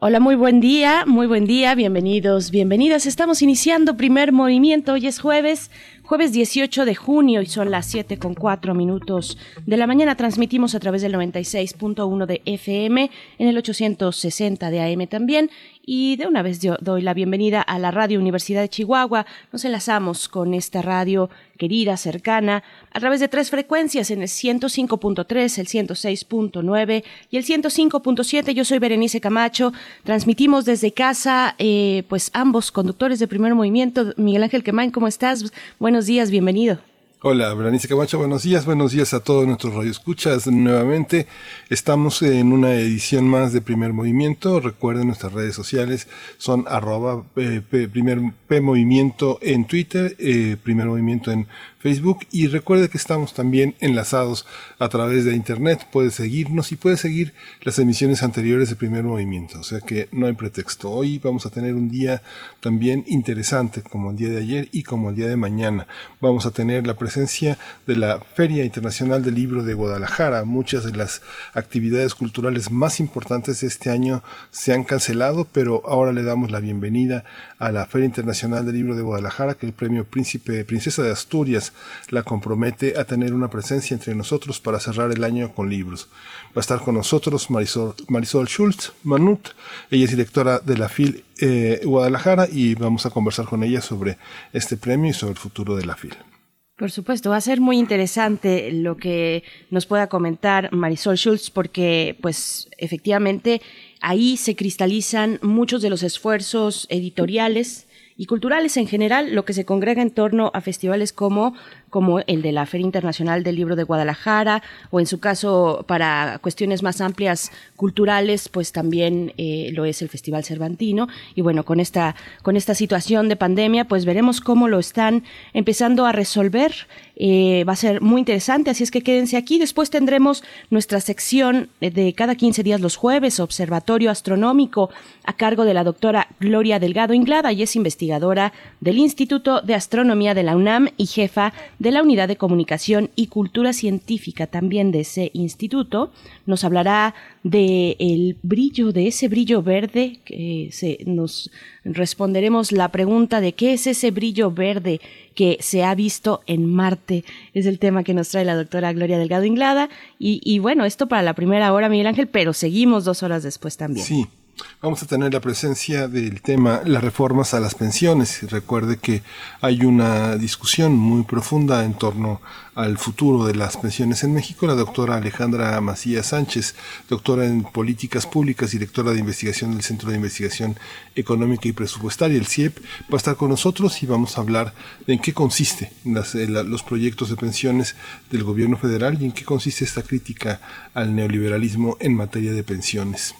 Hola, muy buen día, muy buen día, bienvenidos, bienvenidas. Estamos iniciando primer movimiento, hoy es jueves, jueves 18 de junio y son las 7 con 4 minutos de la mañana. Transmitimos a través del 96.1 de FM, en el 860 de AM también y de una vez yo doy la bienvenida a la Radio Universidad de Chihuahua. Nos enlazamos con esta radio querida, cercana, a través de tres frecuencias en el 105.3, el 106.9 y el 105.7. Yo soy Berenice Camacho. Transmitimos desde casa, eh, pues ambos conductores de primer movimiento. Miguel Ángel Quemain, ¿cómo estás? Buenos días, bienvenido. Hola, Berenice Camacho, buenos días, buenos días a todos nuestros radioescuchas. Nuevamente estamos en una edición más de Primer Movimiento. Recuerden nuestras redes sociales son arroba eh, primer P Movimiento en Twitter, eh, Primer Movimiento en Facebook y recuerde que estamos también enlazados a través de Internet. Puede seguirnos y puede seguir las emisiones anteriores de Primer Movimiento. O sea que no hay pretexto. Hoy vamos a tener un día también interesante como el día de ayer y como el día de mañana. Vamos a tener la presencia de la Feria Internacional del Libro de Guadalajara. Muchas de las actividades culturales más importantes de este año se han cancelado, pero ahora le damos la bienvenida a la Feria Internacional del Libro de Guadalajara, que el premio Príncipe Princesa de Asturias la compromete a tener una presencia entre nosotros para cerrar el año con libros. Va a estar con nosotros Marisol, Marisol Schultz Manut, ella es directora de la FIL eh, Guadalajara y vamos a conversar con ella sobre este premio y sobre el futuro de la FIL. Por supuesto, va a ser muy interesante lo que nos pueda comentar Marisol Schultz porque pues efectivamente ahí se cristalizan muchos de los esfuerzos editoriales y culturales en general, lo que se congrega en torno a festivales como como el de la Feria Internacional del Libro de Guadalajara, o en su caso, para cuestiones más amplias culturales, pues también eh, lo es el Festival Cervantino. Y bueno, con esta, con esta situación de pandemia, pues veremos cómo lo están empezando a resolver. Eh, va a ser muy interesante, así es que quédense aquí. Después tendremos nuestra sección de cada 15 días los jueves, Observatorio Astronómico, a cargo de la doctora Gloria Delgado Inglada, y es investigadora del Instituto de Astronomía de la UNAM y jefa de la Unidad de Comunicación y Cultura Científica también de ese instituto. Nos hablará de el brillo, de ese brillo verde, que se, nos responderemos la pregunta de qué es ese brillo verde que se ha visto en Marte. Es el tema que nos trae la doctora Gloria Delgado Inglada. Y, y bueno, esto para la primera hora, Miguel Ángel, pero seguimos dos horas después también. Sí, Vamos a tener la presencia del tema las reformas a las pensiones. Recuerde que hay una discusión muy profunda en torno al futuro de las pensiones en México. La doctora Alejandra Macías Sánchez, doctora en políticas públicas, directora de investigación del Centro de Investigación Económica y Presupuestaria, el CIEP, va a estar con nosotros y vamos a hablar de en qué consiste eh, los proyectos de pensiones del gobierno federal y en qué consiste esta crítica al neoliberalismo en materia de pensiones.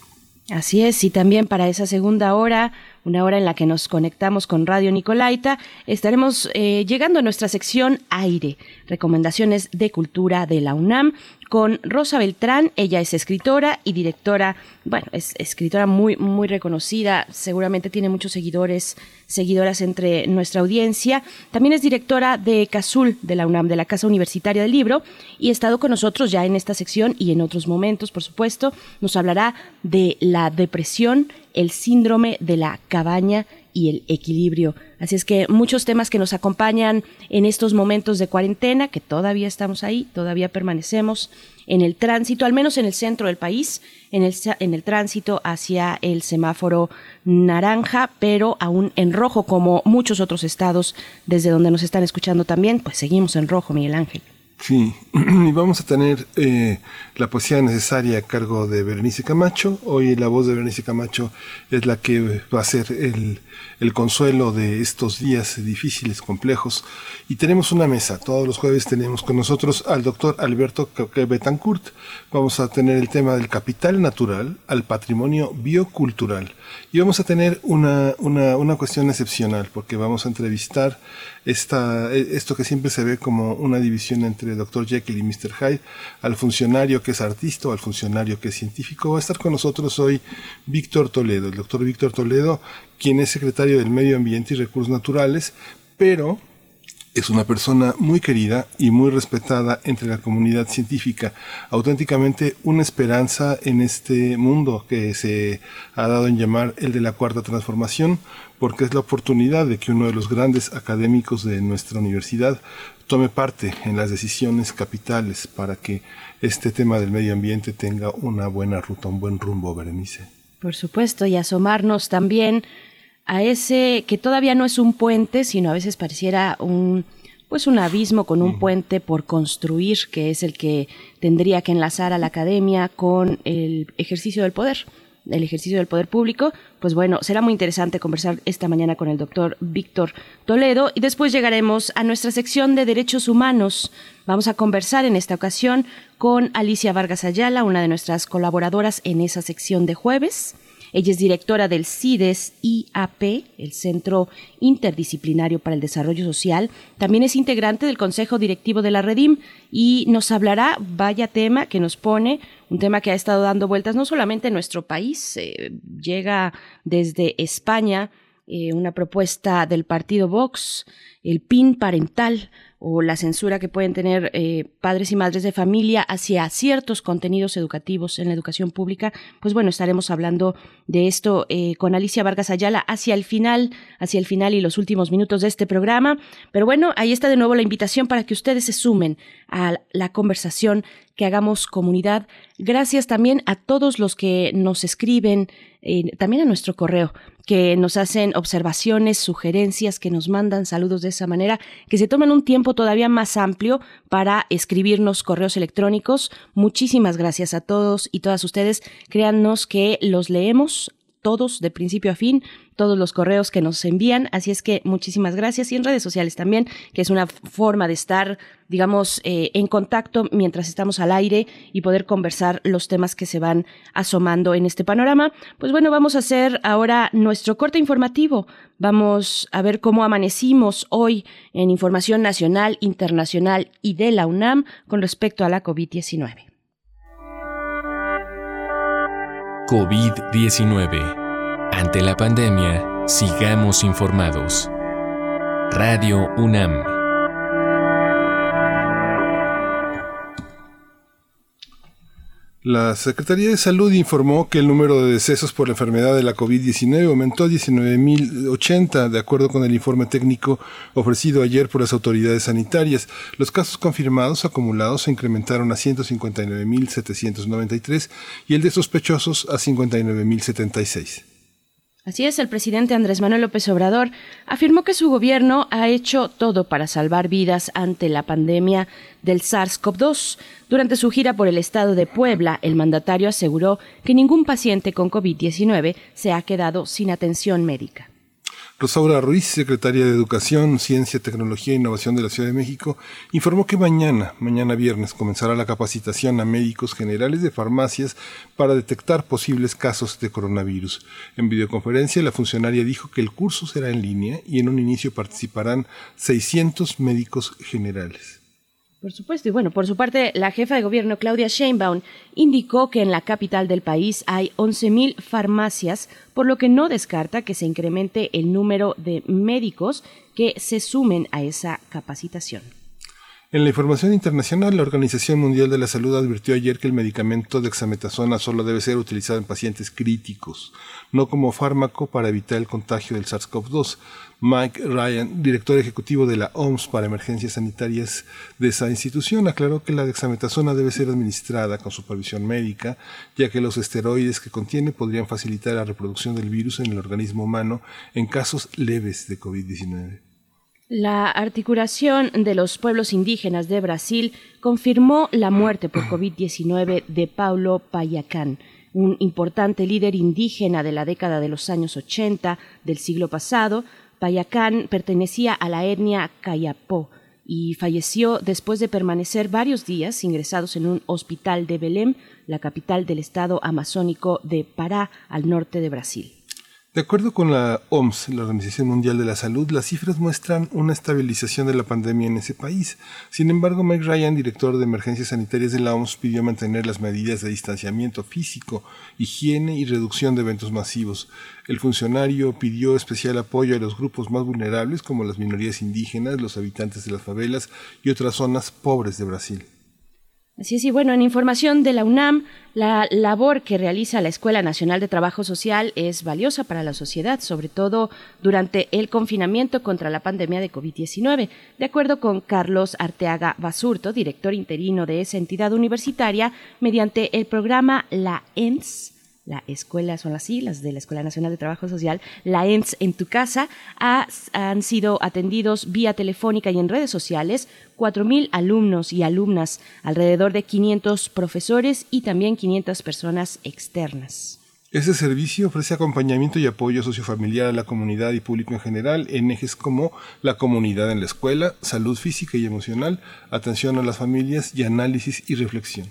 Así es, y también para esa segunda hora, una hora en la que nos conectamos con Radio Nicolaita, estaremos eh, llegando a nuestra sección Aire, recomendaciones de cultura de la UNAM, con Rosa Beltrán. Ella es escritora y directora, bueno, es escritora muy, muy reconocida, seguramente tiene muchos seguidores, seguidoras entre nuestra audiencia. También es directora de CASUL de la UNAM, de la Casa Universitaria del Libro, y ha estado con nosotros ya en esta sección y en otros momentos, por supuesto. Nos hablará de la depresión, el síndrome de la cabaña y el equilibrio. Así es que muchos temas que nos acompañan en estos momentos de cuarentena, que todavía estamos ahí, todavía permanecemos en el tránsito, al menos en el centro del país, en el, en el tránsito hacia el semáforo naranja, pero aún en rojo, como muchos otros estados desde donde nos están escuchando también, pues seguimos en rojo, Miguel Ángel. Sí, y vamos a tener eh, la poesía necesaria a cargo de Berenice Camacho. Hoy la voz de Berenice Camacho es la que va a ser el, el consuelo de estos días difíciles, complejos. Y tenemos una mesa. Todos los jueves tenemos con nosotros al doctor Alberto Betancourt. Vamos a tener el tema del capital natural al patrimonio biocultural. Y vamos a tener una, una, una cuestión excepcional porque vamos a entrevistar esta, esto que siempre se ve como una división entre Dr. Jekyll y Mr. Hyde, al funcionario que es artista o al funcionario que es científico. Va a estar con nosotros hoy Víctor Toledo, el doctor Víctor Toledo, quien es secretario del Medio Ambiente y Recursos Naturales, pero es una persona muy querida y muy respetada entre la comunidad científica, auténticamente una esperanza en este mundo que se ha dado en llamar el de la cuarta transformación, porque es la oportunidad de que uno de los grandes académicos de nuestra universidad tome parte en las decisiones capitales para que este tema del medio ambiente tenga una buena ruta, un buen rumbo, Berenice. Por supuesto, y asomarnos también a ese que todavía no es un puente, sino a veces pareciera un pues un abismo con un puente por construir, que es el que tendría que enlazar a la academia con el ejercicio del poder el ejercicio del poder público, pues bueno, será muy interesante conversar esta mañana con el doctor Víctor Toledo y después llegaremos a nuestra sección de derechos humanos. Vamos a conversar en esta ocasión con Alicia Vargas Ayala, una de nuestras colaboradoras en esa sección de jueves. Ella es directora del CIDES IAP, el Centro Interdisciplinario para el Desarrollo Social. También es integrante del Consejo Directivo de la Redim y nos hablará, vaya tema que nos pone, un tema que ha estado dando vueltas no solamente en nuestro país, eh, llega desde España, eh, una propuesta del partido Vox, el PIN parental o la censura que pueden tener eh, padres y madres de familia hacia ciertos contenidos educativos en la educación pública, pues bueno, estaremos hablando de esto eh, con Alicia Vargas Ayala hacia el final, hacia el final y los últimos minutos de este programa. Pero bueno, ahí está de nuevo la invitación para que ustedes se sumen a la conversación, que hagamos comunidad. Gracias también a todos los que nos escriben, eh, también a nuestro correo que nos hacen observaciones, sugerencias, que nos mandan saludos de esa manera, que se tomen un tiempo todavía más amplio para escribirnos correos electrónicos. Muchísimas gracias a todos y todas ustedes. Créannos que los leemos todos de principio a fin todos los correos que nos envían. Así es que muchísimas gracias y en redes sociales también, que es una forma de estar, digamos, eh, en contacto mientras estamos al aire y poder conversar los temas que se van asomando en este panorama. Pues bueno, vamos a hacer ahora nuestro corte informativo. Vamos a ver cómo amanecimos hoy en información nacional, internacional y de la UNAM con respecto a la COVID-19. COVID-19 ante la pandemia, sigamos informados. Radio UNAM. La Secretaría de Salud informó que el número de decesos por la enfermedad de la COVID-19 aumentó a 19.080, de acuerdo con el informe técnico ofrecido ayer por las autoridades sanitarias. Los casos confirmados acumulados se incrementaron a 159.793 y el de sospechosos a 59.076. Así es, el presidente Andrés Manuel López Obrador afirmó que su gobierno ha hecho todo para salvar vidas ante la pandemia del SARS-CoV-2. Durante su gira por el estado de Puebla, el mandatario aseguró que ningún paciente con COVID-19 se ha quedado sin atención médica. Rosaura Ruiz, secretaria de Educación, Ciencia, Tecnología e Innovación de la Ciudad de México, informó que mañana, mañana viernes, comenzará la capacitación a médicos generales de farmacias para detectar posibles casos de coronavirus. En videoconferencia, la funcionaria dijo que el curso será en línea y en un inicio participarán 600 médicos generales. Por supuesto, y bueno, por su parte, la jefa de gobierno Claudia Sheinbaum indicó que en la capital del país hay 11.000 farmacias, por lo que no descarta que se incremente el número de médicos que se sumen a esa capacitación. En la información internacional, la Organización Mundial de la Salud advirtió ayer que el medicamento dexametasona solo debe ser utilizado en pacientes críticos, no como fármaco para evitar el contagio del SARS-CoV-2. Mike Ryan, director ejecutivo de la OMS para emergencias sanitarias de esa institución, aclaró que la dexametasona debe ser administrada con supervisión médica, ya que los esteroides que contiene podrían facilitar la reproducción del virus en el organismo humano en casos leves de COVID-19. La articulación de los pueblos indígenas de Brasil confirmó la muerte por COVID-19 de Paulo Payacán, un importante líder indígena de la década de los años 80 del siglo pasado. Payacán pertenecía a la etnia Cayapó y falleció después de permanecer varios días ingresados en un hospital de Belém, la capital del estado amazónico de Pará, al norte de Brasil. De acuerdo con la OMS, la Organización Mundial de la Salud, las cifras muestran una estabilización de la pandemia en ese país. Sin embargo, Mike Ryan, director de emergencias sanitarias de la OMS, pidió mantener las medidas de distanciamiento físico, higiene y reducción de eventos masivos. El funcionario pidió especial apoyo a los grupos más vulnerables como las minorías indígenas, los habitantes de las favelas y otras zonas pobres de Brasil. Así es, y bueno, en información de la UNAM, la labor que realiza la Escuela Nacional de Trabajo Social es valiosa para la sociedad, sobre todo durante el confinamiento contra la pandemia de COVID-19. De acuerdo con Carlos Arteaga Basurto, director interino de esa entidad universitaria, mediante el programa La ENS, la escuela, son las siglas de la Escuela Nacional de Trabajo Social, la ENS en tu casa, han sido atendidos vía telefónica y en redes sociales 4.000 alumnos y alumnas, alrededor de 500 profesores y también 500 personas externas. Este servicio ofrece acompañamiento y apoyo sociofamiliar a la comunidad y público en general en ejes como la comunidad en la escuela, salud física y emocional, atención a las familias y análisis y reflexión.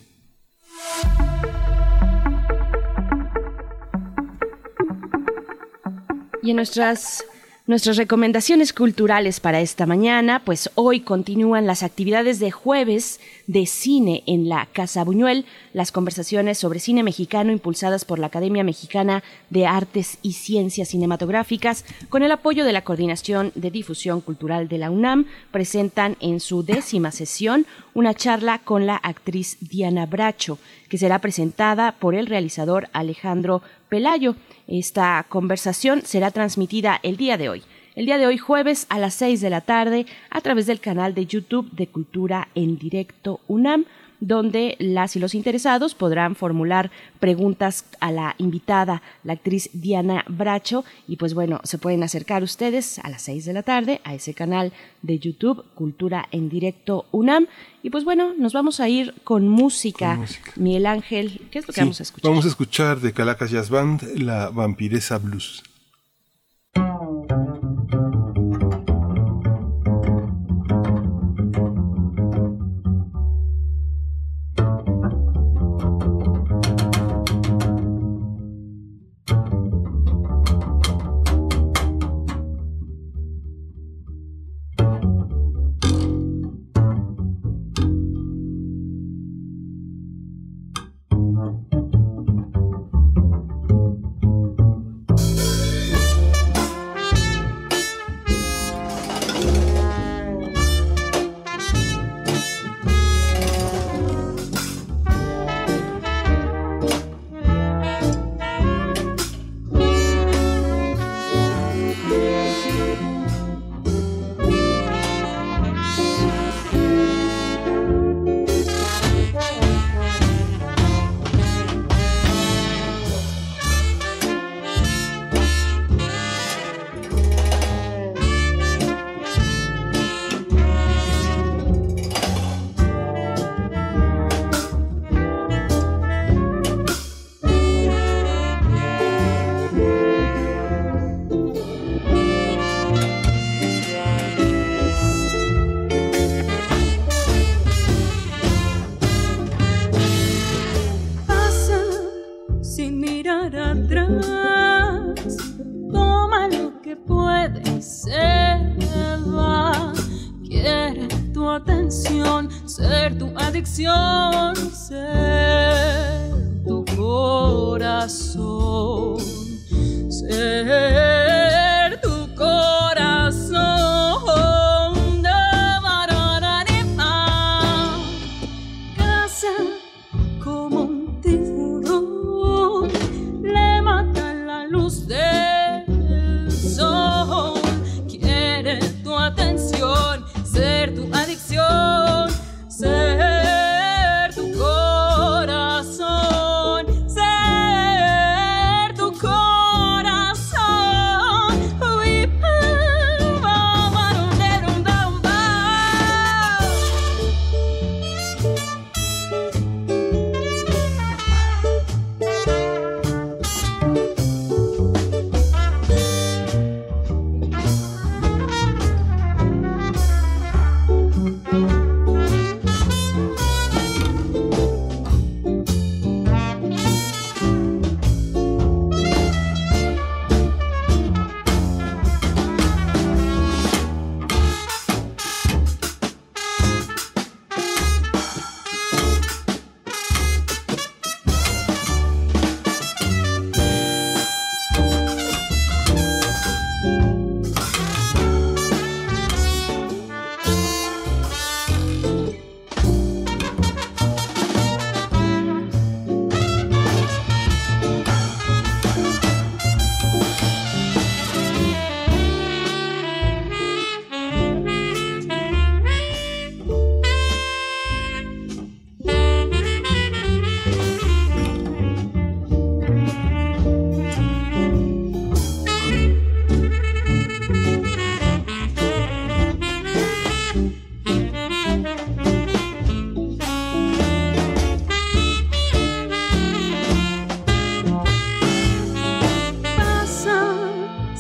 Y en nuestras Nuestras recomendaciones culturales para esta mañana, pues hoy continúan las actividades de jueves de cine en la Casa Buñuel, las conversaciones sobre cine mexicano impulsadas por la Academia Mexicana de Artes y Ciencias Cinematográficas, con el apoyo de la Coordinación de Difusión Cultural de la UNAM, presentan en su décima sesión una charla con la actriz Diana Bracho, que será presentada por el realizador Alejandro Pelayo. Esta conversación será transmitida el día de hoy, el día de hoy jueves a las 6 de la tarde a través del canal de YouTube de Cultura en Directo UNAM donde las y los interesados podrán formular preguntas a la invitada, la actriz Diana Bracho, y pues bueno, se pueden acercar ustedes a las 6 de la tarde a ese canal de YouTube, Cultura en Directo UNAM. Y pues bueno, nos vamos a ir con música. Miguel Ángel, ¿qué es lo que vamos a escuchar? Vamos a escuchar de Calacas Jazz Band la Vampiresa Blues.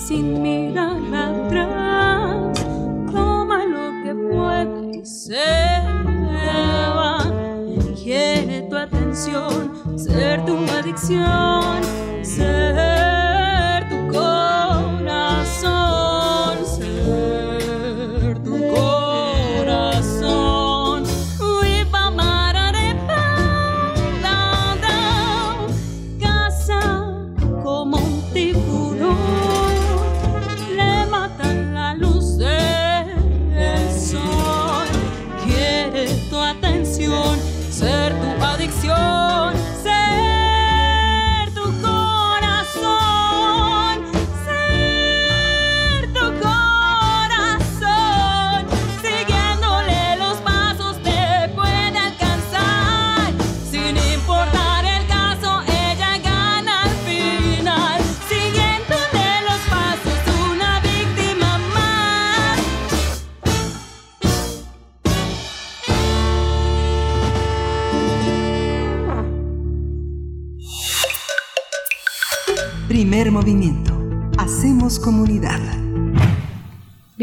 sin mirar atrás. Toma lo que pueda y se va. Quiere tu atención, ser tu adicción.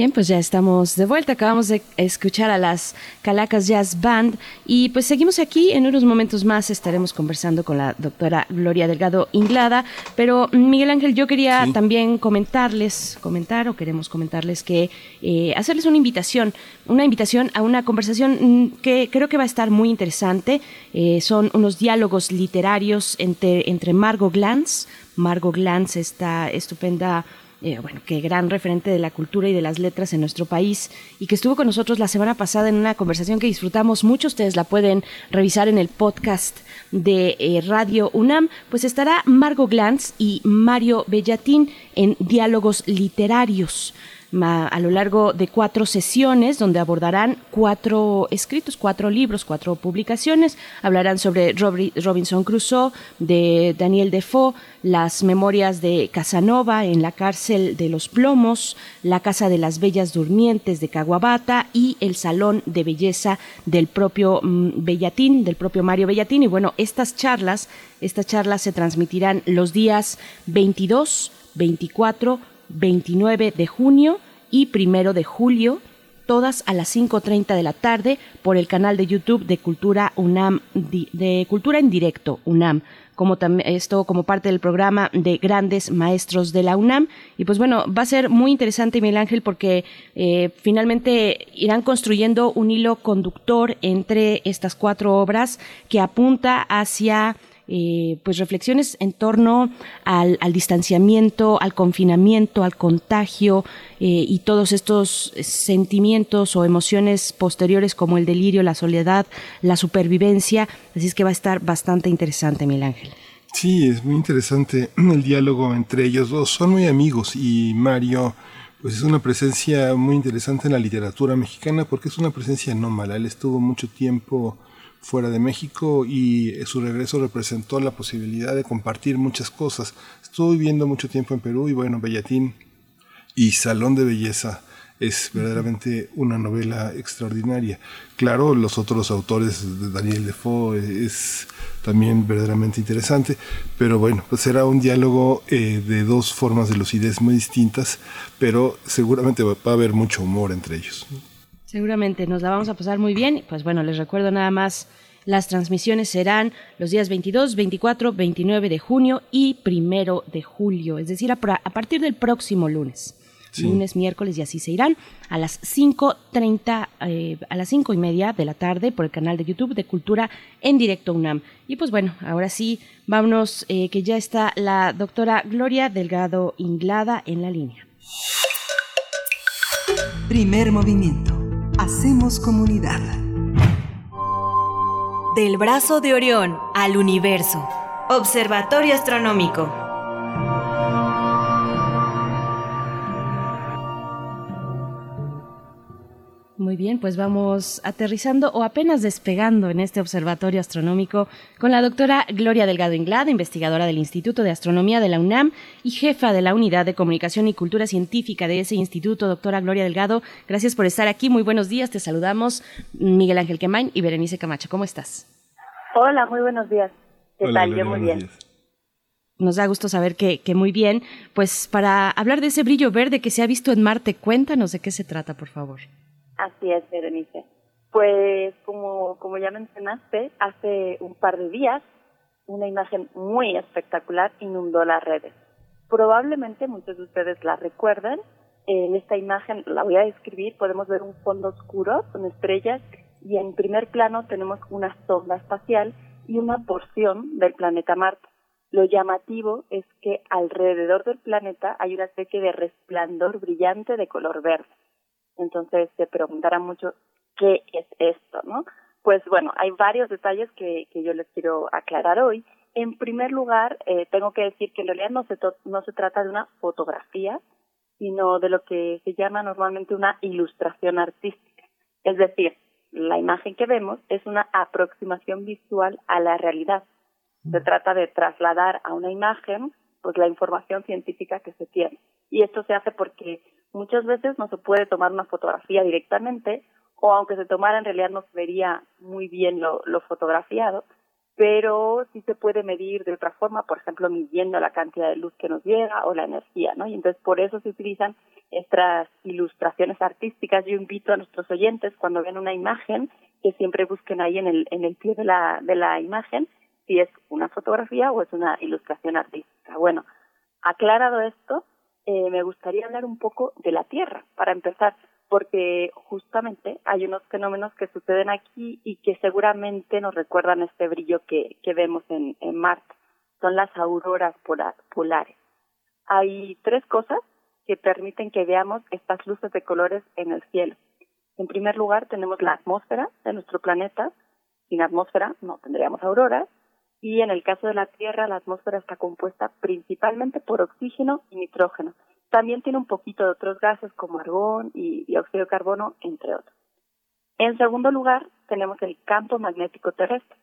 Bien, pues ya estamos de vuelta. Acabamos de escuchar a las Calacas Jazz Band y pues seguimos aquí. En unos momentos más estaremos conversando con la doctora Gloria Delgado Inglada. Pero Miguel Ángel, yo quería también comentarles, comentar o queremos comentarles que eh, hacerles una invitación, una invitación a una conversación mm, que creo que va a estar muy interesante. Eh, son unos diálogos literarios entre, entre Margot Glantz, Margot Glantz, esta estupenda eh, bueno, que gran referente de la cultura y de las letras en nuestro país y que estuvo con nosotros la semana pasada en una conversación que disfrutamos mucho. Ustedes la pueden revisar en el podcast de eh, Radio UNAM. Pues estará Margot Glantz y Mario Bellatín en diálogos literarios a lo largo de cuatro sesiones donde abordarán cuatro escritos, cuatro libros, cuatro publicaciones. Hablarán sobre Robinson Crusoe, de Daniel Defoe, las memorias de Casanova en la cárcel de los plomos, la casa de las bellas durmientes de Caguabata y el salón de belleza del propio mm, Bellatín, del propio Mario Bellatín. Y bueno, estas charlas, estas charlas se transmitirán los días 22, 24, 29 de junio y primero de julio, todas a las 5.30 de la tarde por el canal de YouTube de Cultura UNAM, de Cultura en Directo UNAM, como esto como parte del programa de grandes maestros de la UNAM. Y pues bueno, va a ser muy interesante, Miguel Ángel, porque eh, finalmente irán construyendo un hilo conductor entre estas cuatro obras que apunta hacia eh, pues reflexiones en torno al, distanciamiento, al confinamiento, al contagio eh, y todos estos sentimientos o emociones posteriores como el delirio, la soledad, la supervivencia. Así es que va a estar bastante interesante, Miguel Ángel. Sí, es muy interesante el diálogo entre ellos dos. Son muy amigos y Mario pues es una presencia muy interesante en la literatura mexicana porque es una presencia anómala. Él estuvo mucho tiempo fuera de México y su regreso representó la posibilidad de compartir muchas cosas. Estuvo viviendo mucho tiempo en Perú y bueno, Bellatín y Salón de Belleza es verdaderamente una novela extraordinaria. Claro, los otros autores de Daniel Defoe es también verdaderamente interesante, pero bueno, pues será un diálogo eh, de dos formas de lucidez muy distintas, pero seguramente va a haber mucho humor entre ellos. Seguramente nos la vamos a pasar muy bien. Pues bueno, les recuerdo nada más, las transmisiones serán los días 22, 24, 29 de junio y primero de julio, es decir, a, partir del próximo lunes. Sí. Lunes, miércoles y así se irán a las 5.30, eh, a las cinco y media de la tarde por el canal de YouTube de Cultura en Directo UNAM. Y pues bueno, ahora sí, vámonos, eh, que ya está la doctora Gloria Delgado Inglada en la línea. Primer movimiento. Hacemos comunidad. Del brazo de Orión al universo. Observatorio Astronómico. Muy bien, pues vamos aterrizando o apenas despegando en este observatorio astronómico con la doctora Gloria Delgado Inglada, investigadora del Instituto de Astronomía de la UNAM y jefa de la Unidad de Comunicación y Cultura Científica de ese instituto. Doctora Gloria Delgado, gracias por estar aquí. Muy buenos días. Te saludamos Miguel Ángel Quemain y Berenice Camacho. ¿Cómo estás? Hola, muy buenos días. ¿Qué Hola, tal? Gloria, Yo muy bien. días. Nos da gusto saber que, que muy bien. Pues para hablar de ese brillo verde que se ha visto en Marte, cuéntanos de qué se trata, por favor. Así es, Berenice. Pues como, como ya mencionaste, hace un par de días una imagen muy espectacular inundó las redes. Probablemente muchos de ustedes la recuerdan. En esta imagen, la voy a describir, podemos ver un fondo oscuro con estrellas y en primer plano tenemos una sonda espacial y una porción del planeta Marte. Lo llamativo es que alrededor del planeta hay una especie de resplandor brillante de color verde. Entonces se preguntarán mucho qué es esto, ¿no? Pues bueno, hay varios detalles que, que yo les quiero aclarar hoy. En primer lugar, eh, tengo que decir que en realidad no se, no se trata de una fotografía, sino de lo que se llama normalmente una ilustración artística. Es decir, la imagen que vemos es una aproximación visual a la realidad. Se trata de trasladar a una imagen pues la información científica que se tiene. Y esto se hace porque muchas veces no se puede tomar una fotografía directamente o aunque se tomara en realidad no se vería muy bien lo, lo fotografiado, pero sí se puede medir de otra forma, por ejemplo, midiendo la cantidad de luz que nos llega o la energía, ¿no? Y entonces por eso se utilizan estas ilustraciones artísticas. Yo invito a nuestros oyentes cuando ven una imagen que siempre busquen ahí en el, en el pie de la, de la imagen si es una fotografía o es una ilustración artística. Bueno, aclarado esto, eh, me gustaría hablar un poco de la Tierra, para empezar porque justamente hay unos fenómenos que suceden aquí y que seguramente nos recuerdan este brillo que, que vemos en, en Marte. Son las auroras polar, polares. Hay tres cosas que permiten que veamos estas luces de colores en el cielo. En primer lugar, tenemos la atmósfera de nuestro planeta. Sin atmósfera no tendríamos auroras. Y en el caso de la Tierra, la atmósfera está compuesta principalmente por oxígeno y nitrógeno también tiene un poquito de otros gases como argón y dióxido de carbono, entre otros. En segundo lugar, tenemos el campo magnético terrestre.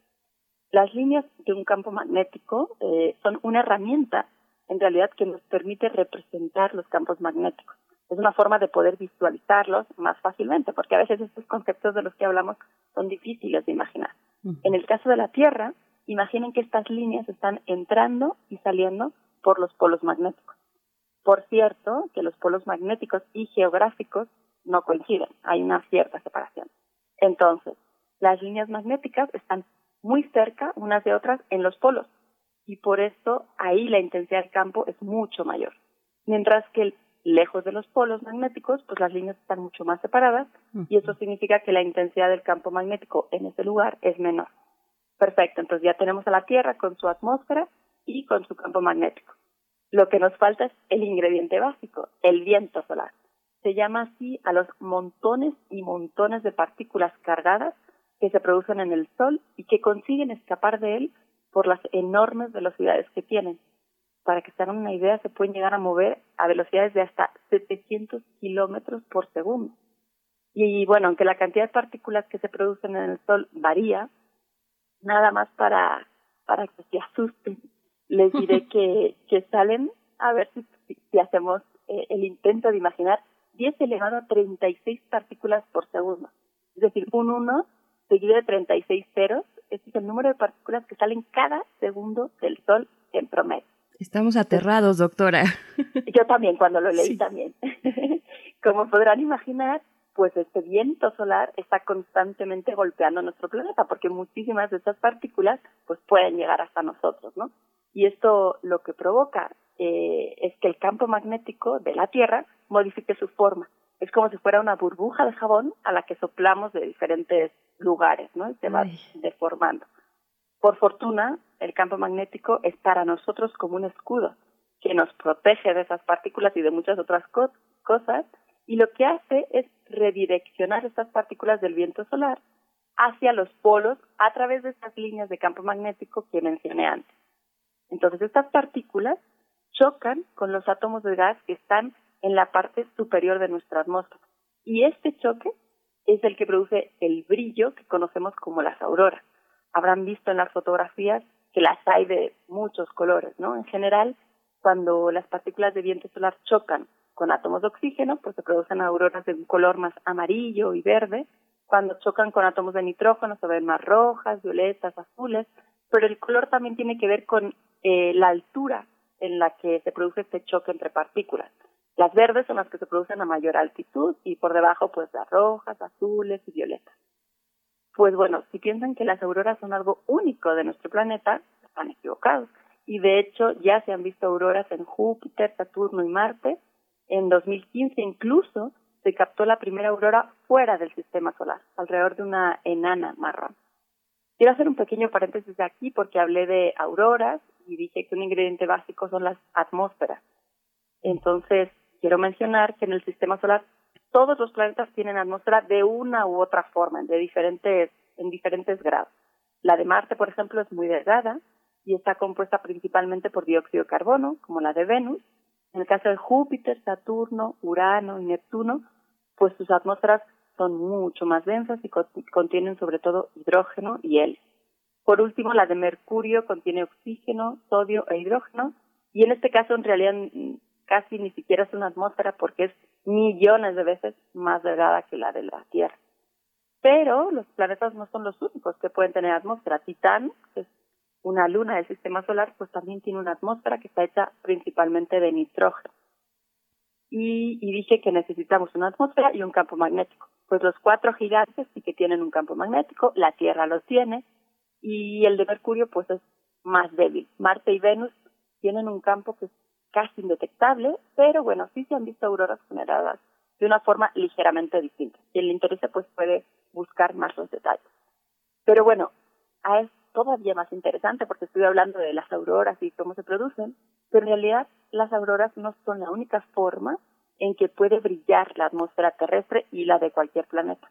Las líneas de un campo magnético eh, son una herramienta, en realidad, que nos permite representar los campos magnéticos. Es una forma de poder visualizarlos más fácilmente, porque a veces estos conceptos de los que hablamos son difíciles de imaginar. En el caso de la Tierra, imaginen que estas líneas están entrando y saliendo por los polos magnéticos. Por cierto, que los polos magnéticos y geográficos no coinciden, hay una cierta separación. Entonces, las líneas magnéticas están muy cerca unas de otras en los polos y por eso ahí la intensidad del campo es mucho mayor. Mientras que lejos de los polos magnéticos, pues las líneas están mucho más separadas y eso significa que la intensidad del campo magnético en ese lugar es menor. Perfecto, entonces ya tenemos a la Tierra con su atmósfera y con su campo magnético. Lo que nos falta es el ingrediente básico, el viento solar. Se llama así a los montones y montones de partículas cargadas que se producen en el Sol y que consiguen escapar de él por las enormes velocidades que tienen. Para que se hagan una idea, se pueden llegar a mover a velocidades de hasta 700 kilómetros por segundo. Y, bueno, aunque la cantidad de partículas que se producen en el Sol varía, nada más para, para que se asusten les diré que, que salen, a ver si, si, hacemos eh, el intento de imaginar, 10 elevado a 36 partículas por segundo. Es decir, un 1 seguido de 36 ceros, este es el número de partículas que salen cada segundo del Sol en promedio. Estamos aterrados, doctora. Yo también, cuando lo leí también. Como podrán imaginar, pues este viento solar está constantemente golpeando nuestro planeta, porque muchísimas de estas partículas pues pueden llegar hasta nosotros, ¿no? y esto lo que provoca eh, es que el campo magnético de la Tierra modifique su forma. Es como si fuera una burbuja de jabón a la que soplamos de diferentes lugares, ¿no? Y se va deformando. Por fortuna, el campo magnético es para nosotros como un escudo que nos protege de esas partículas y de muchas otras cosas, y lo que hace es redireccionar estas partículas del viento solar hacia los polos a través de estas líneas de campo magnético que mencioné antes. Entonces, estas partículas chocan con los átomos de gas que están en la parte superior de nuestra atmósfera. Y este choque es el que produce el brillo que conocemos como las auroras. Habrán visto en las fotografías que las hay de muchos colores, ¿no? En general, cuando las partículas de viento solar chocan con átomos de oxígeno, pues se producen auroras de un color más amarillo y verde. Cuando chocan con átomos de nitrógeno, se ven más rojas, violetas, azules. Pero el color también tiene que ver con eh, la altura en la que se produce este choque entre partículas. Las verdes son las que se producen a mayor altitud y por debajo pues las rojas, azules y violetas. Pues bueno, si piensan que las auroras son algo único de nuestro planeta, están equivocados. Y de hecho ya se han visto auroras en Júpiter, Saturno y Marte. En 2015 incluso se captó la primera aurora fuera del sistema solar, alrededor de una enana marrón. Quiero hacer un pequeño paréntesis aquí porque hablé de auroras y dije que un ingrediente básico son las atmósferas. Entonces, quiero mencionar que en el sistema solar todos los planetas tienen atmósfera de una u otra forma, de diferentes, en diferentes grados. La de Marte, por ejemplo, es muy delgada y está compuesta principalmente por dióxido de carbono, como la de Venus. En el caso de Júpiter, Saturno, Urano y Neptuno, pues sus atmósferas son mucho más densas y contienen sobre todo hidrógeno y helio. Por último, la de Mercurio contiene oxígeno, sodio e hidrógeno y en este caso en realidad casi ni siquiera es una atmósfera porque es millones de veces más delgada que la de la Tierra. Pero los planetas no son los únicos que pueden tener atmósfera. Titán, es una luna del sistema solar, pues también tiene una atmósfera que está hecha principalmente de nitrógeno. Y, y dije que necesitamos una atmósfera y un campo magnético. Pues los cuatro gigantes sí que tienen un campo magnético, la Tierra lo tiene, y el de Mercurio pues es más débil. Marte y Venus tienen un campo que es casi indetectable, pero bueno, sí se han visto auroras generadas de una forma ligeramente distinta. Quien le interese pues puede buscar más los detalles. Pero bueno, es todavía más interesante porque estoy hablando de las auroras y cómo se producen, pero en realidad las auroras no son la única forma en que puede brillar la atmósfera terrestre y la de cualquier planeta.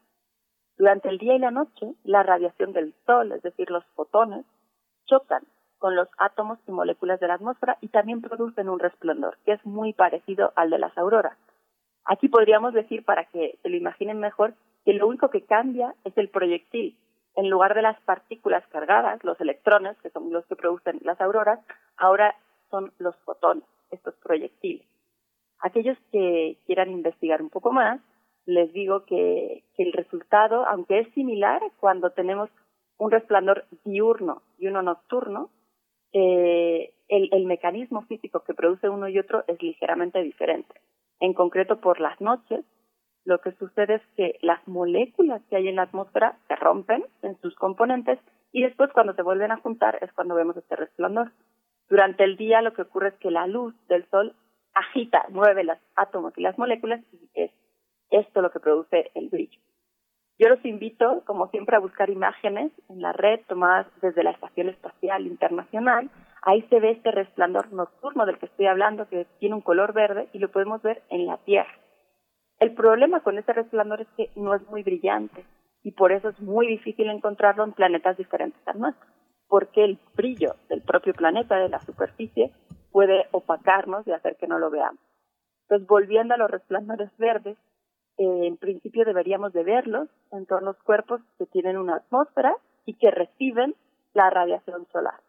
Durante el día y la noche, la radiación del Sol, es decir, los fotones, chocan con los átomos y moléculas de la atmósfera y también producen un resplandor, que es muy parecido al de las auroras. Aquí podríamos decir, para que se lo imaginen mejor, que lo único que cambia es el proyectil. En lugar de las partículas cargadas, los electrones, que son los que producen las auroras, ahora son los fotones, estos proyectiles. Aquellos que quieran investigar un poco más, les digo que, el resultado, aunque es similar cuando tenemos un resplandor diurno y uno nocturno, eh, el, el mecanismo físico que produce uno y otro es ligeramente diferente. En concreto, por las noches, lo que sucede es que las moléculas que hay en la atmósfera se rompen en sus componentes y después cuando se vuelven a juntar es cuando vemos este resplandor. Durante el día lo que ocurre es que la luz del sol agita, mueve los átomos y las moléculas y es esto lo que produce el brillo. Yo los invito, como siempre, a buscar imágenes en la red tomadas desde la Estación Espacial Internacional. Ahí se ve este resplandor nocturno del que estoy hablando, que tiene un color verde y lo podemos ver en la Tierra. El problema con este resplandor es que no es muy brillante y por eso es muy difícil encontrarlo en planetas diferentes al nuestro, porque el brillo del propio planeta, de la superficie, puede opacarnos y hacer que no lo veamos. Entonces, volviendo a los resplandores verdes, eh, en principio deberíamos de verlos en todos los cuerpos que tienen una atmósfera y que reciben la radiación solar.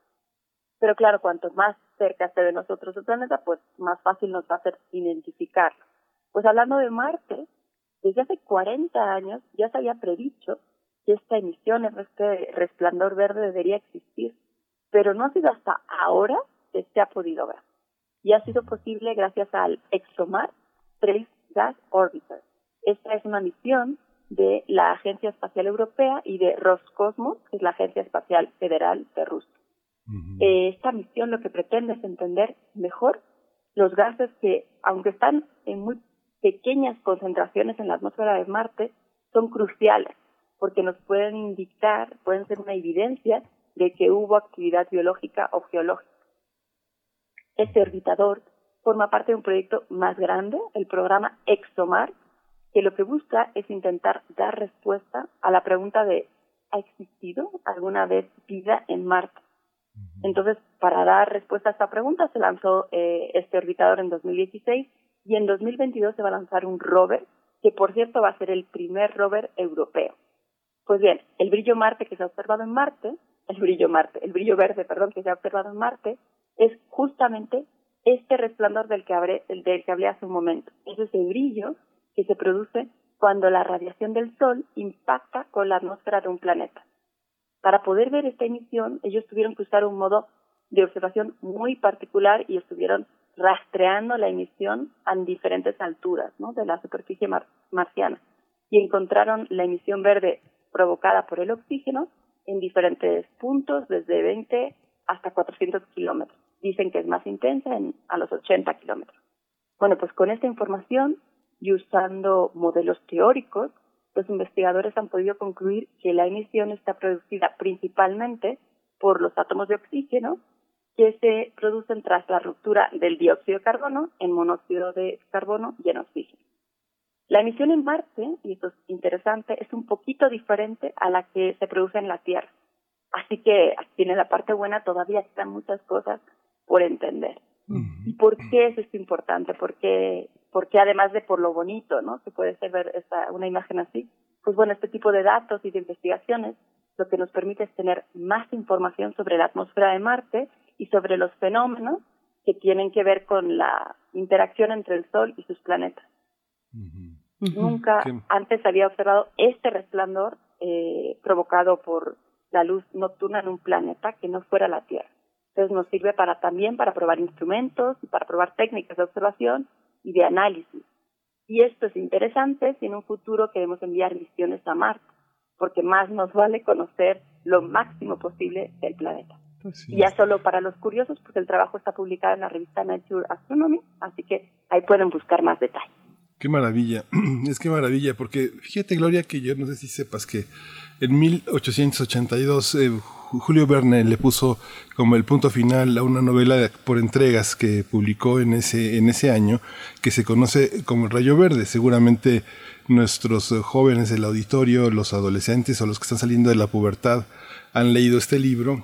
Pero claro, cuanto más cerca esté de nosotros el planeta, pues más fácil nos va a ser identificarlo. Pues hablando de Marte, desde hace 40 años ya se había predicho que esta emisión, este resplandor verde debería existir, pero no ha sido hasta ahora que se ha podido ver. Y ha sido posible gracias al ExoMar Trace Gas Orbiter. Esta es una misión de la Agencia Espacial Europea y de Roscosmos, que es la Agencia Espacial Federal de Rusia. esta misión lo que pretende es entender mejor los gases que, aunque están en muy pequeñas concentraciones en la atmósfera de Marte son cruciales porque nos pueden indicar, pueden ser una evidencia de que hubo actividad biológica o geológica. Este orbitador forma parte de un proyecto más grande, el programa ExoMar, que lo que busca es intentar dar respuesta a la pregunta de ¿ha existido alguna vez vida en Marte? Entonces, para dar respuesta a esta pregunta se lanzó eh, este orbitador en 2016 y en 2022 se va a lanzar un rover, que por cierto va a ser el primer rover europeo. Pues bien, el brillo Marte que se ha observado en Marte, el brillo Marte, el brillo verde, perdón, que se ha observado en Marte, es justamente este resplandor del que hablé, del que hablé hace un momento. Es ese brillo que se produce cuando la radiación del Sol impacta con la atmósfera de un planeta. Para poder ver esta emisión, ellos tuvieron que usar un modo de observación muy particular y estuvieron rastreando la emisión a diferentes alturas ¿no? de la superficie marciana y encontraron la emisión verde provocada por el oxígeno en diferentes puntos, desde 20 hasta 400 kilómetros. Dicen que es más intensa en, a los 80 kilómetros. Bueno, pues con esta información y usando modelos teóricos, los investigadores han podido concluir que la emisión está producida principalmente por los átomos de oxígeno que se producen tras la ruptura del dióxido de carbono en monóxido de carbono y en oxígeno. La emisión en Marte, y esto es interesante, es un poquito diferente a la que se produce en la Tierra. Así que tiene la parte buena, todavía están muchas cosas por entender. ¿Y por qué es esto importante? Porque, porque además de por lo bonito, ¿no? Se puede ver esta, una imagen así. Pues bueno, este tipo de datos y de investigaciones lo que nos permite es tener más información sobre la atmósfera de Marte y sobre los fenómenos que tienen que ver con la interacción entre el Sol y sus planetas. Nunca Qué- antes había observado este resplandor eh, provocado por la luz nocturna en un planeta que no fuera la Tierra. Entonces nos sirve para también para probar instrumentos y para probar técnicas de observación y de análisis. Y esto es interesante si en un futuro queremos enviar misiones a Marte, porque más nos vale conocer lo máximo posible del planeta. Y ya solo para los curiosos, pues el trabajo está publicado en la revista Nature Astronomy, así que ahí pueden buscar más detalles. Qué maravilla, es que maravilla, porque fíjate Gloria que yo no sé si sepas que en 1882 eh, Ju- Julio Verne le puso como el punto final a una novela de- por entregas que publicó en ese, en ese año que se conoce como El Rayo Verde. Seguramente nuestros jóvenes del auditorio, los adolescentes o los que están saliendo de la pubertad han leído este libro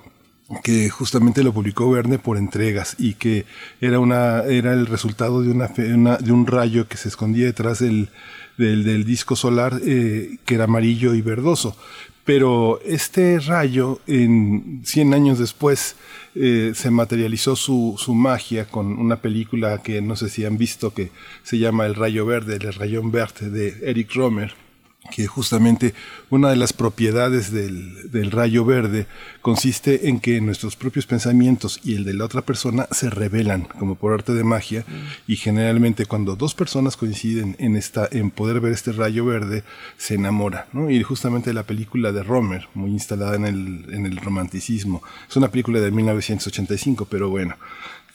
que justamente lo publicó Verne por entregas y que era una era el resultado de una, de un rayo que se escondía detrás del, del, del disco solar eh, que era amarillo y verdoso. Pero este rayo en 100 años después eh, se materializó su, su magia con una película que no sé si han visto que se llama El Rayo Verde, El Rayón Verde de Eric Romer que justamente una de las propiedades del, del rayo verde consiste en que nuestros propios pensamientos y el de la otra persona se revelan como por arte de magia y generalmente cuando dos personas coinciden en esta en poder ver este rayo verde se enamora ¿no? y justamente la película de Romer muy instalada en el, en el romanticismo es una película de 1985 pero bueno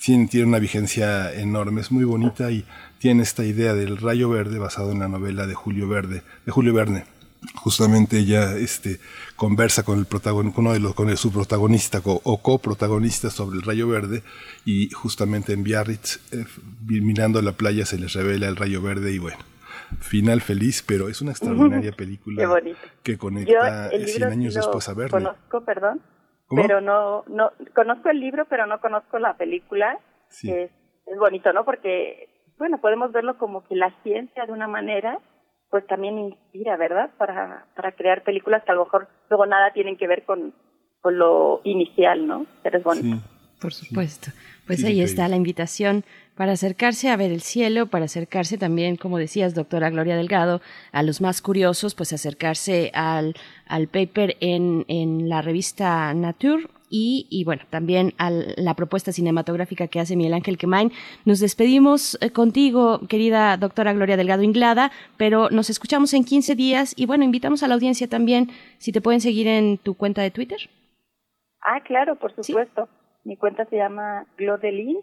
tiene, tiene una vigencia enorme, es muy bonita y tiene esta idea del rayo verde basado en la novela de Julio Verde, de Julio Verne. Justamente ella este, conversa con el protagon, con uno de los, con el, su protagonista co- o coprotagonista sobre el rayo verde y justamente en Biarritz, eh, mirando la playa, se les revela el rayo verde y bueno, final feliz, pero es una extraordinaria película que Yo conecta el 100 libro años después a Verne. conozco, perdón, ¿Cómo? pero no, no, conozco el libro, pero no conozco la película. Sí. es, es bonito, ¿no? Porque, bueno, podemos verlo como que la ciencia de una manera, pues también inspira, ¿verdad? Para, para crear películas que a lo mejor luego nada tienen que ver con, con lo inicial, ¿no? Pero es bonito. Sí. Por supuesto. Pues Sí, ahí increíble. está la invitación para acercarse a ver el cielo, para acercarse también, como decías, doctora Gloria Delgado, a los más curiosos, pues acercarse al, al paper en, en la revista Nature. Y, y bueno, también a la propuesta cinematográfica que hace Miguel Ángel Quemain. Nos despedimos eh, contigo, querida doctora Gloria Delgado Inglada, pero nos escuchamos en 15 días y bueno, invitamos a la audiencia también, si te pueden seguir en tu cuenta de Twitter. Ah, claro, por supuesto. Mi cuenta se llama Glodelin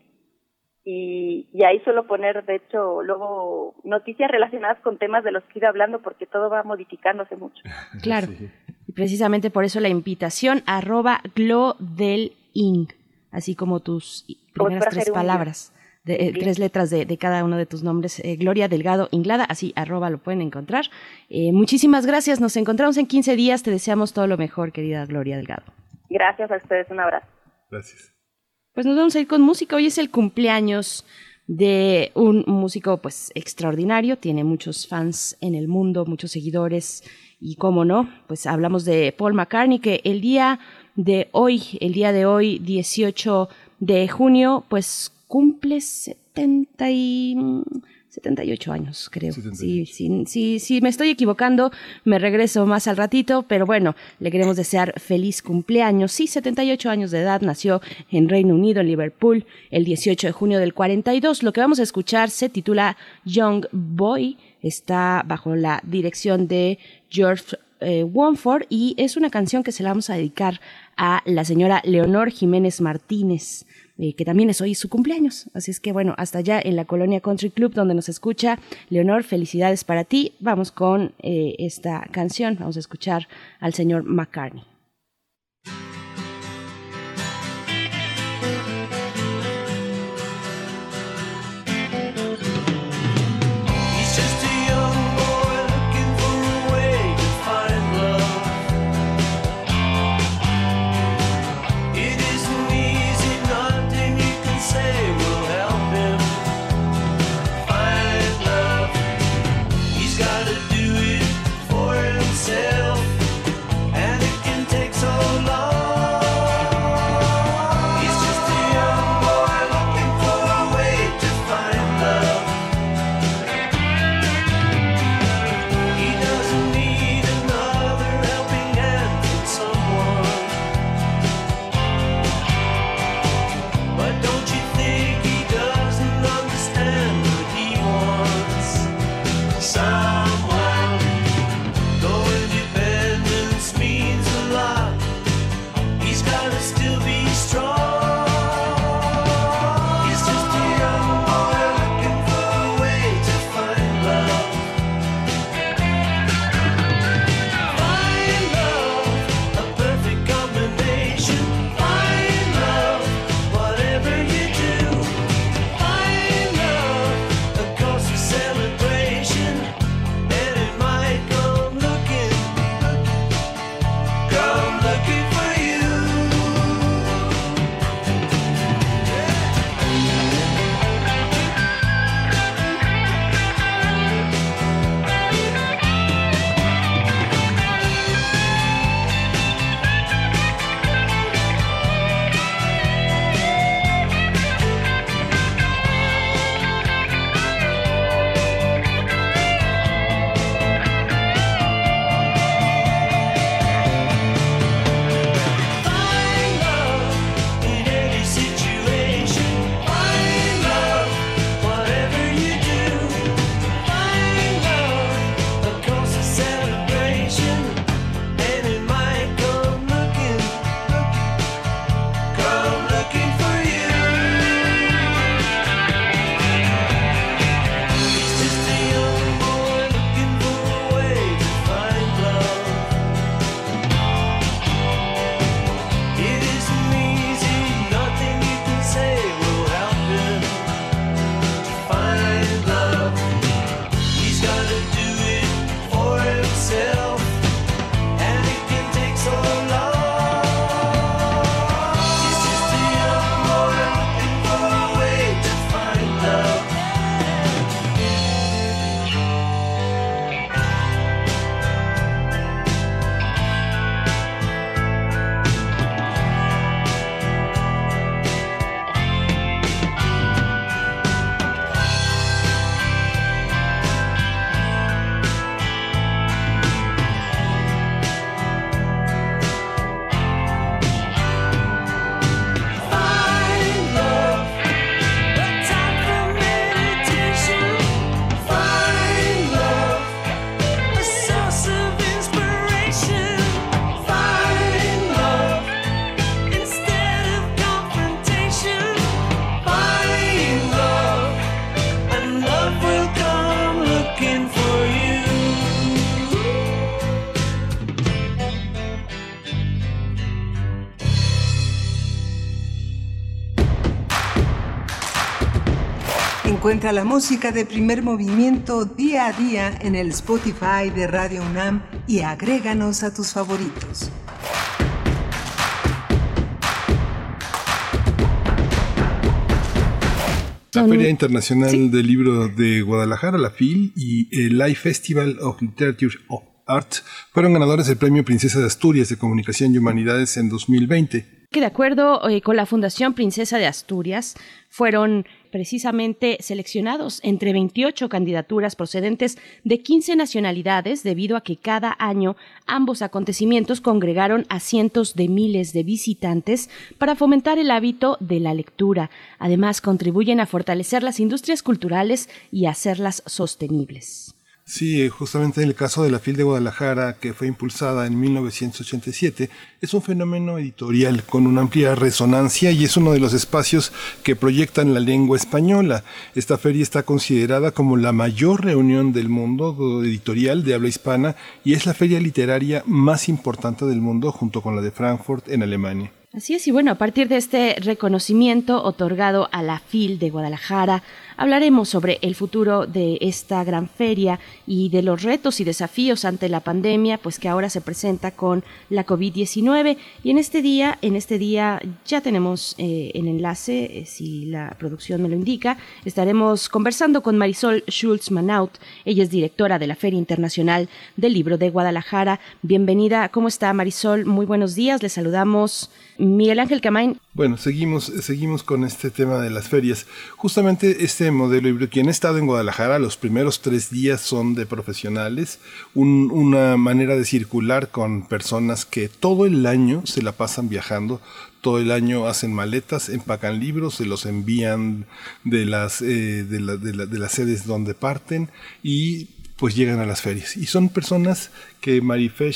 y, y ahí suelo poner, de hecho, luego noticias relacionadas con temas de los que he ido hablando porque todo va modificándose mucho. Claro. Y precisamente por eso la invitación, arroba glodelin, así como tus primeras tres palabras, de, eh, tres letras de, de cada uno de tus nombres. eh, Gloria Delgado Inglada, así arroba lo pueden encontrar. Eh, muchísimas gracias, nos encontramos en 15 días, te deseamos todo lo mejor, querida Gloria Delgado. Gracias a ustedes, un abrazo. Gracias. Pues nos vamos a ir con música. Hoy es el cumpleaños de un músico pues extraordinario, tiene muchos fans en el mundo, muchos seguidores y cómo no, pues hablamos de Paul McCartney que el día de hoy, el día de hoy 18 de junio, pues cumple 70 y 78 años, creo. Sí, sí, sí, sí, me estoy equivocando, me regreso más al ratito, pero bueno, le queremos desear feliz cumpleaños. Sí, 78 años de edad, nació en Reino Unido, en Liverpool, el 18 de junio del 42. Lo que vamos a escuchar se titula Young Boy, está bajo la dirección de George eh, y es una canción que se la vamos a dedicar a la señora Leonor Jiménez Martínez. eh, que también es hoy su cumpleaños. Así es que bueno, hasta allá en la Colonia Country Club donde nos escucha Leonor, felicidades para ti. Vamos con eh, esta canción, vamos a escuchar al señor McCartney. Encuentra la música de primer movimiento día a día en el Spotify de Radio UNAM y agréganos a tus favoritos. La Feria Internacional del Libro de Guadalajara, la FIL, y el Live Festival of Literature of Art fueron ganadores del Premio Princesa de Asturias de Comunicación y Humanidades en 2020. Que de acuerdo eh, con la Fundación Princesa de Asturias, fueron precisamente seleccionados entre 28 candidaturas procedentes de 15 nacionalidades debido a que cada año ambos acontecimientos congregaron a cientos de miles de visitantes para fomentar el hábito de la lectura. Además, contribuyen a fortalecer las industrias culturales y hacerlas sostenibles. Sí, justamente en el caso de la FIL de Guadalajara, que fue impulsada en 1987, es un fenómeno editorial con una amplia resonancia y es uno de los espacios que proyectan la lengua española. Esta feria está considerada como la mayor reunión del mundo editorial de habla hispana y es la feria literaria más importante del mundo junto con la de Frankfurt en Alemania. Así es, y bueno, a partir de este reconocimiento otorgado a la FIL de Guadalajara, hablaremos sobre el futuro de esta gran feria y de los retos y desafíos ante la pandemia, pues que ahora se presenta con la COVID-19. Y en este día, en este día ya tenemos eh, el enlace, eh, si la producción me lo indica, estaremos conversando con Marisol Schulz Manaut. Ella es directora de la Feria Internacional del Libro de Guadalajara. Bienvenida, ¿cómo está Marisol? Muy buenos días, le saludamos Miguel Ángel Camain. Bueno, seguimos, seguimos con este tema de las ferias. Justamente este modelo híbrido, quien ha estado en Guadalajara, los primeros tres días son de profesionales, un- una manera de circular con personas que todo el año se la pasan viajando, todo el año hacen maletas, empacan libros, se los envían de las, eh, de, la- de de las sedes donde parten y pues llegan a las ferias. Y son personas que Marifer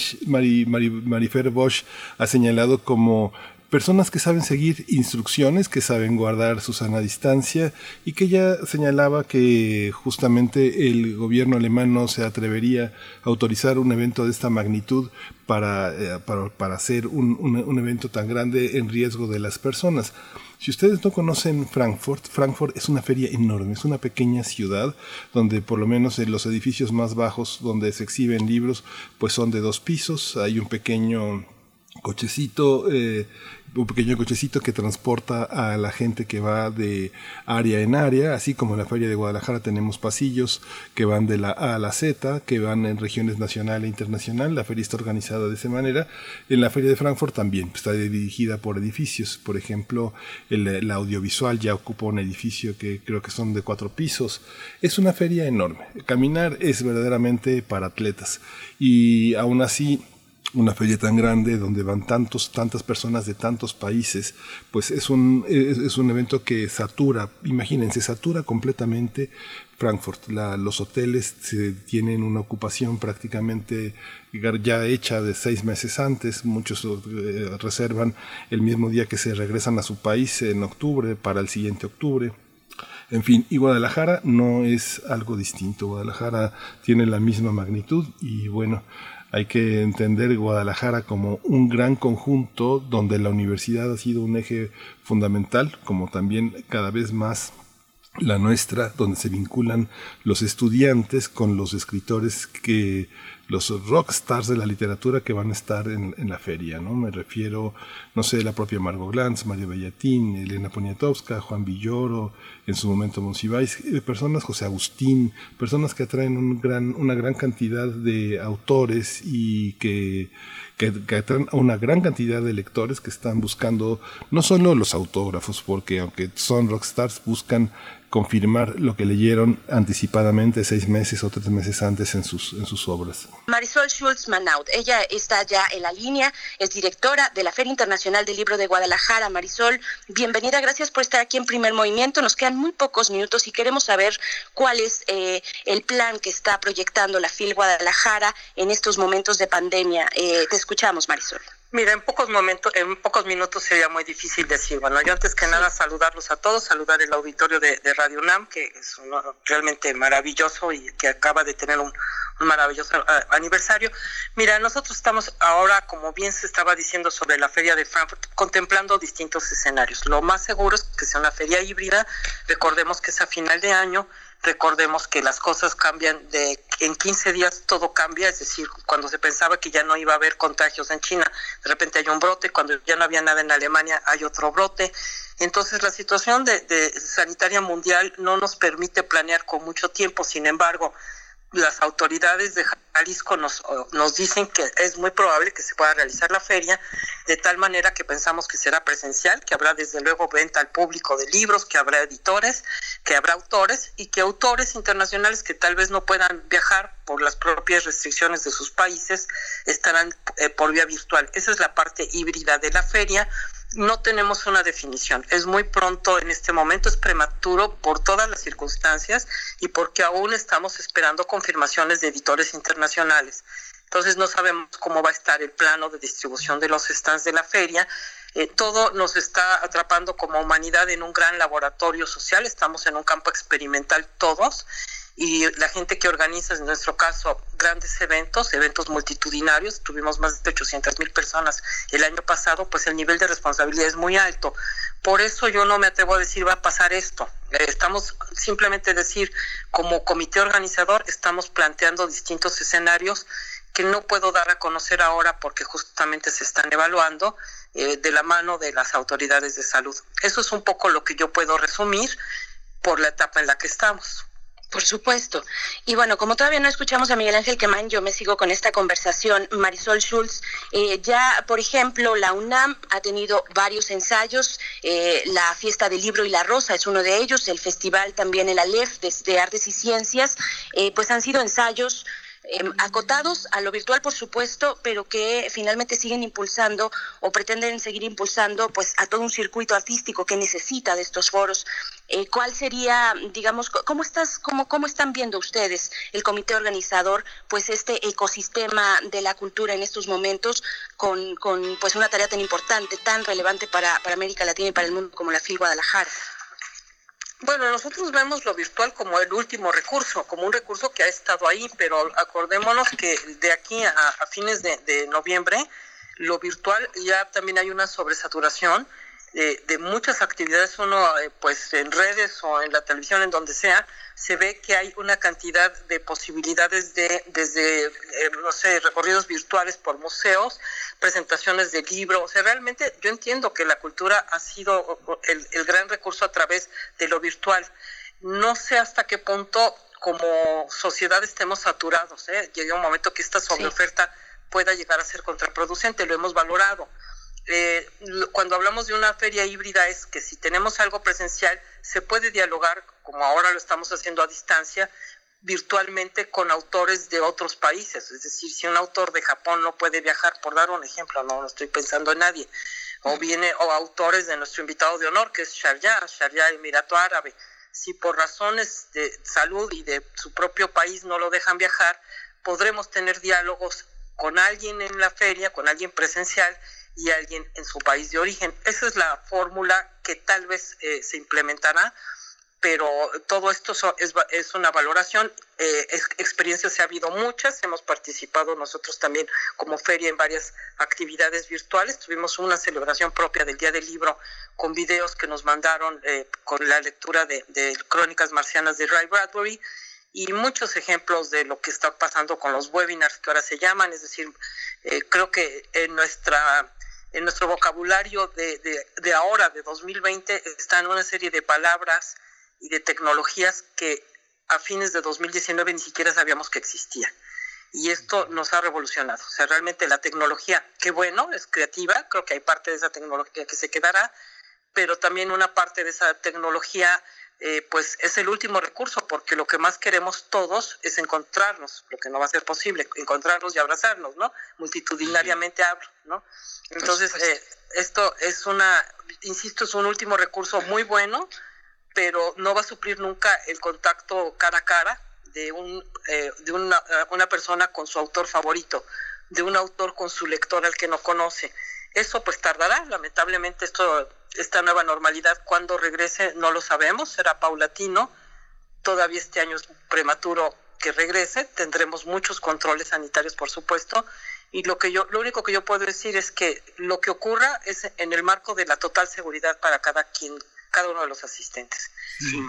Bosch ha señalado como personas que saben seguir instrucciones, que saben guardar su sana distancia y que ella señalaba que justamente el gobierno alemán no se atrevería a autorizar un evento de esta magnitud para, eh, para, para hacer un, un- un evento tan grande en riesgo de las personas. Si ustedes no conocen Frankfurt, Frankfurt es una feria enorme, es una pequeña ciudad donde por lo menos en los edificios más bajos donde se exhiben libros, pues son de dos pisos, hay un pequeño cochecito, eh, un pequeño cochecito que transporta a la gente que va de área en área, así como en la Feria de Guadalajara tenemos pasillos que van de la A a la Z, que van en regiones nacional e internacional, la feria está organizada de esa manera. En la Feria de Frankfurt también está dirigida por edificios, por ejemplo, el, el audiovisual ya ocupa un edificio que creo que son de cuatro pisos. Es una feria enorme. Caminar es verdaderamente para atletas y aún así una feria tan grande donde van tantos, tantas personas de tantos países, pues es un, es, un evento que satura, imagínense, satura completamente Frankfurt. Los hoteles tienen una ocupación prácticamente ya hecha de seis meses antes, muchos eh, reservan el mismo día que se regresan a su país en octubre para el siguiente octubre. En fin, y Guadalajara no es algo distinto. Guadalajara tiene la misma magnitud y bueno, hay que entender Guadalajara como un gran conjunto donde la universidad ha sido un eje fundamental, como también cada vez más la nuestra, donde se vinculan los estudiantes con los escritores que los rockstars de la literatura que van a estar en, la feria, ¿no? Me refiero, no sé, la propia Margot Glantz, María Bellatín, Elena Poniatowska, Juan Villoro, en su momento Monsiváis, eh, personas, José Agustín, personas que atraen una gran cantidad de autores y que, que, que atraen a una gran cantidad de lectores que están buscando no solo los autógrafos, porque aunque son rockstars, buscan confirmar lo que leyeron anticipadamente seis meses o tres meses antes en sus, en sus obras. Marisol Schulz Manaut, ella está ya en la línea, es directora de la Feria Internacional del Libro de Guadalajara. Marisol, bienvenida, gracias por estar aquí en Primer Movimiento. Nos quedan muy pocos minutos y queremos saber cuál es eh, el plan que está proyectando la FIL Guadalajara en estos momentos de pandemia. Eh, te escuchamos, Marisol. Mira, en pocos momentos, en pocos minutos sería muy difícil decir. Bueno, yo antes que nada saludarlos a todos, saludar el auditorio de, de Radio UNAM, que es uno realmente maravilloso y que acaba de tener un, un maravilloso ah, aniversario. Mira, nosotros estamos ahora, como bien se estaba diciendo sobre la feria de Frankfurt, contemplando distintos escenarios. Lo más seguro es que sea una feria híbrida. Recordemos que es a final de año. Recordemos que las cosas cambian de en 15 días todo cambia, es decir, cuando se pensaba que ya no iba a haber contagios en China, de repente hay un brote, cuando ya no había nada en Alemania hay otro brote. Entonces la situación de, de sanitaria mundial no nos permite planear con mucho tiempo, sin embargo, las autoridades de Jalisco nos, nos dicen que es muy probable que se pueda realizar la feria, de tal manera que pensamos que será presencial, que habrá desde luego venta al público de libros, que habrá editores, que habrá autores y que autores internacionales que tal vez no puedan viajar por las propias restricciones de sus países estarán eh, por vía virtual. Esa es la parte híbrida de la feria no tenemos una definición. Es muy pronto en este momento, es prematuro por todas las circunstancias y porque aún estamos esperando confirmaciones de editores internacionales. Entonces no sabemos cómo va a estar el plano de distribución de los stands de la feria. Eh, todo nos está atrapando como humanidad en un gran laboratorio social. Estamos en un campo experimental todos y la gente que organiza, en nuestro caso, grandes eventos, eventos multitudinarios, tuvimos más de 800 mil personas el año pasado, pues el nivel de responsabilidad es muy alto. Por eso yo no me atrevo a decir va a pasar esto. Eh, Estamos simplemente decir, como comité organizador, estamos planteando distintos escenarios que no puedo dar a conocer ahora porque justamente se están evaluando eh, de la mano de las autoridades de salud. Eso es un poco lo que yo puedo resumir por la etapa en la que estamos. Por supuesto. Y bueno, como todavía no escuchamos a Miguel Ángel Quemán, yo me sigo con esta conversación. Marisol Schulz, eh, ya, por ejemplo, la UNAM ha tenido varios ensayos. eh, la Fiesta del Libro y la Rosa es uno de ellos. El festival también, el ALEF de, de Artes y Ciencias, eh, pues han sido ensayos eh, acotados a lo virtual, por supuesto, pero que finalmente siguen impulsando o pretenden seguir impulsando pues a todo un circuito artístico que necesita de estos foros. Eh, ¿Cuál sería, digamos, cómo estás, cómo, cómo están viendo ustedes el comité organizador, pues este ecosistema de la cultura en estos momentos con, con pues una tarea tan importante, tan relevante para, para América Latina y para el mundo como la FIL Guadalajara? Bueno, nosotros vemos lo virtual como el último recurso, como un recurso que ha estado ahí, pero acordémonos que de aquí a, a fines de, de noviembre, lo virtual ya también hay una sobresaturación de, de muchas actividades. Uno, eh, pues en redes o en la televisión, en donde sea, se ve que hay una cantidad de posibilidades de, desde, eh, no sé, recorridos virtuales por museos, presentaciones de libros. O sea, realmente yo entiendo que la cultura ha sido el, el gran recurso a través de lo virtual. No sé hasta qué punto como sociedad estemos saturados. ¿eh? Llega un momento que esta sobreoferta pueda llegar a ser contraproducente, lo hemos valorado. Eh, cuando hablamos de una feria híbrida es que si tenemos algo presencial, se puede dialogar, como ahora lo estamos haciendo a distancia, virtualmente con autores de otros países. Es decir, si un autor de Japón no puede viajar, por dar un ejemplo, no, no estoy pensando en nadie, o viene, o autores de nuestro invitado de honor, que es Sharjah, Sharjah Emirato Árabe. Si por razones de salud y de su propio país no lo dejan viajar, podremos tener diálogos con alguien en la feria, con alguien presencial y alguien en su país de origen. Esa es la fórmula que tal vez eh, se implementará, pero todo esto so- es, es una valoración. Eh, ex- experiencias ha habido muchas, hemos participado nosotros también como feria en varias actividades virtuales. Tuvimos una celebración propia del Día del Libro con videos que nos mandaron eh, con la lectura de, de Crónicas Marcianas de Ray Bradbury y muchos ejemplos de lo que está pasando con los webinars que ahora se llaman, es decir, eh, creo que en nuestra en nuestro vocabulario de, de, de ahora, de 2020, están una serie de palabras y de tecnologías que a fines de 2019 ni siquiera sabíamos que existían. Y esto nos ha revolucionado. O sea, realmente la tecnología, qué bueno, es creativa, creo que hay parte de esa tecnología que se quedará, pero también una parte de esa tecnología eh, pues es el último recurso, porque lo que más queremos todos es encontrarnos, lo que no va a ser posible, encontrarnos y abrazarnos, ¿no? Multitudinariamente hablo, ¿no? Entonces, eh, esto es una, insisto, es un último recurso muy bueno, pero no va a suplir nunca el contacto cara a cara de, un, eh, de una, una persona con su autor favorito, de un autor con su lector al que no conoce. Eso pues tardará, lamentablemente esto, esta nueva normalidad cuando regrese no lo sabemos, será paulatino, todavía este año es prematuro que regrese, tendremos muchos controles sanitarios por supuesto, y lo que yo, lo único que yo puedo decir es que lo que ocurra es en el marco de la total seguridad para cada quien, cada uno de los asistentes.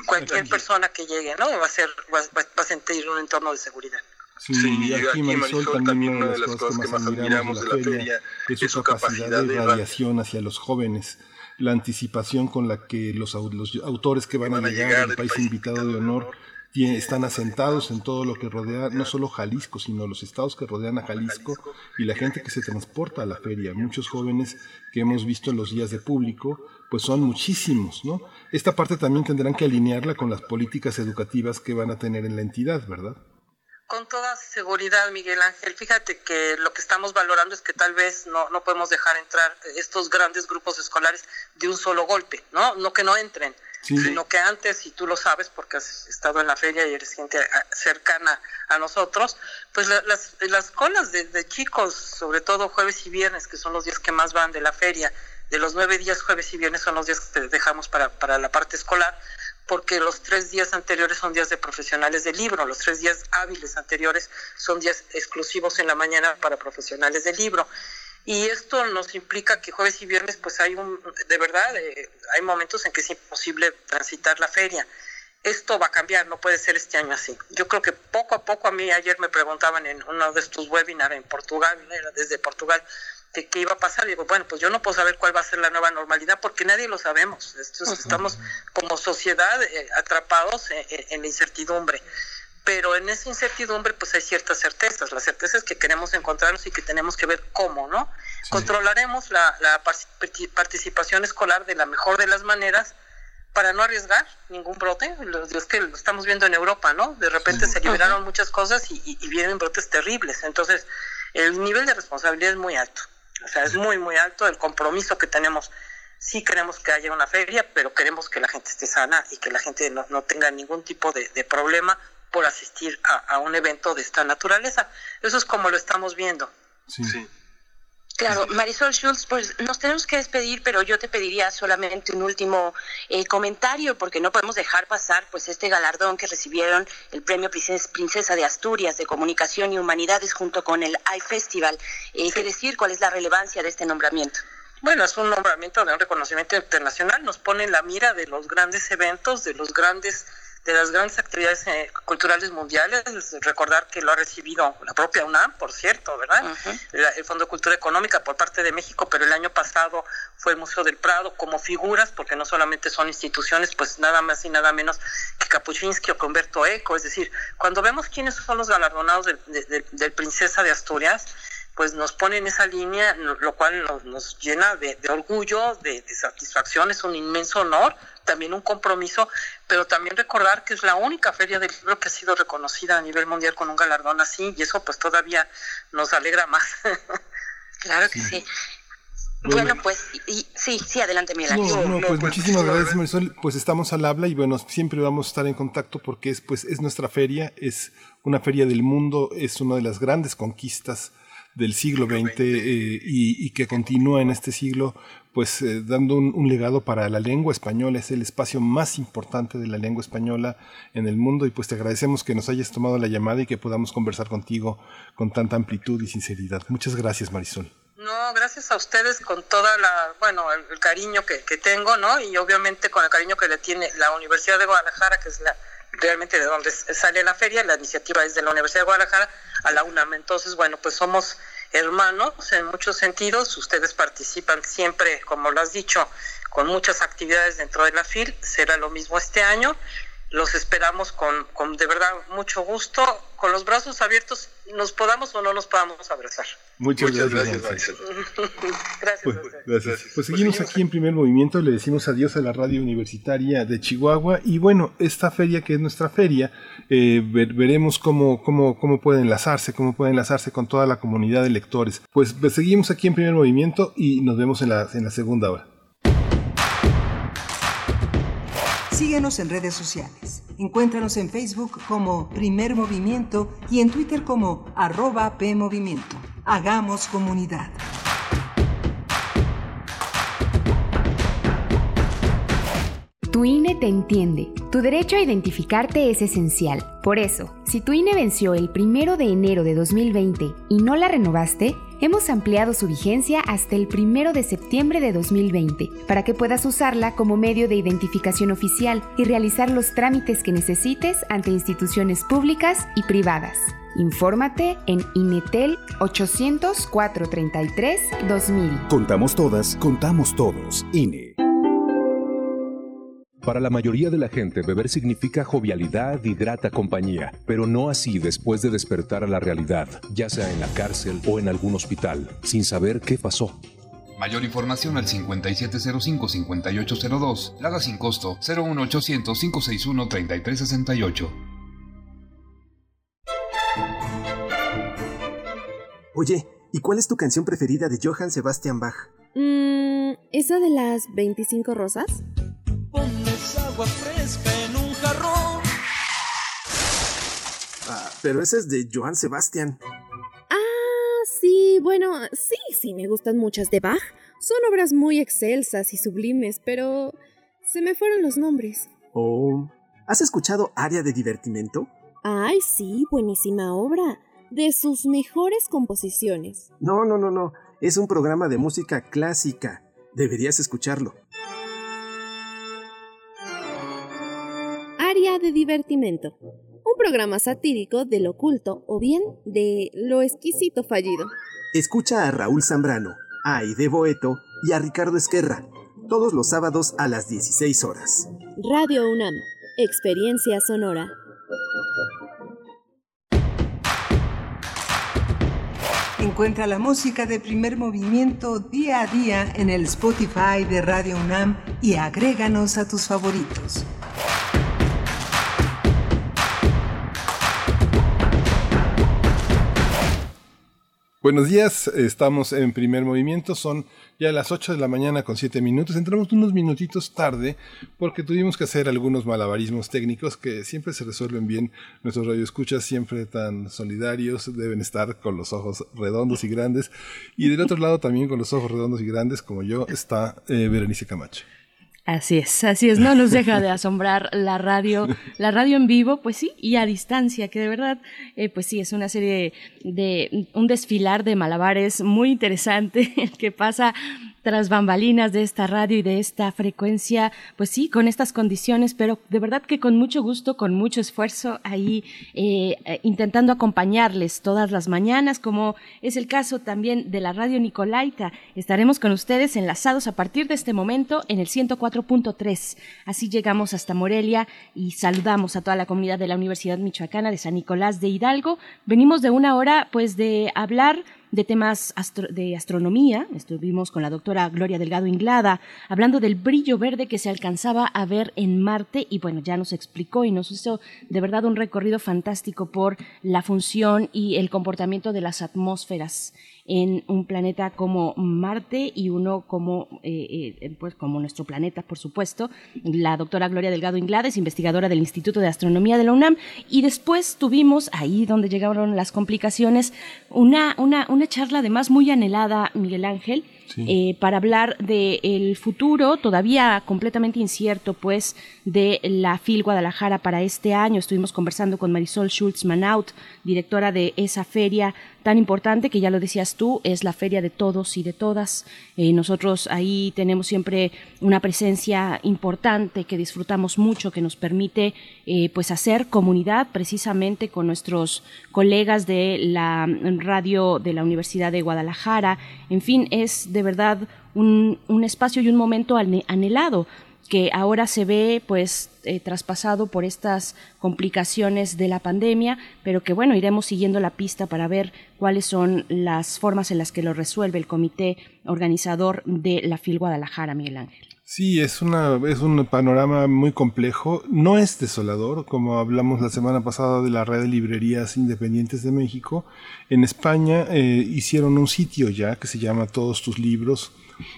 Cualquier persona que llegue, ¿no? Va a ser, va, va- va a sentir un entorno de seguridad. Sí, y aquí Marisol también una de las cosas que más admiramos de la feria es su capacidad de radiación hacia los jóvenes, la anticipación con la que los, los autores que van a llegar al país invitado de honor están asentados en todo lo que rodea no solo Jalisco, sino los estados que rodean a Jalisco y la gente que se transporta a la feria. Muchos jóvenes que hemos visto en los días de público, pues son muchísimos, ¿no? Esta parte también tendrán que alinearla con las políticas educativas que van a tener en la entidad, ¿verdad? Con toda seguridad, Miguel Ángel. Fíjate que lo que estamos valorando es que tal vez no, no podemos dejar entrar estos grandes grupos escolares de un solo golpe, ¿no? No que no entren, Sí. sino que antes, y tú lo sabes porque has estado en la feria y eres gente ah, cercana a nosotros, pues la- las, las colas de, de chicos, sobre todo jueves y viernes, que son los días que más van de la feria, de los nueve días jueves y viernes son los días que dejamos para, para la parte escolar, porque los tres días anteriores son días de profesionales del libro, los tres días hábiles anteriores son días exclusivos en la mañana para profesionales del libro. Y esto nos implica que jueves y viernes, pues hay un, de verdad, eh, hay momentos en que es imposible transitar la feria. Esto va a cambiar, no puede ser este año así. Yo creo que poco a poco a mí ayer me preguntaban en uno de estos webinars en Portugal, desde Portugal, que qué iba a pasar. Y digo, bueno, pues yo no puedo saber cuál va a ser la nueva normalidad porque nadie lo sabemos. Esto es- Estamos como sociedad eh, atrapados en, la incertidumbre. Pero en esa incertidumbre pues hay ciertas certezas. La certeza es que queremos encontrarnos y que tenemos que ver cómo, ¿no? Controlaremos la, participación escolar de la mejor de las maneras para no arriesgar ningún brote. Lo- Es que lo estamos viendo en Europa, ¿no? De repente se liberaron muchas cosas y, y- y vienen brotes terribles. Entonces, el nivel de responsabilidad es muy alto. O sea, es muy, muy alto el compromiso que tenemos. Sí queremos que haya una feria, pero queremos que la gente esté sana y que la gente no, no tenga ningún tipo de, de problema por asistir a, a un evento de esta naturaleza. Eso es como lo estamos viendo. Sí. Claro, Marisol Schultz, pues nos tenemos que despedir, pero yo te pediría solamente un último eh, comentario, porque no podemos dejar pasar pues este galardón que recibieron el Premio Princes- Princesa de Asturias de Comunicación y Humanidades junto con el iFestival. Eh, ¿Qué decir? ¿Cuál es la relevancia de este nombramiento? Bueno, es un nombramiento de un reconocimiento internacional, nos pone en la mira de los grandes eventos, de los grandes de las grandes actividades eh, culturales mundiales, recordar que lo ha recibido la propia UNAM, por cierto, ¿verdad? La- el Fondo de Cultura Económica por parte de México, pero el año pasado fue el Museo del Prado como figuras, porque no solamente son instituciones, pues nada más y nada menos que Kapuczynski o Humberto Eco, es decir, cuando vemos quiénes son los galardonados del, de- de- del Princesa de Asturias, pues nos pone en esa línea, lo cual nos, nos llena de, de orgullo, de, de satisfacción, es un inmenso honor, también un compromiso, pero también recordar que es la única feria del libro que ha sido reconocida a nivel mundial con un galardón así, y eso pues todavía nos alegra más. Claro que sí. Bueno, pues, y, y- sí, sí, adelante, Miguel. No, no, pues muchísimas gracias Marisol, pues estamos al habla y bueno, siempre vamos a estar en contacto porque es pues es nuestra feria, es una feria del mundo, es una de las grandes conquistas del siglo XX eh, y, y que continúa en este siglo pues eh, dando un, un legado para la lengua española, es el espacio más importante de la lengua española en el mundo y pues te agradecemos que nos hayas tomado la llamada y que podamos conversar contigo con tanta amplitud y sinceridad. Muchas gracias Marisol. No, gracias a ustedes con toda la, bueno, el, el cariño que, que tengo, ¿no? Y obviamente con el cariño que le tiene la Universidad de Guadalajara, que es la realmente de donde sale la feria, la iniciativa es de la Universidad de Guadalajara a la UNAM. Entonces, bueno, pues somos hermanos en muchos sentidos, ustedes participan siempre, como lo has dicho, con muchas actividades dentro de la FIL, será lo mismo este año. Los esperamos con, con de verdad mucho gusto, con los brazos abiertos, nos podamos o no nos podamos abrazar. Muchas, gracias. Marisol. Gracias. Pues, gracias. Pues seguimos aquí en primer movimiento, le decimos adiós a la radio universitaria de Chihuahua y bueno, esta feria que es nuestra feria, eh, ver- veremos cómo, cómo, cómo puede enlazarse, cómo puede enlazarse con toda la comunidad de lectores. Pues, pues, seguimos aquí en primer movimiento y nos vemos en la, en la segunda hora. Síguenos en redes sociales. Encuéntranos en Facebook como Primer Movimiento y en Twitter como arroba PMovimiento. Hagamos comunidad. Tu INE te entiende. Tu derecho a identificarte es esencial. Por eso, si tu INE venció el primero de enero de 2020 y no la renovaste, hemos ampliado su vigencia hasta el primero de septiembre de 2020 para que puedas usarla como medio de identificación oficial y realizar los trámites que necesites ante instituciones públicas y privadas. Infórmate en INETEL 800 433 2000. Contamos todas, contamos todos. INE. Para la mayoría de la gente, beber significa jovialidad y grata compañía, pero no así después de despertar a la realidad, ya sea en la cárcel o en algún hospital, sin saber qué pasó. Mayor información al 5705-5802. Lada sin costo 01800-561-3368. Oye, ¿y cuál es tu canción preferida de Johann Sebastian Bach? Mmm, ¿esa de las 25 rosas? Agua fresca en un jarrón. Ah, pero esa es de Johann Sebastian. Ah, sí, bueno, sí, sí, me gustan muchas de Bach. Son obras muy excelsas y sublimes, pero se me fueron los nombres. Oh, ¿has escuchado Área de Divertimento? Ay, sí, buenísima obra. De sus mejores composiciones. No, no, no, no. Es un programa de música clásica. Deberías escucharlo. Área de divertimento. Un programa satírico del oculto o bien de lo exquisito fallido. Escucha a Raúl Zambrano, a Aide Boeto y a Ricardo Esquerra. Todos los sábados a las 16 horas. Radio UNAM. Experiencia sonora. Encuentra la música de primer movimiento día a día en el Spotify de Radio UNAM y agréganos a tus favoritos. Buenos días, estamos en primer movimiento, son ya las 8 de la mañana con 7 minutos, entramos unos minutitos tarde porque tuvimos que hacer algunos malabarismos técnicos que siempre se resuelven bien, nuestros radioescuchas siempre tan solidarios, deben estar con los ojos redondos y grandes, y del otro lado también con los ojos redondos y grandes como yo está eh, Berenice Camacho. Así es, así es, no nos deja de asombrar la radio, la radio en vivo, pues sí, y a distancia, que de verdad, eh, pues sí, es una serie de, un desfilar de malabares muy interesante, el que pasa tras bambalinas de esta radio y de esta frecuencia, pues sí, con estas condiciones, pero de verdad que con mucho gusto, con mucho esfuerzo, ahí eh, eh, intentando acompañarles todas las mañanas, como es el caso también de la radio Nicolaita. Estaremos con ustedes enlazados a partir de este momento en el 104.3. Así llegamos hasta Morelia y saludamos a toda la comunidad de la Universidad Michoacana de San Nicolás de Hidalgo. Venimos de una hora, pues, de hablar de temas de astronomía. Estuvimos con la doctora Gloria Delgado Inglada hablando del brillo verde que se alcanzaba a ver en Marte y bueno, ya nos explicó y nos hizo de verdad un recorrido fantástico por la función y el comportamiento de las atmósferas en un planeta como Marte y uno como, eh, eh, pues como nuestro planeta, por supuesto. La doctora Gloria Delgado Inglada es investigadora del Instituto de Astronomía de la UNAM y después tuvimos, ahí donde llegaron las complicaciones, una, una, una charla además muy anhelada, Miguel Ángel, Eh, para hablar del futuro todavía completamente incierto, pues, de la FIL Guadalajara para este año. Estuvimos conversando con Marisol Schultz Manaut, directora de esa feria tan importante que ya lo decías tú, es la feria de todos y de todas. Eh, nosotros ahí tenemos siempre una presencia importante que disfrutamos mucho, que nos permite eh, pues hacer comunidad precisamente con nuestros colegas de la radio de la Universidad de Guadalajara. En fin, es de verdad un, un espacio y un momento anhelado que ahora se ve pues eh, traspasado por estas complicaciones de la pandemia, pero que bueno, iremos siguiendo la pista para ver cuáles son las formas en las que lo resuelve el comité organizador de la FIL Guadalajara, Miguel Ángel. Sí, es, una, es un panorama muy complejo. No es desolador, como hablamos la semana pasada de la red de librerías independientes de México. En España eh, hicieron un sitio ya que se llama Todos tus libros,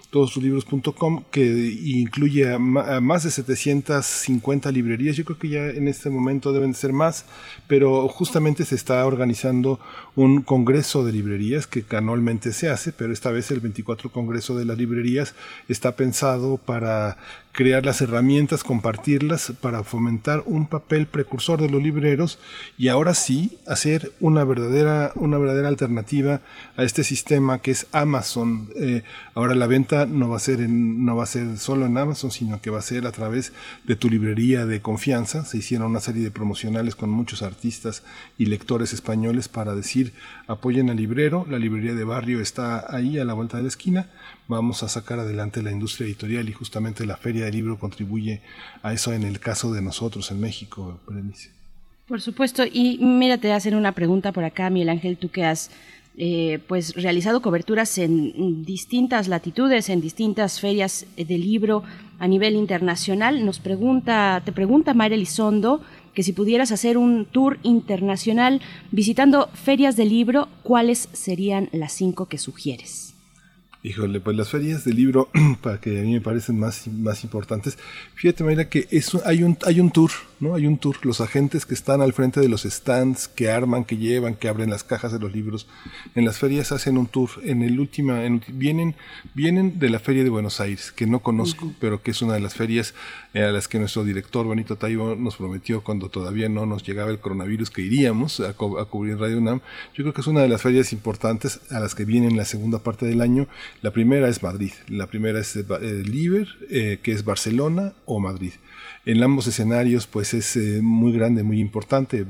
todostuslibros.com, que incluye a, más de 750 librerías. Yo creo que ya en este momento deben de ser más, pero justamente se está organizando un congreso de librerías que anualmente se hace, pero esta vez el 24 Congreso de las Librerías está pensado para crear las herramientas, compartirlas para fomentar un papel precursor de los libreros y ahora sí hacer una verdadera, una verdadera alternativa a este sistema que es Amazon. Eh, ahora la venta no va a ser no va a ser solo en Amazon, sino que va a ser a través de tu librería de confianza. Se hicieron una serie de promocionales con muchos artistas y lectores españoles para decir apoyen al librero, la librería de barrio está ahí a la vuelta de la esquina, vamos a sacar adelante la industria editorial y justamente la feria del libro contribuye a eso en el caso de nosotros en México. Por supuesto, y mira, te hacen una pregunta por acá, Miguel Ángel, tú que has eh, pues realizado coberturas en distintas latitudes, en distintas ferias de libro a nivel internacional. Nos pregunta, te pregunta Mayra Elizondo que si pudieras hacer un tour internacional visitando ferias de libro, ¿cuáles serían las cinco que sugieres? Híjole, pues las ferias de libro, para que a mí me parecen más, más importantes, fíjate, Mayra, que es, hay, un, hay un tour, ¿no? Hay un tour. Los agentes que están al frente de los stands, que arman, que llevan, que abren las cajas de los libros, en las ferias hacen un tour. En el última, en- vienen, vienen de la Feria de Buenos Aires, que no conozco, pero que es una de las ferias eh, a las que nuestro director, Benito Taibo, nos prometió cuando todavía no nos llegaba el coronavirus que iríamos a, co- a cubrir Radio UNAM. Yo creo que es una de las ferias importantes a las que vienen la segunda parte del año. La primera es Madrid, la primera es eh, eh, Liver, eh, que es Barcelona o Madrid. En ambos escenarios, pues es eh, muy grande, muy importante.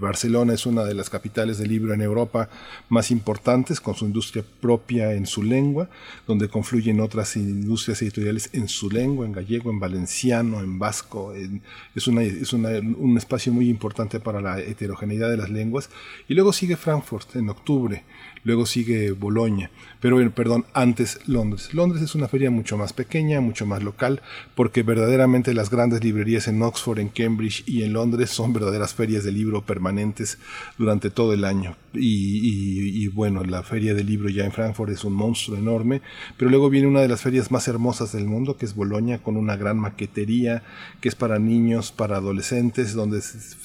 Barcelona es una de las capitales del libro en Europa más importantes, con su industria propia en su lengua, donde confluyen otras industrias editoriales en su lengua, en gallego, en valenciano, en vasco. es es un espacio muy importante para la heterogeneidad de las lenguas. Y luego sigue Frankfurt en octubre. Luego sigue Bolonia, pero perdón, antes Londres. Londres es una feria mucho más pequeña, mucho más local, porque verdaderamente las grandes librerías en Oxford, en Cambridge y en Londres son verdaderas ferias de libro permanentes durante todo el año. Y, bueno, la feria del libro ya en Frankfurt es un monstruo enorme, pero luego viene una de las ferias más hermosas del mundo, que es Bolonia, con una gran maquetería, que es para niños, para adolescentes, donde,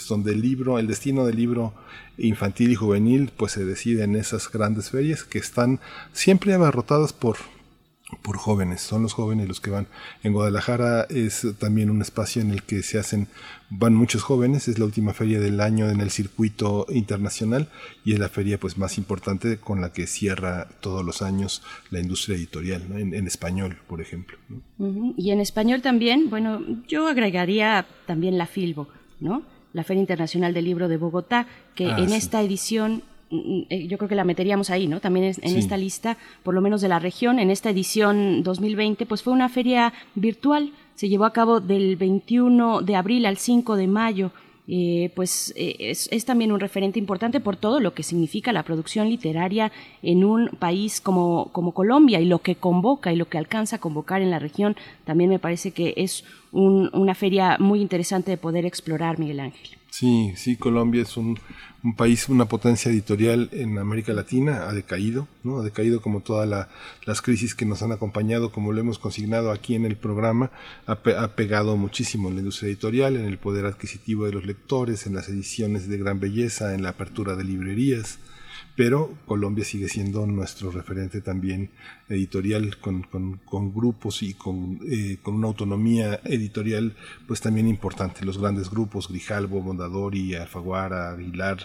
donde el libro, el destino del libro infantil y juvenil, pues se decide en esas grandes ferias que están abarrotadas por por jóvenes, son los jóvenes los que van. En Guadalajara es también un espacio en el que se hacen, van muchos jóvenes, es la última feria del año en el circuito internacional y es la feria pues más importante con la que cierra todos los años la industria editorial, ¿no? en, en español, por ejemplo. ¿no? Ujú. Y en español también, bueno, yo agregaría también la Filbo, ¿no? La Feria Internacional del Libro de Bogotá, que Ah, en sí. esta edición, yo creo que la meteríamos ahí, ¿no? También en Sí. esta lista, por lo menos de la región, en esta edición 2020, pues fue una feria virtual, se llevó a cabo del 21 de abril al 5 de mayo. Eh, pues eh, es, es también un referente importante por todo lo que significa la producción literaria en un país como, como Colombia y lo que convoca y lo que alcanza a convocar en la región. También me parece que es un- una feria muy interesante de poder explorar, Miguel Ángel. Sí, sí, Colombia es un, un país, una potencia editorial en América Latina, ha decaído, ¿no? Ha decaído como todas la- las crisis que nos han acompañado, como lo hemos consignado aquí en el programa, ha, pe- ha pegado muchísimo en la industria editorial, en el poder adquisitivo de los lectores, en las ediciones de gran belleza, en la apertura de librerías pero Colombia sigue siendo nuestro referente también editorial con, con- con grupos y con, eh, con una autonomía editorial pues también importante. Los grandes grupos, Grijalbo, Mondadori, Alfaguara, Aguilar,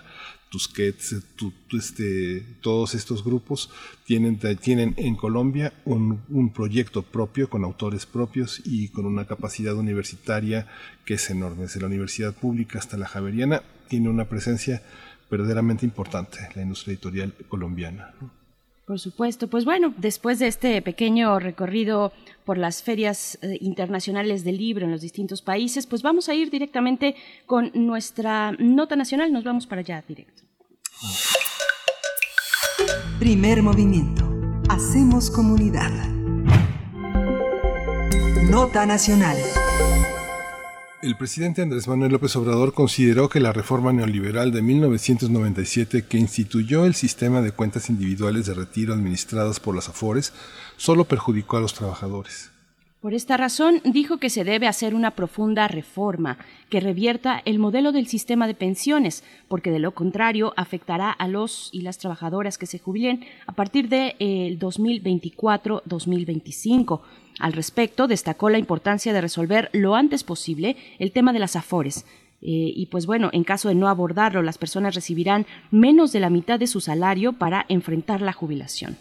Tusquets, eh, tu- tu- este, todos estos grupos tienen, tienen en Colombia un, un proyecto propio con autores propios y con una capacidad universitaria que es enorme. Desde la universidad pública hasta la Javeriana tiene una presencia verdaderamente importante la industria editorial colombiana. ¿no? Por supuesto, pues bueno, después de este pequeño recorrido por las ferias eh, internacionales del libro en los distintos países, pues vamos a ir directamente con nuestra nota nacional, nos vamos para allá directo. Primer movimiento. Hacemos comunidad. Nota nacional. El presidente Andrés Manuel López Obrador consideró que la reforma neoliberal de 1997 que instituyó el sistema de cuentas individuales de retiro administradas por las AFORES solo perjudicó a los trabajadores. Por esta razón, dijo que se debe hacer una profunda reforma que revierta el modelo del sistema de pensiones, porque de lo contrario afectará a los y las trabajadoras que se jubilen a partir del 2024-2025. Al respecto, destacó la importancia de resolver lo antes posible el tema de las afores. Eh, y pues bueno, en caso de no abordarlo, las personas recibirán menos de la mitad de su salario para enfrentar la jubilación.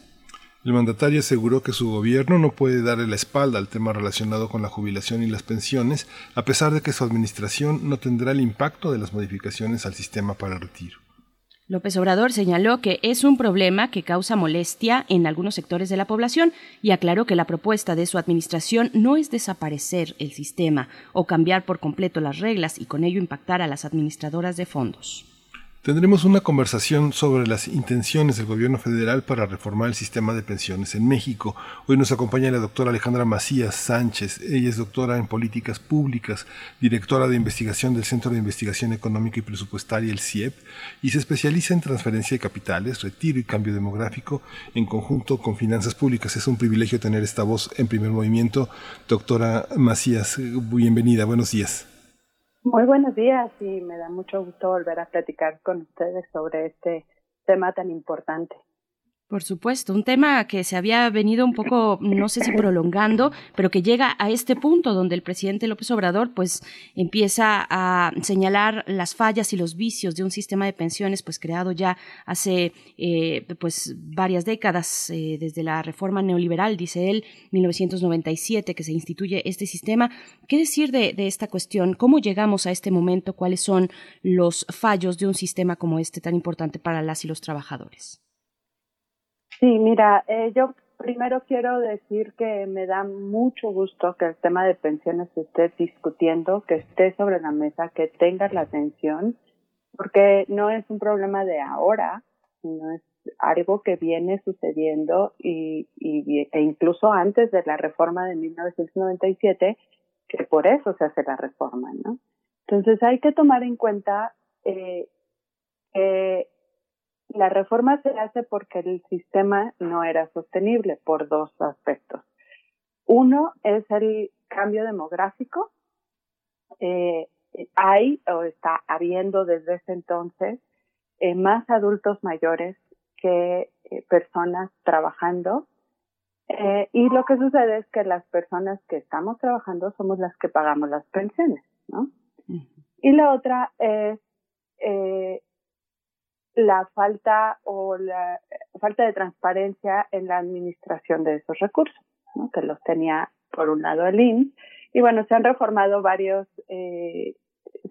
El mandatario aseguró que su gobierno no puede darle la espalda al tema relacionado con la jubilación y las pensiones, a pesar de que su administración no tendrá el impacto de las modificaciones al sistema para retiro. López Obrador señaló que es un problema que causa molestia en algunos sectores de la población y aclaró que la propuesta de su administración no es desaparecer el sistema o cambiar por completo las reglas y con ello impactar a las administradoras de fondos. Tendremos una conversación sobre las intenciones del gobierno federal para reformar el sistema de pensiones en México. Hoy nos acompaña la doctora Alejandra Macías Sánchez. Ella es doctora en políticas públicas, directora de investigación del Centro de Investigación Económica y Presupuestaria, el CIEP, y se especializa en transferencia de capitales, retiro y cambio demográfico en conjunto con finanzas públicas. Es un privilegio tener esta voz en primer movimiento. Doctora Macías, bienvenida. Buenos días. Muy buenos días y me da mucho gusto volver a platicar con ustedes sobre este tema tan importante. Por supuesto, un tema que se había venido un poco, no sé si prolongando, pero que llega a este punto donde el presidente López Obrador pues empieza a señalar las fallas y los vicios de un sistema de pensiones pues creado ya hace eh, pues varias décadas eh, desde la reforma neoliberal, dice él, 1997 que se instituye este sistema. ¿Qué decir de, de esta cuestión? ¿Cómo llegamos a este momento? ¿Cuáles son los fallos de un sistema como este tan importante para las y los trabajadores? Sí, mira, eh, yo primero quiero decir que me da mucho gusto que el tema de pensiones esté discutiendo, que esté sobre la mesa, que tenga la atención, porque no es un problema de ahora, sino es algo que viene sucediendo y, y, e incluso antes de la reforma de 1997, que por eso se hace la reforma, ¿no? Entonces hay que tomar en cuenta eh, que la reforma se hace porque el sistema no era sostenible por dos aspectos. Uno es el cambio demográfico. Eh, hay o está habiendo desde ese entonces eh, más adultos mayores que eh, personas trabajando. Y lo que sucede es que las personas que estamos trabajando somos las que pagamos las pensiones, ¿no? Y la otra es eh, la falta o la falta de transparencia en la administración de esos recursos, que los tenía por un lado el INS. Y bueno, se han reformado varios eh,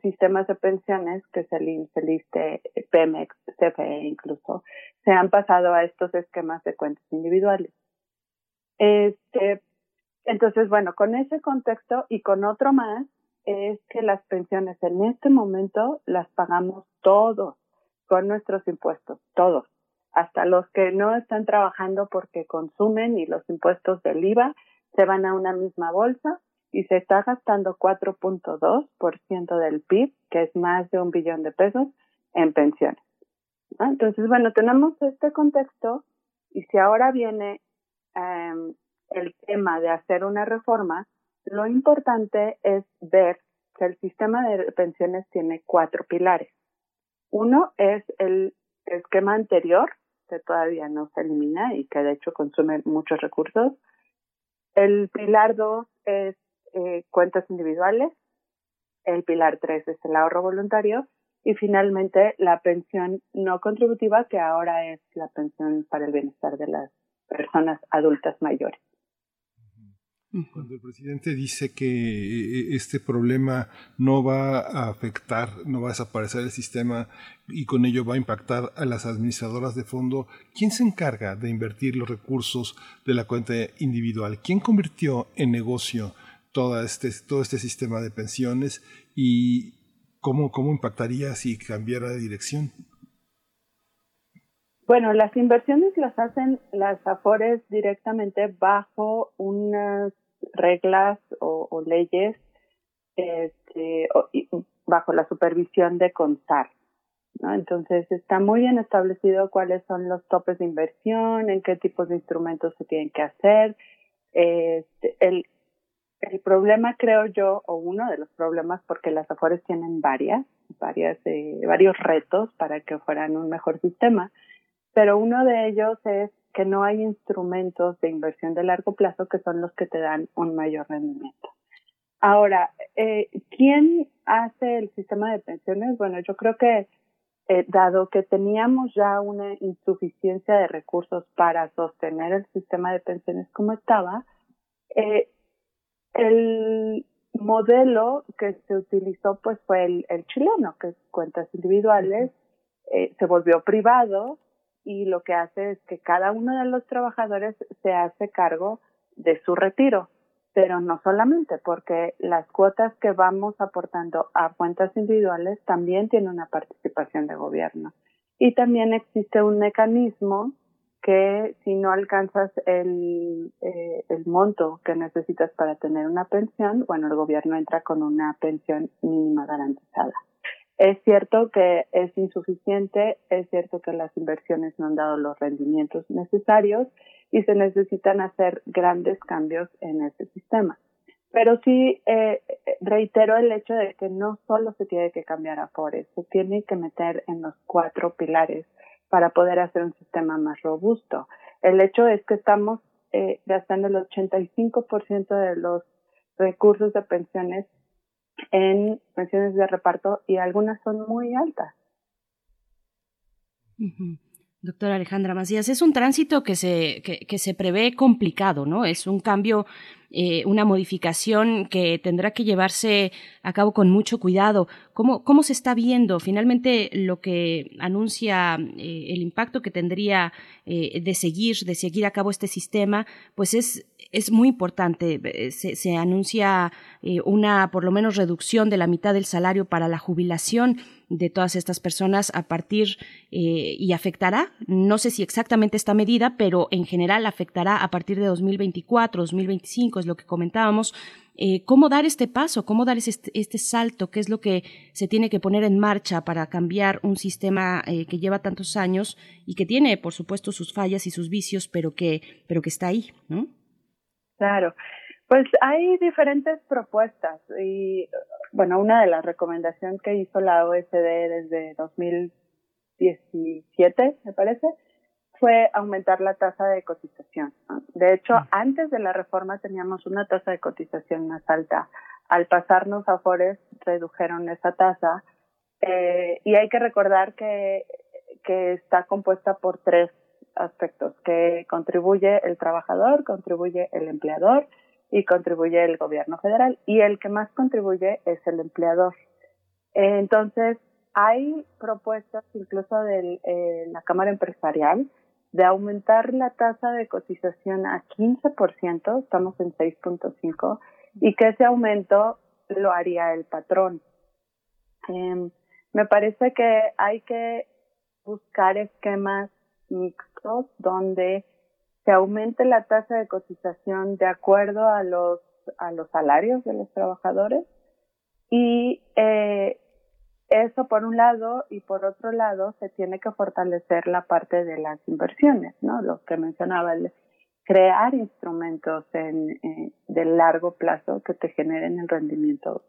sistemas de pensiones, que es el INS, el ISTE, Pemex, CFE incluso, se han pasado a estos esquemas de cuentas individuales. Este, entonces, bueno, con ese contexto y con otro más, es que las pensiones en este momento las pagamos todos con nuestros impuestos, todos, hasta los que no están trabajando porque consumen y los impuestos del IVA se van a una misma bolsa y se está gastando 4.2% del PIB, que es más de un billón de pesos, en pensiones. Entonces, bueno, tenemos este contexto y si ahora viene eh, el tema de hacer una reforma, lo importante es ver que el sistema de pensiones tiene cuatro pilares. Uno es el esquema anterior, que todavía no se elimina y que de hecho consume muchos recursos. El pilar dos es eh, cuentas individuales. El pilar tres es el ahorro voluntario. Y finalmente la pensión no contributiva, que ahora es la pensión para el bienestar de las personas adultas mayores. Cuando el presidente dice que eh, este problema no va a afectar, no va a desaparecer el sistema y con ello va a impactar a las administradoras de fondo, ¿quién se encarga de invertir los recursos de la cuenta individual? ¿Quién convirtió en negocio todo este, todo este sistema de pensiones y cómo, cómo impactaría si cambiara de dirección? Bueno, las inversiones las hacen las AFORES directamente bajo unas reglas o, leyes este, bajo la supervisión de CONSAR. Entonces está muy bien establecido cuáles son los topes de inversión, en qué tipos de instrumentos se tienen que hacer. Este, el, el problema, creo yo, o uno de los problemas, porque las AFORES tienen varias, varias eh, varios retos para que fueran un mejor sistema, pero uno de ellos es que no hay instrumentos de inversión de largo plazo que son los que te dan un mayor rendimiento. Ahora, eh, ¿quién hace el sistema de pensiones? Bueno, yo creo que eh, dado que teníamos ya una insuficiencia de recursos para sostener el sistema de pensiones como estaba, eh, el modelo que se utilizó pues fue el, el chileno, que es cuentas individuales, eh, se volvió privado y lo que hace es que cada uno de los trabajadores se hace cargo de su retiro. pero no solamente, porque las cuotas que vamos aportando a cuentas individuales también tienen una participación de gobierno. Y también existe un mecanismo que si no alcanzas el, eh, el monto que necesitas para tener una pensión, bueno, el gobierno entra con una pensión mínima garantizada. Es cierto que es insuficiente, es cierto que las inversiones no han dado los rendimientos necesarios y se necesitan hacer grandes cambios en este sistema. Pero sí eh, reitero el hecho de que no solo se tiene que cambiar a se tiene que meter en los cuatro pilares para poder hacer un sistema más robusto. El hecho es que estamos eh, gastando el 85% de los recursos de pensiones en pensiones de reparto y algunas son muy altas. Doctora Alejandra Macías, es un tránsito que se, que se prevé complicado, ¿no? Es un cambio, eh, una modificación que tendrá que llevarse a cabo con mucho cuidado. ¿Cómo, cómo se está viendo finalmente lo que anuncia eh, el impacto que tendría eh, de seguir, de seguir a cabo este sistema? Pues es, es muy importante. Se, se anuncia una, por lo menos, reducción de la mitad del salario para la jubilación de todas estas personas a partir y afectará, no sé si exactamente esta medida, pero en general afectará a partir de 2024, 2025, es lo que comentábamos. Eh, ¿Cómo dar este paso? ¿Cómo dar este, este salto? ¿Qué es lo que se tiene que poner en marcha para cambiar un sistema eh, que lleva tantos años y que tiene, por supuesto, sus fallas y sus vicios, pero que, pero que está ahí, ¿no? Claro. Pues hay diferentes propuestas y, bueno, una de las recomendaciones que hizo la OSD desde 2017, me parece, fue aumentar la tasa de cotización. ¿no? De hecho, antes de la reforma teníamos una tasa de cotización más alta. Al pasarnos a Fores, redujeron esa tasa eh, y hay que recordar que, que está compuesta por tres aspectos, que contribuye el trabajador, contribuye el empleador y contribuye el gobierno federal y el que más contribuye es el empleador. Eh, Entonces, hay propuestas incluso de eh, la Cámara Empresarial de aumentar la tasa de cotización a 15%, estamos en 6.5, y que ese aumento lo haría el patrón. Eh, me parece que hay que buscar esquemas mixtos donde se aumente la tasa de cotización de acuerdo a los a los salarios de los trabajadores y eh, eso por un lado y por otro lado se tiene que fortalecer la parte de las inversiones, ¿no? Lo que mencionaba, crear instrumentos en, eh, de largo plazo que te generen el rendimiento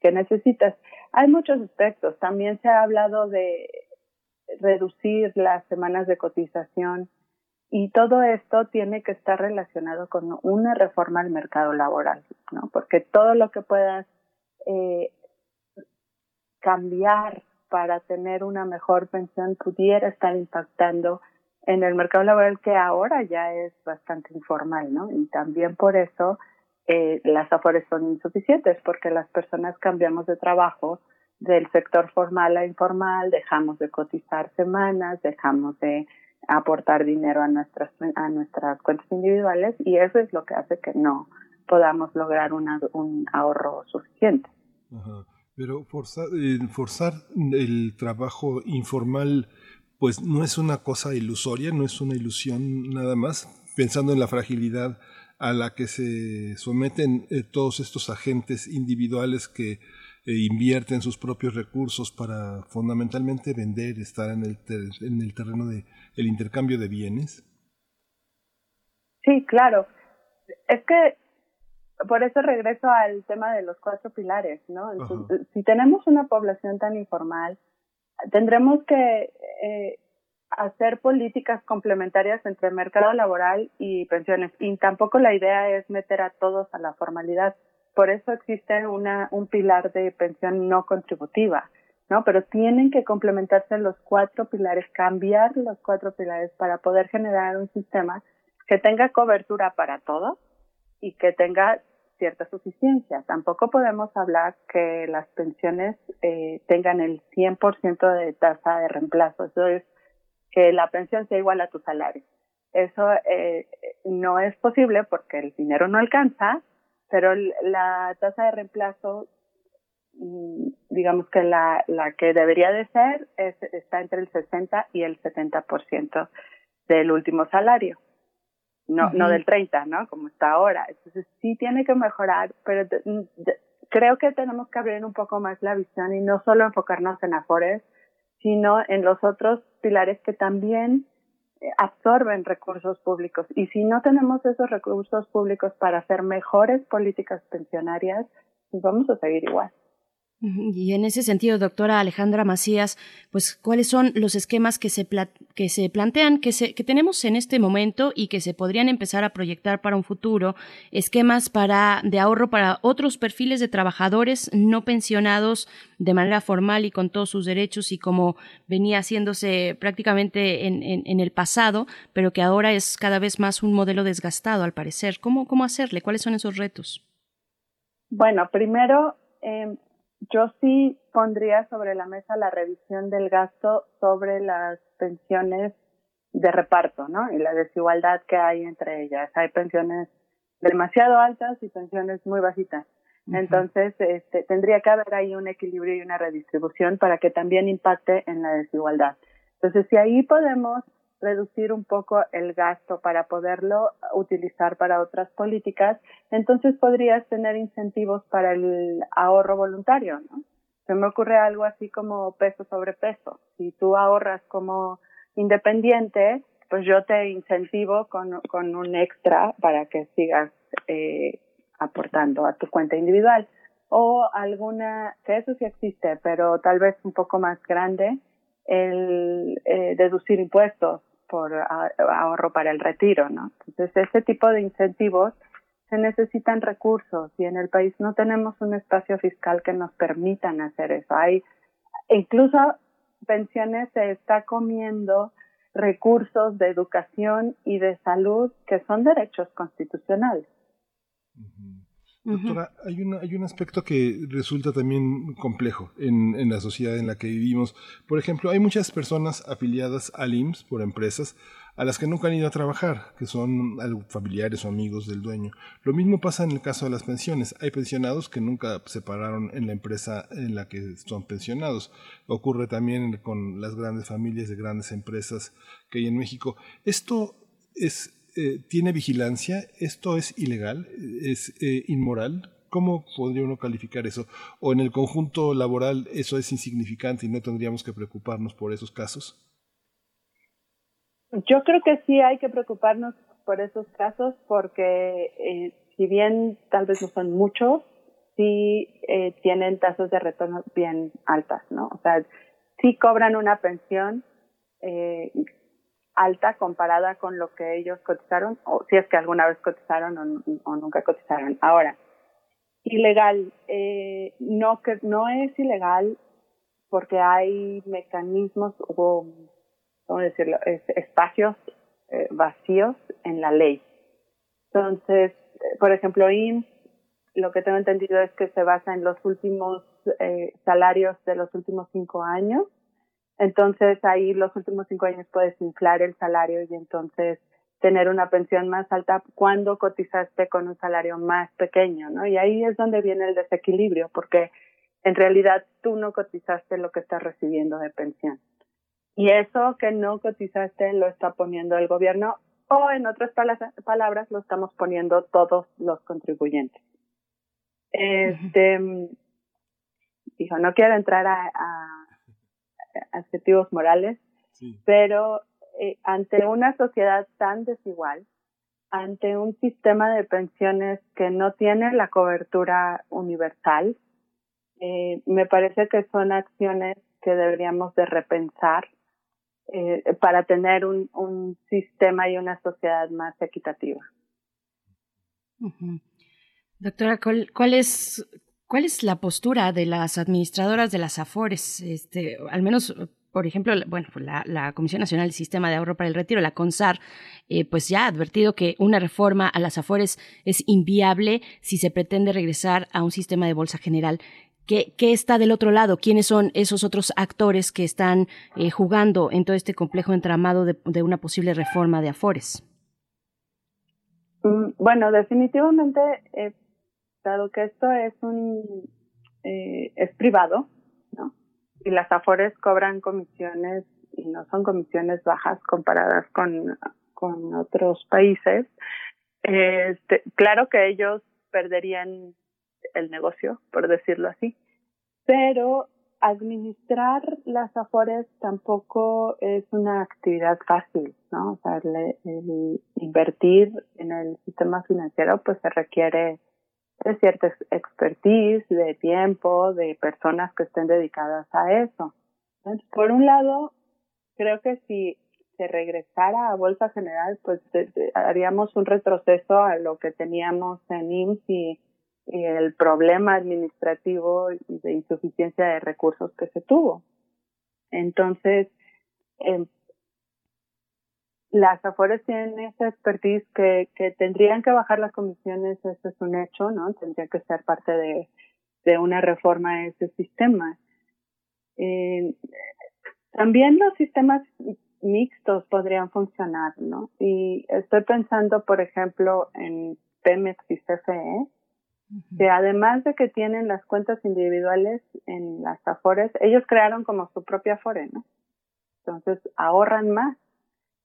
que necesitas. Hay muchos aspectos. También se ha hablado de reducir las semanas de cotización y todo esto tiene que estar relacionado con una reforma al mercado laboral, ¿no? Porque todo lo que puedas eh, cambiar para tener una mejor pensión pudiera estar impactando en el mercado laboral que ahora ya es bastante informal, ¿no? Y también por eso eh, las afores son insuficientes, porque las personas cambiamos de trabajo del sector formal a informal, dejamos de cotizar semanas, dejamos de aportar dinero a nuestras a nuestras cuentas individuales y eso es lo que hace que no podamos lograr una, un ahorro suficiente. Ajá. Pero forzar, forzar el trabajo informal, pues no es una cosa ilusoria, no es una ilusión nada más, pensando en la fragilidad a la que se someten eh, todos estos agentes individuales que eh, invierten sus propios recursos para fundamentalmente vender, estar en el, ter- en el terreno de el intercambio de bienes. Sí, claro. Es que por eso regreso al tema de los cuatro pilares, ¿no? Entonces, si tenemos una población tan informal, tendremos que eh, hacer políticas complementarias entre mercado laboral y pensiones. Y tampoco la idea es meter a todos a la formalidad. Por eso existe una, un pilar de pensión no contributiva, ¿no? Pero tienen que complementarse los cuatro pilares, cambiar los cuatro pilares para poder generar un sistema que tenga cobertura para todos y que tenga cierta suficiencia. Tampoco podemos hablar que las pensiones eh, tengan el 100% de tasa de reemplazo. Eso es que la pensión sea igual a tu salario. Eso eh, no es posible porque el dinero no alcanza pero la tasa de reemplazo, mm, digamos que la, la que debería de ser es, está entre el 60 y el 70% del último salario. No, no del 30, ¿no? Como está ahora. Entonces sí tiene que mejorar, pero de- de- creo que tenemos que abrir un poco más la visión y no solo enfocarnos en Afores, sino en los otros pilares que también eh, absorben recursos públicos. Y si no tenemos esos recursos públicos para hacer mejores políticas pensionarias, pues vamos a seguir igual. Y en ese sentido, doctora Alejandra Macías, pues cuáles son los esquemas que se pla- que se plantean, que se que tenemos en este momento y que se podrían empezar a proyectar para un futuro, esquemas para de ahorro para otros perfiles de trabajadores no pensionados de manera formal y con todos sus derechos y como venía haciéndose prácticamente en, en, el pasado, pero que ahora es cada vez más un modelo desgastado al parecer. ¿Cómo, cómo hacerle? ¿Cuáles son esos retos? Bueno, primero, eh, yo sí pondría sobre la mesa la revisión del gasto sobre las pensiones de reparto, ¿no? Y la desigualdad que hay entre ellas. Hay pensiones demasiado altas y pensiones muy bajitas. Entonces, este, tendría que haber ahí un equilibrio y una redistribución para que también impacte en la desigualdad. Entonces, si ahí podemos reducir un poco el gasto para poderlo utilizar para otras políticas, entonces podrías tener incentivos para el ahorro voluntario, ¿no? Se me ocurre algo así como peso sobre peso. Si tú ahorras como independiente, pues yo te incentivo con, con un extra para que sigas eh, aportando a tu cuenta individual. O alguna, que eso sí existe, pero tal vez un poco más grande, el eh, deducir impuestos por ahorro para el retiro, ¿no? Entonces, ese tipo de incentivos se necesitan recursos y en el país no tenemos un espacio fiscal que nos permitan hacer eso. Hay incluso pensiones se está comiendo recursos de educación y de salud que son derechos constitucionales. Doctora, hay, una, hay un aspecto que resulta también complejo en, en la sociedad en la que vivimos. Por ejemplo, hay muchas personas afiliadas al IMSS por empresas a las que nunca han ido a trabajar, que son familiares o amigos del dueño. Lo mismo pasa en el caso de las pensiones. Hay pensionados que nunca se pararon en la empresa en la que son pensionados. Ocurre también con las grandes familias de grandes empresas que hay en México. Esto es eh, tiene vigilancia, esto es ilegal, es eh, inmoral. ¿Cómo podría uno calificar eso? ¿O en el conjunto laboral eso es insignificante y no tendríamos que preocuparnos por esos casos? Yo creo que sí hay que preocuparnos por esos casos porque eh, si bien tal vez no son muchos, sí eh, tienen tasas de retorno bien altas, ¿no? O sea, sí cobran una pensión alta comparada con lo que ellos cotizaron, o si es que alguna vez cotizaron o, nunca cotizaron. Ahora, ilegal, eh, no que no es ilegal porque hay mecanismos o ¿cómo decirlo? Es- espacios eh, vacíos en la ley. Entonces, eh, por ejemplo, IMSS, lo que tengo entendido es que se basa en los últimos eh, salarios de los últimos cinco años. Entonces, ahí los últimos cinco años puedes inflar el salario y entonces tener una pensión más alta cuando cotizaste con un salario más pequeño, ¿no? Y ahí es donde viene el desequilibrio, porque en realidad tú no cotizaste lo que estás recibiendo de pensión. Y eso que no cotizaste lo está poniendo el gobierno o en otras pala- palabras lo estamos poniendo todos los contribuyentes. Este, dijo, no quiero entrar a, a- a adjetivos morales, pero eh, ante una sociedad tan desigual, ante un sistema de pensiones que no tiene la cobertura universal, eh, me parece que son acciones que deberíamos de repensar eh, para tener un, un sistema y una sociedad más equitativa. Doctora, ¿cuál, cuál es, ¿cuál es la postura de las administradoras de las AFORES? Este, al menos, por ejemplo, bueno, pues la, Comisión Nacional del Sistema de Ahorro para el Retiro, la CONSAR, eh, pues ya ha advertido que una reforma a las AFORES es inviable si se pretende regresar a un sistema de bolsa general. ¿Qué, qué está del otro lado? ¿Quiénes son esos otros actores que están eh, jugando en todo este complejo entramado de, de una posible reforma de AFORES? Mm, Bueno, definitivamente eh, dado que esto es un eh, es privado, ¿no? Y las Afores cobran comisiones y no son comisiones bajas comparadas con, con otros países. Este, claro que ellos perderían el negocio, por decirlo así, pero administrar las afores tampoco es una actividad fácil, ¿no? O sea, el, el invertir en el sistema financiero pues se requiere de cierta ex- expertise, de tiempo, de personas que estén dedicadas a eso. Por un lado, creo que si se regresara a Bolsa General, pues de- de- haríamos un retroceso a lo que teníamos en IMSS y, el problema administrativo de insuficiencia de recursos que se tuvo. Entonces, em, las Afores tienen esa expertise que, que tendrían que bajar las comisiones, eso es un hecho, ¿no? Tendría que ser parte de, de una reforma a ese sistema. Eh, también los sistemas mixtos podrían funcionar, ¿no? Y estoy pensando, por ejemplo, en Pemex y CFE, que además de que tienen las cuentas individuales en las Afores, ellos crearon como su propia Afore, ¿no? Entonces ahorran más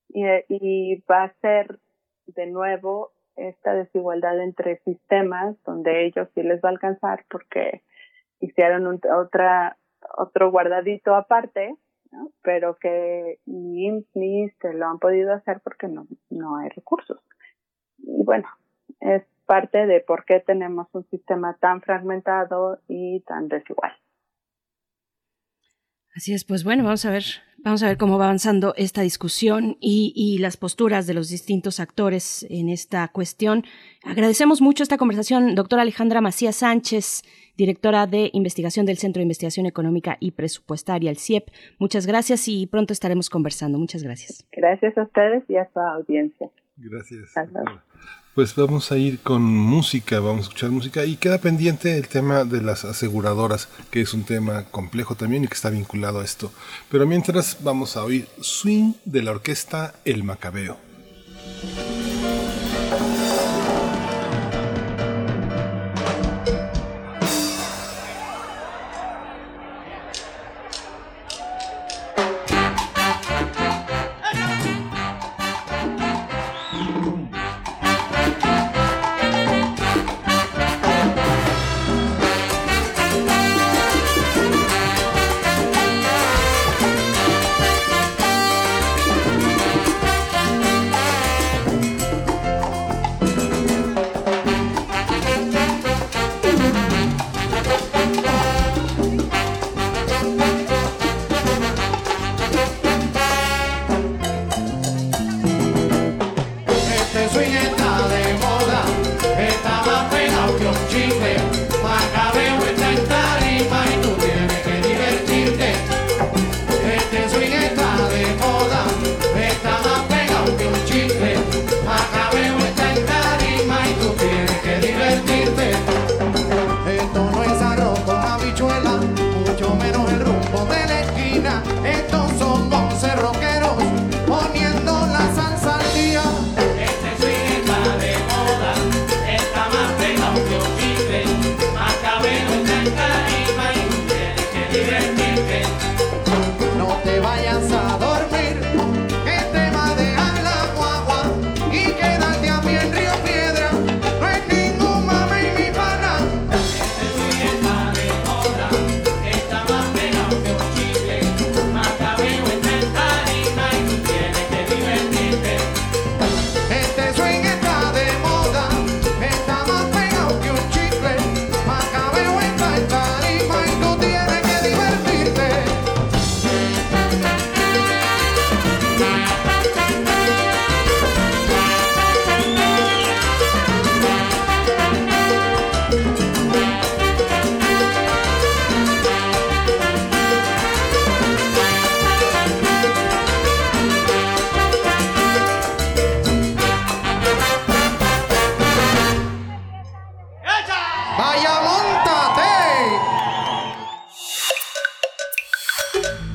y, y va a ser de nuevo esta desigualdad entre sistemas donde ellos sí les va a alcanzar porque hicieron un, otra otro guardadito aparte, pero que ni IMSS ni ISSSTE lo han podido hacer porque no, no hay recursos. Y bueno, es parte de por qué tenemos un sistema tan fragmentado y tan desigual. Así es, pues bueno, vamos a ver, vamos a ver cómo va avanzando esta discusión y, y las posturas de los distintos actores en esta cuestión. Agradecemos mucho esta conversación, doctora Alejandra Macías Sánchez, directora de investigación del Centro de Investigación Económica y Presupuestaria, el CIEP. Muchas gracias y pronto estaremos conversando. Muchas gracias. Gracias a ustedes y a su audiencia. Gracias. Pues vamos a ir con música, vamos a escuchar música y queda pendiente el tema de las aseguradoras, que es un tema complejo también y que está vinculado a esto. Pero mientras vamos a oír Swing de la orquesta El Macabeo.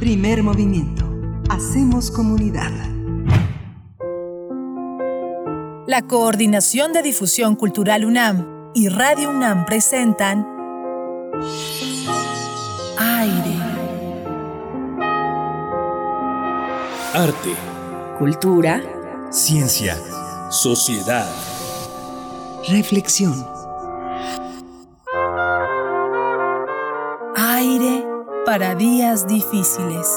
Primer movimiento. Hacemos comunidad. La Coordinación de Difusión Cultural UNAM y Radio UNAM presentan Aire. Arte, Cultura. ciencia, sociedad. Reflexión. Para días difíciles.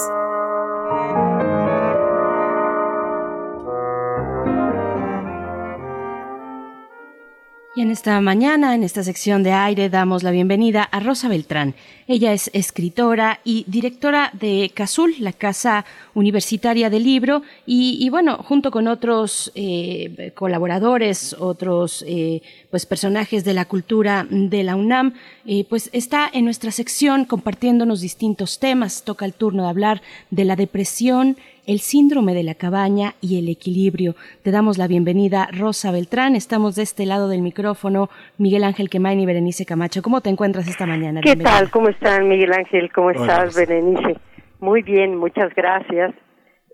Esta mañana, en esta sección de aire, damos la bienvenida a Rosa Beltrán. Ella es escritora y directora de CASUL, la Casa Universitaria del Libro, y, y bueno, junto con otros eh, colaboradores, otros eh, pues personajes de la cultura de la UNAM, eh, pues está en nuestra sección compartiéndonos distintos temas. Toca el turno de hablar de la depresión, el síndrome de la cabaña y el equilibrio. Te damos la bienvenida, Rosa Beltrán. Estamos de este lado del micrófono, Miguel Ángel Quemain y Berenice Camacho. ¿Cómo te encuentras esta mañana? ¿Qué Bienvenida. tal? ¿Cómo están, Miguel Ángel? ¿Cómo Hola, estás, Rosa. Berenice? Muy bien, muchas gracias.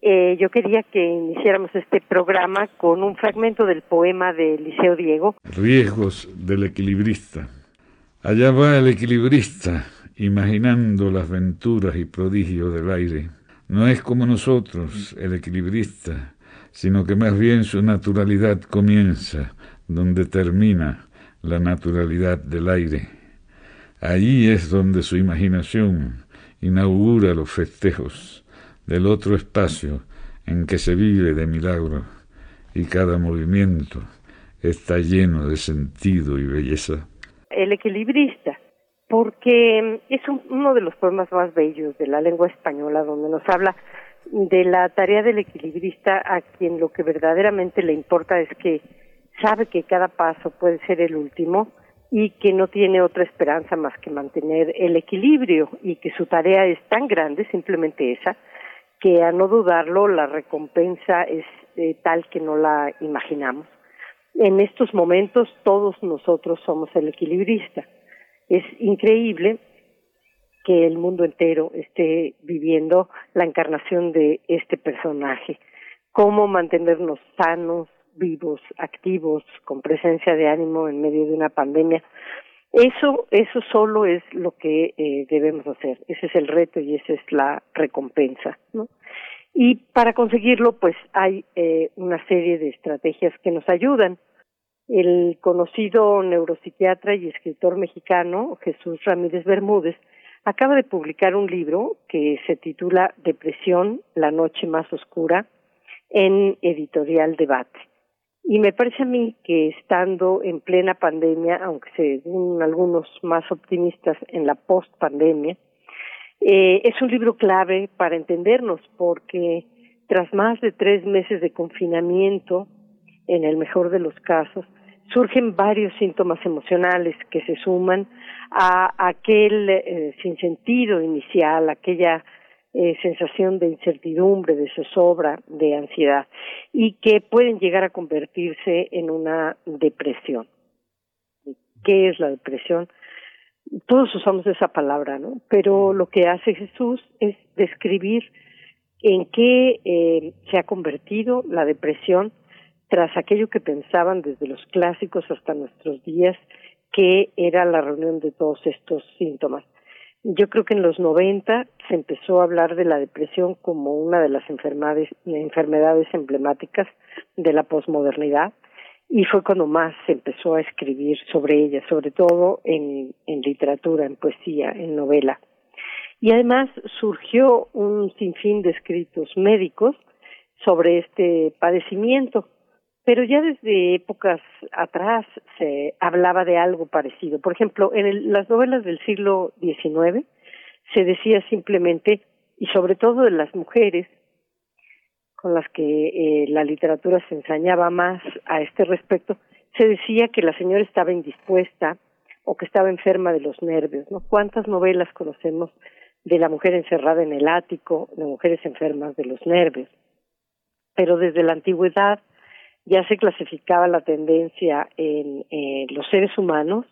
Eh, yo quería que iniciáramos este programa con un fragmento del poema de Liceo Diego. Riesgos del equilibrista. Allá va el equilibrista, imaginando las venturas y prodigios del aire. No es como nosotros, el equilibrista, sino que más bien su naturalidad comienza donde termina la naturalidad del aire. Allí es donde su imaginación inaugura los festejos del otro espacio en que se vive de milagro y cada movimiento está lleno de sentido y belleza. El equilibrista, porque es un- uno de los poemas más bellos de la lengua española, donde nos habla de la tarea del equilibrista a quien lo que verdaderamente le importa es que sabe que cada paso puede ser el último y que no tiene otra esperanza más que mantener el equilibrio y que su tarea es tan grande, simplemente esa, que a no dudarlo la recompensa es eh, tal que no la imaginamos. En estos momentos todos nosotros somos el equilibrista. Es increíble que el mundo entero esté viviendo la encarnación de este personaje. Cómo mantenernos sanos, vivos, activos, con presencia de ánimo en medio de una pandemia. Eso, eso solo es lo que eh, debemos hacer. Ese es el reto y esa es la recompensa, ¿no? Y para conseguirlo, pues hay eh, una serie de estrategias que nos ayudan. El conocido neuropsiquiatra y escritor mexicano Jesús Ramírez Bermúdez acaba de publicar un libro que se titula Depresión, la noche más oscura, en editorial Debate. Y me parece a mí que estando en plena pandemia, aunque según algunos más optimistas en la post-pandemia, eh, es un libro clave para entendernos porque tras más de tres meses de confinamiento, en el mejor de los casos, surgen varios síntomas emocionales que se suman a aquel eh, sinsentido inicial, aquella eh, sensación de incertidumbre, de zozobra, de ansiedad, y que pueden llegar a convertirse en una depresión. ¿Qué es la depresión? Todos usamos esa palabra, ¿no? Pero lo que hace Jesús es describir en qué eh, se ha convertido la depresión tras aquello que pensaban desde los clásicos hasta nuestros días que era la reunión de todos estos síntomas. Yo creo que en los 90 se empezó a hablar de la depresión como una de las enfermedades, emblemáticas de la posmodernidad y fue cuando más se empezó a escribir sobre ella, sobre todo en literatura, en poesía, en novela. Y además surgió un sinfín de escritos médicos sobre este padecimiento, pero ya desde épocas atrás se hablaba de algo parecido. Por ejemplo, en el- las novelas del siglo XIX se decía simplemente, y sobre todo de las mujeres, con las que eh, la literatura se ensañaba más a este respecto, se decía que la señora estaba indispuesta o que estaba enferma de los nervios, ¿no? ¿Cuántas novelas conocemos de la mujer encerrada en el ático, de mujeres enfermas de los nervios? Pero desde la antigüedad ya se clasificaba la tendencia en eh, los seres humanos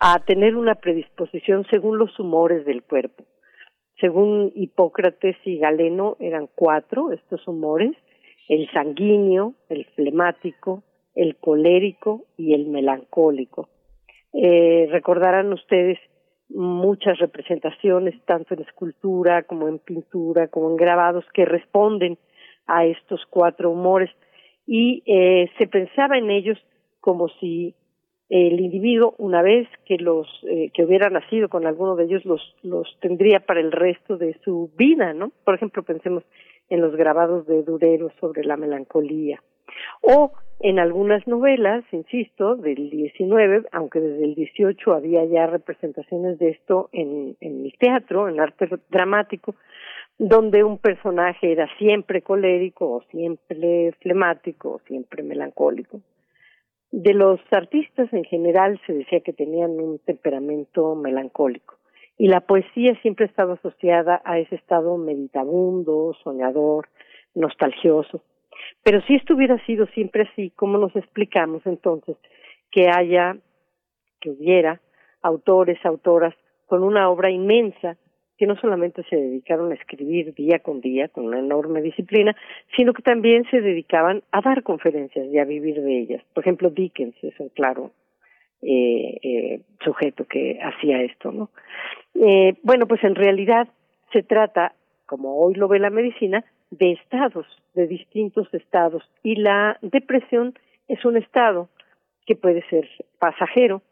a tener una predisposición según los humores del cuerpo. Según Hipócrates y Galeno eran cuatro estos humores, el sanguíneo, el flemático, el colérico y el melancólico. Eh, recordarán ustedes muchas representaciones, tanto en escultura como en pintura, como en grabados, que responden a estos cuatro humores. Y eh, se pensaba en ellos como si el individuo, una vez que los eh, que hubiera nacido con alguno de ellos, los, los tendría para el resto de su vida, ¿no? Por ejemplo, pensemos en los grabados de Durero sobre la melancolía. O en algunas novelas, insisto, del 19, aunque desde el 18 había ya representaciones de esto en, el teatro, en arte dramático, donde un personaje era siempre colérico o siempre flemático o siempre melancólico. De los artistas en general se decía que tenían un temperamento melancólico y la poesía siempre ha estado asociada a ese estado meditabundo, soñador, nostalgioso. Pero si esto hubiera sido siempre así, ¿cómo nos explicamos entonces que haya, que hubiera autores, autoras con una obra inmensa que no solamente se dedicaron a escribir día con día con una enorme disciplina, sino que también se dedicaban a dar conferencias y a vivir de ellas. Por ejemplo, Dickens es un claro eh, eh, sujeto que hacía esto, ¿no? Eh, bueno, pues en realidad se trata, como hoy lo ve la medicina, de estados, de distintos estados, y la depresión es un estado que puede ser pasajero,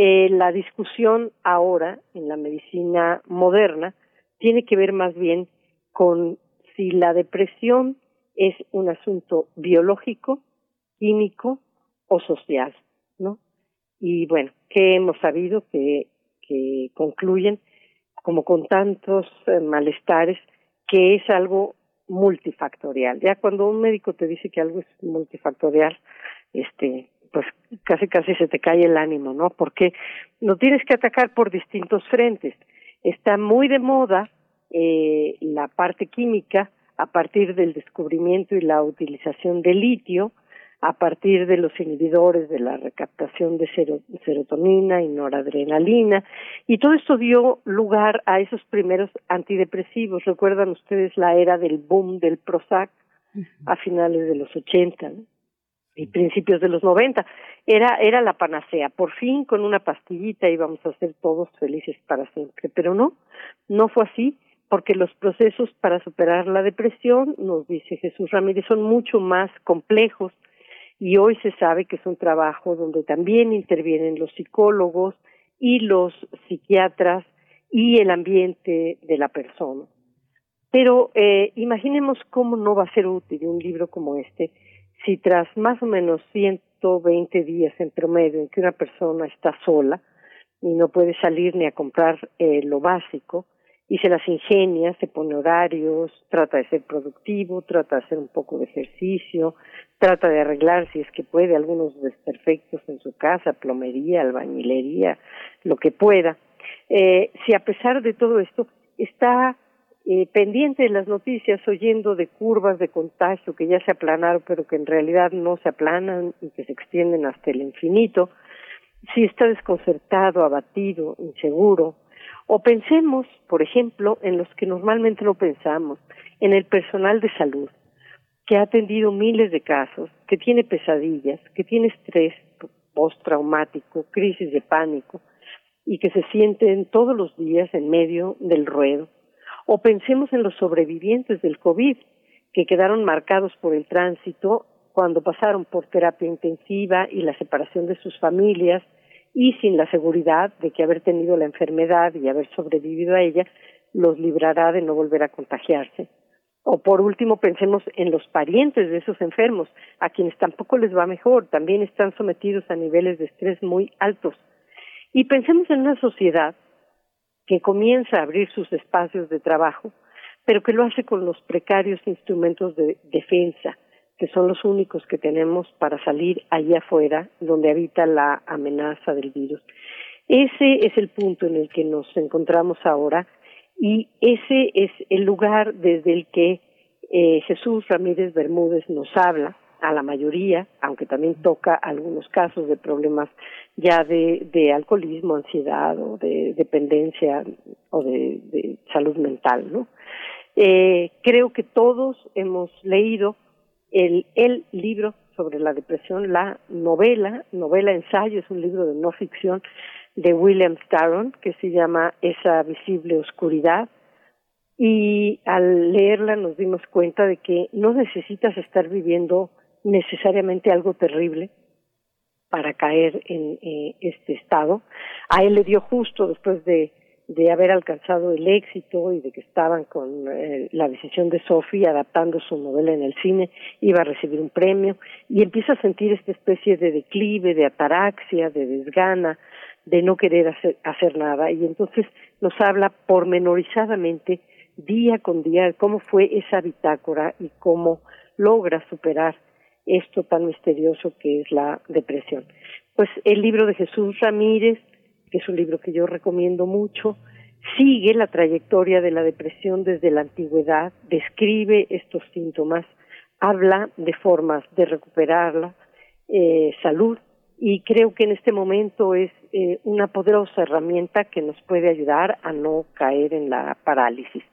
eh, la discusión ahora en la medicina moderna tiene que ver más bien con si la depresión es un asunto biológico, químico o social, ¿no? Y bueno, que hemos sabido que, que concluyen, como con tantos eh, malestares, que es algo multifactorial. Ya cuando un médico te dice que algo es multifactorial, este, pues casi casi se te cae el ánimo, ¿no? Porque lo tienes que atacar por distintos frentes. Está muy de moda eh, la parte química a partir del descubrimiento y la utilización de litio, a partir de los inhibidores de la recaptación de serotonina y noradrenalina, y todo esto dio lugar a esos primeros antidepresivos. Recuerdan ustedes la era del boom del Prozac a finales de los 80, ¿no? Y principios de los 90. Era, era la panacea. Por fin, con una pastillita íbamos a ser todos felices para siempre. Pero no, no fue así, porque los procesos para superar la depresión, nos dice Jesús Ramírez, son mucho más complejos. Y hoy se sabe que es un trabajo donde también intervienen los psicólogos y los psiquiatras y el ambiente de la persona. Pero eh, imaginemos cómo no va a ser útil un libro como este si tras más o menos 120 días en promedio en que una persona está sola y no puede salir ni a comprar eh, lo básico y se las ingenia, se pone horarios, trata de ser productivo, trata de hacer un poco de ejercicio, trata de arreglar si es que puede algunos desperfectos en su casa, plomería, albañilería, lo que pueda. Eh, si a pesar de todo esto está eh, pendiente de las noticias, oyendo de curvas de contagio que ya se aplanaron, pero que en realidad no se aplanan y que se extienden hasta el infinito, si está desconcertado, abatido, inseguro, o pensemos, por ejemplo, en los que normalmente no pensamos, en el personal de salud, que ha atendido miles de casos, que tiene pesadillas, que tiene estrés postraumático, crisis de pánico, y que se sienten todos los días en medio del ruedo o pensemos en los sobrevivientes del COVID, que quedaron marcados por el tránsito cuando pasaron por terapia intensiva y la separación de sus familias y sin la seguridad de que haber tenido la enfermedad y haber sobrevivido a ella los librará de no volver a contagiarse. O por último, pensemos en los parientes de esos enfermos, a quienes tampoco les va mejor, también están sometidos a niveles de estrés muy altos. Y pensemos en una sociedad que comienza a abrir sus espacios de trabajo, pero que lo hace con los precarios instrumentos de defensa, que son los únicos que tenemos para salir allá afuera, donde habita la amenaza del virus. Ese es el punto en el que nos encontramos ahora y ese es el lugar desde el que eh, Jesús Ramírez Bermúdez nos habla a la mayoría, aunque también toca algunos casos de problemas ya de, alcoholismo, ansiedad o de dependencia o de, de salud mental, ¿no? Eh, creo que todos hemos leído el, el libro sobre la depresión la novela, novela ensayo, es un libro de no ficción de William Starron que se llama Esa visible oscuridad y al leerla nos dimos cuenta de que no necesitas estar viviendo necesariamente algo terrible para caer en eh, este estado. A él le dio justo después de, de haber alcanzado el éxito y de que estaban con eh, la decisión de Sophie adaptando su novela en el cine, iba a recibir un premio y empieza a sentir esta especie de declive, de ataraxia, de desgana, de no querer hacer, hacer nada y entonces nos habla pormenorizadamente día con día cómo fue esa bitácora y cómo logra superar esto tan misterioso que es la depresión. Pues el libro de Jesús Ramírez, que es un libro que yo recomiendo mucho, sigue la trayectoria de la depresión desde la antigüedad, describe estos síntomas, habla de formas de recuperarla, eh, salud, y creo que en este momento es eh, una poderosa herramienta que nos puede ayudar a no caer en la parálisis,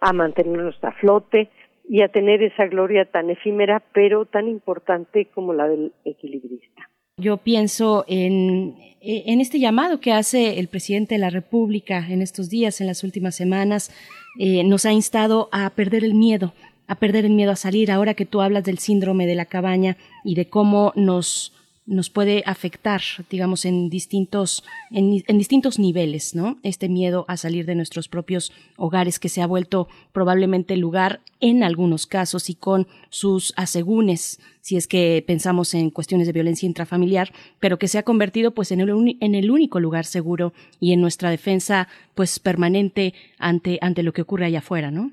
a mantenernos a flote y a tener esa gloria tan efímera pero tan importante como la del equilibrista. Yo pienso en, en este llamado que hace el presidente de la República en estos días, en las últimas semanas, eh, nos ha instado a perder el miedo, a perder el miedo a salir. Ahora que tú hablas del síndrome de la cabaña y de cómo nos nos puede afectar, digamos, en distintos, en, en, distintos niveles, ¿no? Este miedo a salir de nuestros propios hogares que se ha vuelto probablemente el lugar en algunos casos y con sus asegúnes, si es que pensamos en cuestiones de violencia intrafamiliar, pero que se ha convertido pues en el, en el único lugar seguro y en nuestra defensa pues permanente ante, ante lo que ocurre allá afuera, ¿no?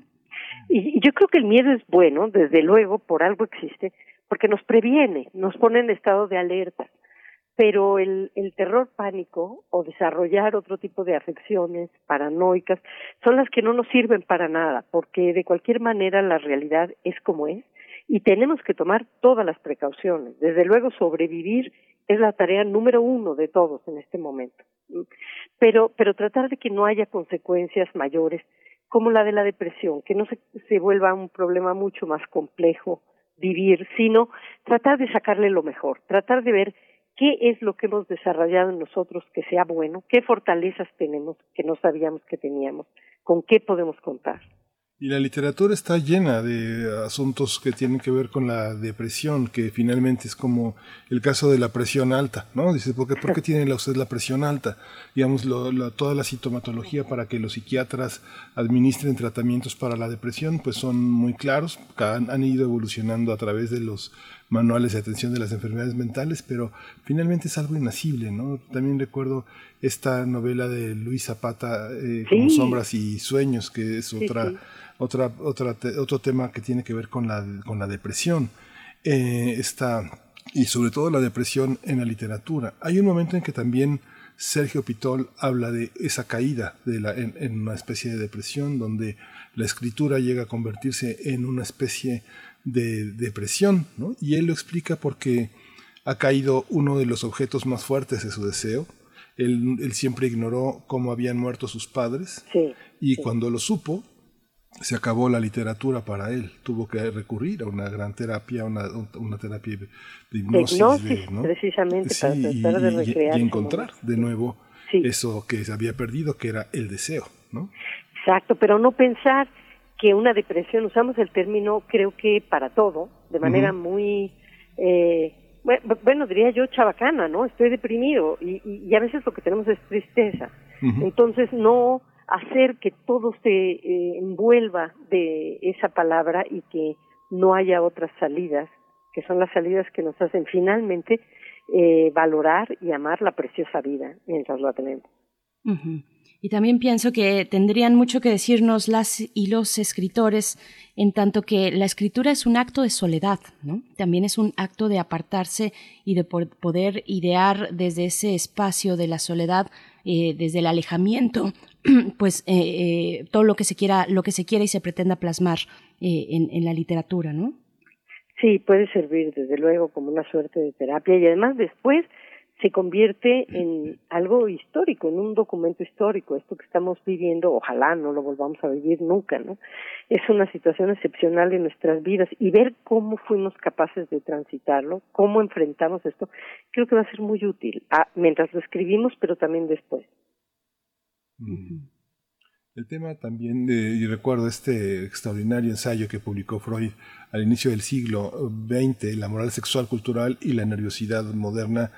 Y yo creo que el miedo es bueno, desde luego, por algo existe, porque nos previene, nos pone en estado de alerta. Pero el, el terror pánico o desarrollar otro tipo de afecciones paranoicas son las que no nos sirven para nada, porque de cualquier manera la realidad es como es y tenemos que tomar todas las precauciones. Desde luego sobrevivir es la tarea número uno de todos en este momento. Pero, pero tratar de que no haya consecuencias mayores como la de la depresión, que no se, se vuelva un problema mucho más complejo vivir, sino tratar de sacarle lo mejor, tratar de ver qué es lo que hemos desarrollado en nosotros que sea bueno, qué fortalezas tenemos que no sabíamos que teníamos, con qué podemos contar. Y la literatura está llena de asuntos que tienen que ver con la depresión, que finalmente es como el caso de la presión alta, ¿no? Dice, ¿por qué, por qué tiene usted la presión alta? Digamos, lo, lo, toda la sintomatología para que los psiquiatras administren tratamientos para la depresión, pues son muy claros, han, han ido evolucionando a través de los manuales de atención de las enfermedades mentales, pero finalmente es algo inasible, ¿no? También recuerdo esta novela de Luis Zapata, eh, sí. como Sombras y Sueños, que es otra... Sí, sí otra, otra te, otro tema que tiene que ver con la, con la depresión. Eh, esta, y sobre todo la depresión en la literatura. Hay un momento en que también Sergio Pitol habla de esa caída de la, en, en, una especie de depresión donde la escritura llega a convertirse en una especie de depresión, ¿no? Y él lo explica porque ha caído uno de los objetos más fuertes de su deseo. Él, él siempre ignoró cómo habían muerto sus padres sí, y sí. cuando lo supo, se acabó la literatura para él. Tuvo que recurrir a una gran terapia, una, una terapia de hipnosis. De ¿no? precisamente, sí, para tratar y, de recrear. Y, encontrar de nuevo eso que se había perdido, que era el deseo, ¿no? Exacto, pero no pensar que una depresión, usamos el término creo que para todo, de manera uh -huh. muy... Eh, bueno, diría yo chabacana, ¿no? Estoy deprimido y, y, y a veces lo que tenemos es tristeza. Uh -huh. Entonces no hacer que todo se eh, envuelva de esa palabra y que no haya otras salidas, que son las salidas que nos hacen finalmente eh, valorar y amar la preciosa vida mientras la tenemos. Uh -huh. Y también pienso que tendrían mucho que decirnos las y los escritores, en tanto que la escritura es un acto de soledad, ¿no? También es un acto de apartarse y de poder idear desde ese espacio de la soledad, eh, desde el alejamiento, pues eh, eh, todo lo que se quiera, lo que se quiera y se pretenda plasmar eh, en, en, la literatura, ¿no? Sí, puede servir desde luego como una suerte de terapia y además después se convierte en algo histórico, en un documento histórico. Esto que estamos viviendo, ojalá no lo volvamos a vivir nunca, ¿no? Es una situación excepcional en nuestras vidas y ver cómo fuimos capaces de transitarlo, cómo enfrentamos esto, creo que va a ser muy útil, ah, mientras lo escribimos, pero también después. El tema también, de, y recuerdo este extraordinario ensayo que publicó Freud al inicio del siglo XX, La moral sexual cultural y la nerviosidad moderna,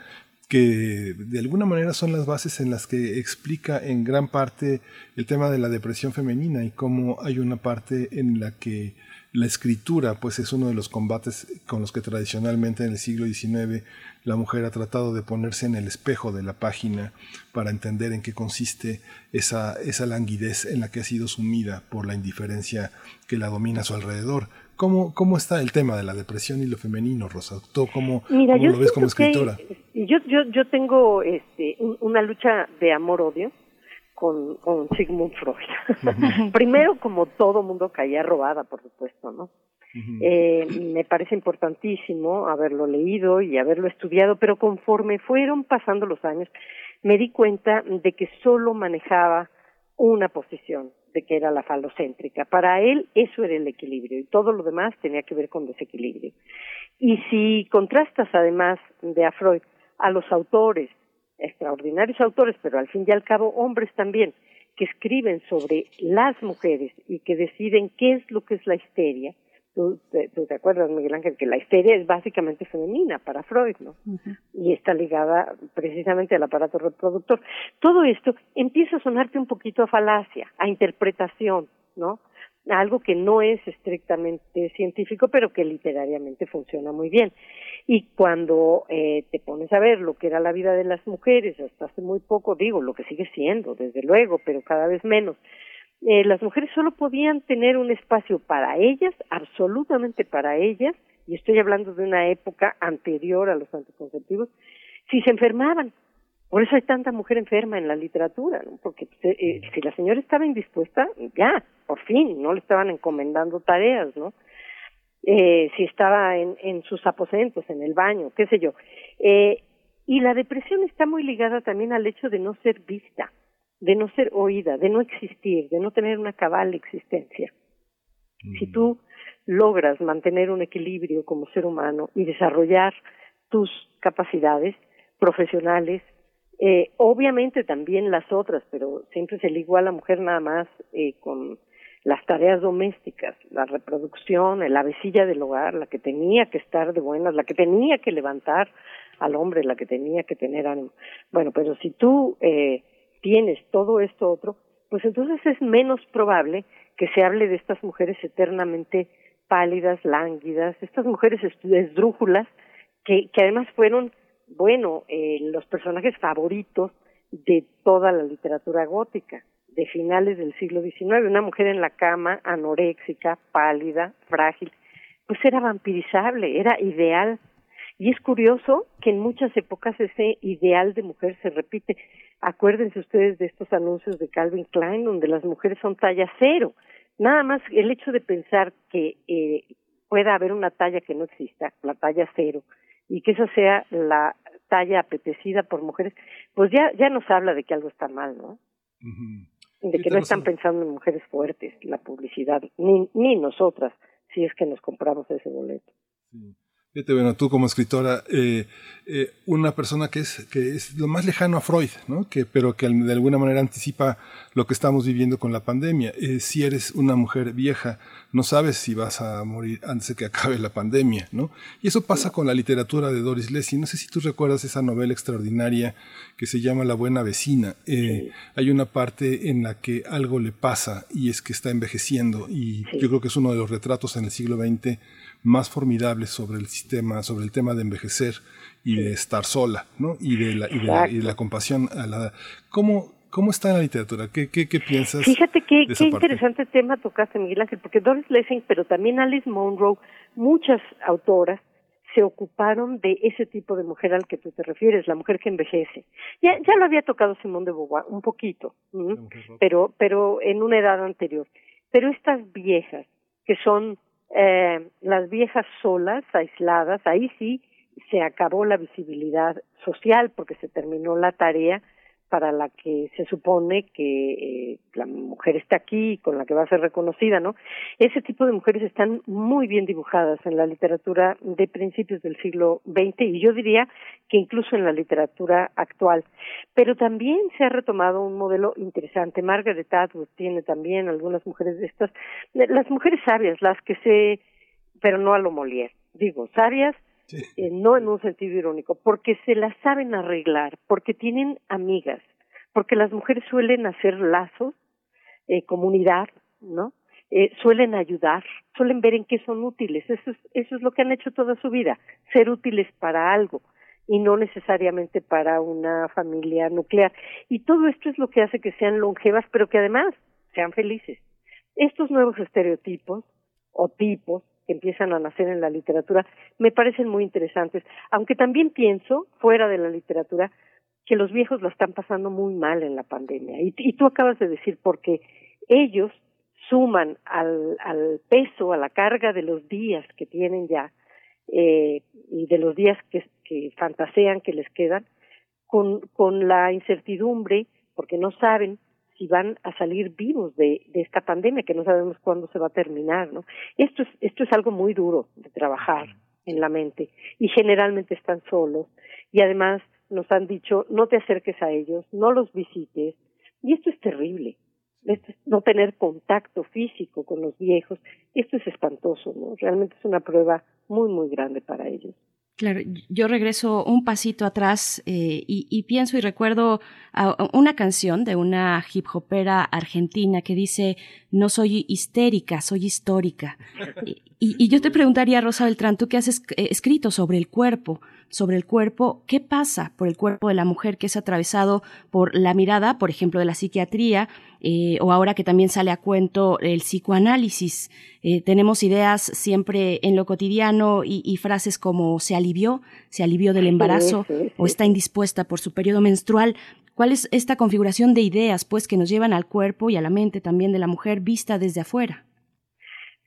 que de alguna manera son las bases en las que explica en gran parte el tema de la depresión femenina y cómo hay una parte en la que la escritura pues es uno de los combates con los que tradicionalmente en el siglo XIX la mujer ha tratado de ponerse en el espejo de la página para entender en qué consiste esa, esa languidez en la que ha sido sumida por la indiferencia que la domina a su alrededor. ¿Cómo, ¿Cómo está el tema de la depresión y lo femenino, Rosa? ¿Tú cómo, Mira, cómo lo ves como escritora? yo, yo, yo tengo este, un- una lucha de amor-odio con, con Sigmund Freud. Primero, como todo mundo caía robada, por supuesto, ¿no? Eh, me parece importantísimo haberlo leído y haberlo estudiado, pero conforme fueron pasando los años, me di cuenta de que solo manejaba una posición, de que era la falocéntrica. Para él eso era el equilibrio y todo lo demás tenía que ver con desequilibrio. Y si contrastas además de a Freud a los autores, extraordinarios autores, pero al fin y al cabo hombres también, que escriben sobre las mujeres y que deciden qué es lo que es la histeria, tú, te- tú te acuerdas, Miguel Ángel, que la histeria es básicamente femenina para Freud, ¿no? y está ligada precisamente al aparato reproductor. Todo esto empieza a sonarte un poquito a falacia, a interpretación, ¿no? A algo que no es estrictamente científico, pero que literariamente funciona muy bien. Y cuando eh, te pones a ver lo que era la vida de las mujeres hasta hace muy poco, digo, lo que sigue siendo, desde luego, pero cada vez menos, eh, las mujeres solo podían tener un espacio para ellas, absolutamente para ellas, y estoy hablando de una época anterior a los anticonceptivos, si se enfermaban. Por eso hay tanta mujer enferma en la literatura. Porque pues, eh, si la señora estaba indispuesta, ya, por fin, no le estaban encomendando tareas, ¿no? Eh, si estaba en, en sus aposentos, en el baño, qué sé yo. Eh, y la depresión está muy ligada también al hecho de no ser vista, de no ser oída, de no existir, de no tener una cabal existencia. Si tú logras mantener un equilibrio como ser humano y desarrollar tus capacidades profesionales, eh, obviamente también las otras, pero siempre se ligó a la mujer nada más eh, con las tareas domésticas, la reproducción, la vecilla del hogar, la que tenía que estar de buenas, la que tenía que levantar al hombre, la que tenía que tener ánimo. Bueno, pero si tú eh, tienes todo esto otro, pues entonces es menos probable que se hable de estas mujeres eternamente pálidas, lánguidas, estas mujeres esdrújulas, que, que además fueron, bueno, eh, los personajes favoritos de toda la literatura gótica, de finales del siglo XIX. Una mujer en la cama, anoréxica, pálida, frágil, pues era vampirizable, era ideal. Y es curioso que en muchas épocas ese ideal de mujer se repite. Acuérdense ustedes de estos anuncios de Calvin Klein, donde las mujeres son talla cero. Nada más el hecho de pensar que eh, pueda haber una talla que no exista, la talla cero, y que esa sea la talla apetecida por mujeres, pues ya, ya nos habla de que algo está mal, ¿no? De Sí, que no están pensando en mujeres fuertes, la publicidad, ni, ni nosotras, si es que nos compramos ese boleto. Fíjate, bueno, tú como escritora, eh, eh, una persona que es, que es lo más lejano a Freud, ¿no? que, pero que de alguna manera anticipa lo que estamos viviendo con la pandemia. Eh, si eres una mujer vieja, no sabes si vas a morir antes de que acabe la pandemia. ¿no? Y eso pasa con la literatura de Doris Lessing. No sé si tú recuerdas esa novela extraordinaria que se llama La buena vecina. Eh, Hay una parte en la que algo le pasa y es que está envejeciendo y yo creo que es uno de los retratos en el siglo XX más formidables sobre el sistema, sobre el tema de envejecer y de estar sola, ¿no? Y de la, y de la, y de la compasión a la... ¿Cómo, cómo está la literatura? ¿Qué, qué, qué piensas? Fíjate qué, qué interesante tema tocaste, Miguel Ángel, porque Doris Lessing, pero también Alice Munro, muchas autoras se ocuparon de ese tipo de mujer al que tú te refieres, la mujer que envejece. Ya, ya lo había tocado Simón de Beauvoir, un poquito, pero, pero en una edad anterior. Pero estas viejas, que son eh, las viejas solas, aisladas, ahí sí se acabó la visibilidad social porque se terminó la tarea para la que se supone que eh, la mujer está aquí y con la que va a ser reconocida, ¿no? Ese tipo de mujeres están muy bien dibujadas en la literatura de principios del siglo XX y yo diría que incluso en la literatura actual. Pero también se ha retomado un modelo interesante. Margaret Atwood tiene también algunas mujeres de estas, las mujeres sabias, las que se, pero no a lo Molière, digo, sabias eh, no en un sentido irónico, porque se las saben arreglar, porque tienen amigas, porque las mujeres suelen hacer lazos, eh, comunidad, ¿no? Eh, suelen ayudar, suelen ver en qué son útiles. Eso es, eso es lo que han hecho toda su vida, ser útiles para algo y no necesariamente para una familia nuclear. Y todo esto es lo que hace que sean longevas, pero que además sean felices. Estos nuevos estereotipos o tipos que empiezan a nacer en la literatura me parecen muy interesantes, aunque también pienso, fuera de la literatura, que los viejos lo están pasando muy mal en la pandemia. Y, y tú acabas de decir, porque ellos suman al, al peso, a la carga de los días que tienen ya, eh, y de los días que, fantasean que les quedan, con la incertidumbre, porque no saben si van a salir vivos de, de esta pandemia que no sabemos cuándo se va a terminar, ¿no? Esto es esto es algo muy duro de trabajar en la mente y generalmente están solos y además nos han dicho no te acerques a ellos, no los visites y esto es terrible. Esto es no tener contacto físico con los viejos, esto es espantoso, ¿no? Realmente es una prueba muy muy grande para ellos. Claro, yo regreso un pasito atrás eh, y, y, pienso y recuerdo a una canción de una hip hopera argentina que dice, no soy histérica, soy histórica. Y, y yo te preguntaría, Rosa Beltrán, tú que has escrito sobre el cuerpo, sobre el cuerpo, ¿qué pasa por el cuerpo de la mujer que es atravesado por la mirada, por ejemplo, de la psiquiatría, eh, o ahora que también sale a cuento el psicoanálisis? Eh, tenemos ideas siempre en lo cotidiano y, y, frases como se alivió, se alivió del embarazo Sí, sí, sí. o está indispuesta por su periodo menstrual. ¿Cuál es esta configuración de ideas, pues, que nos llevan al cuerpo y a la mente también de la mujer vista desde afuera?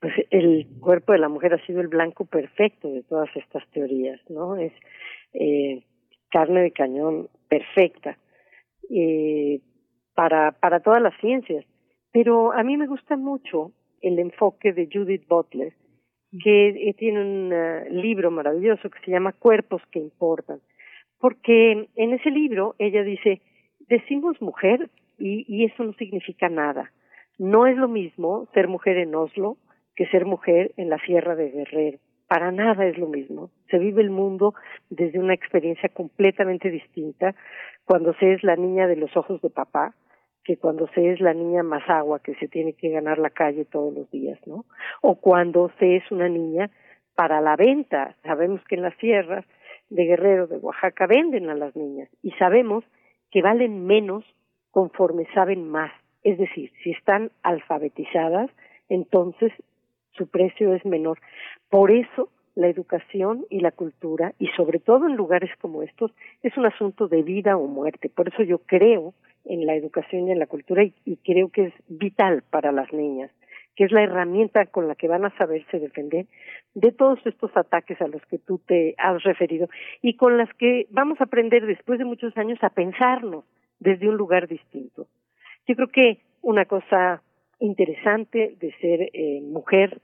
Pues el cuerpo de la mujer ha sido el blanco perfecto de todas estas teorías, ¿no? Es eh, carne de cañón perfecta eh, para, para todas las ciencias. Pero a mí me gusta mucho el enfoque de Judith Butler, que eh, tiene un uh, libro maravilloso que se llama Cuerpos que importan. Porque en ese libro ella dice, decimos mujer y, y eso no significa nada. No es lo mismo ser mujer en Oslo que ser mujer en la Sierra de Guerrero. Para nada es lo mismo. Se vive el mundo desde una experiencia completamente distinta cuando se es la niña de los ojos de papá que cuando se es la niña más agua que se tiene que ganar la calle todos los días, ¿no? O cuando se es una niña para la venta. Sabemos que en las sierras de Guerrero, de Oaxaca, venden a las niñas y sabemos que valen menos conforme saben más. Es decir, si están alfabetizadas, entonces su precio es menor. Por eso la educación y la cultura, y sobre todo en lugares como estos, es un asunto de vida o muerte. Por eso yo creo en la educación y en la cultura y, creo que es vital para las niñas, que es la herramienta con la que van a saberse defender de todos estos ataques a los que tú te has referido y con las que vamos a aprender después de muchos años a pensarnos desde un lugar distinto. Yo creo que una cosa interesante de ser eh, mujer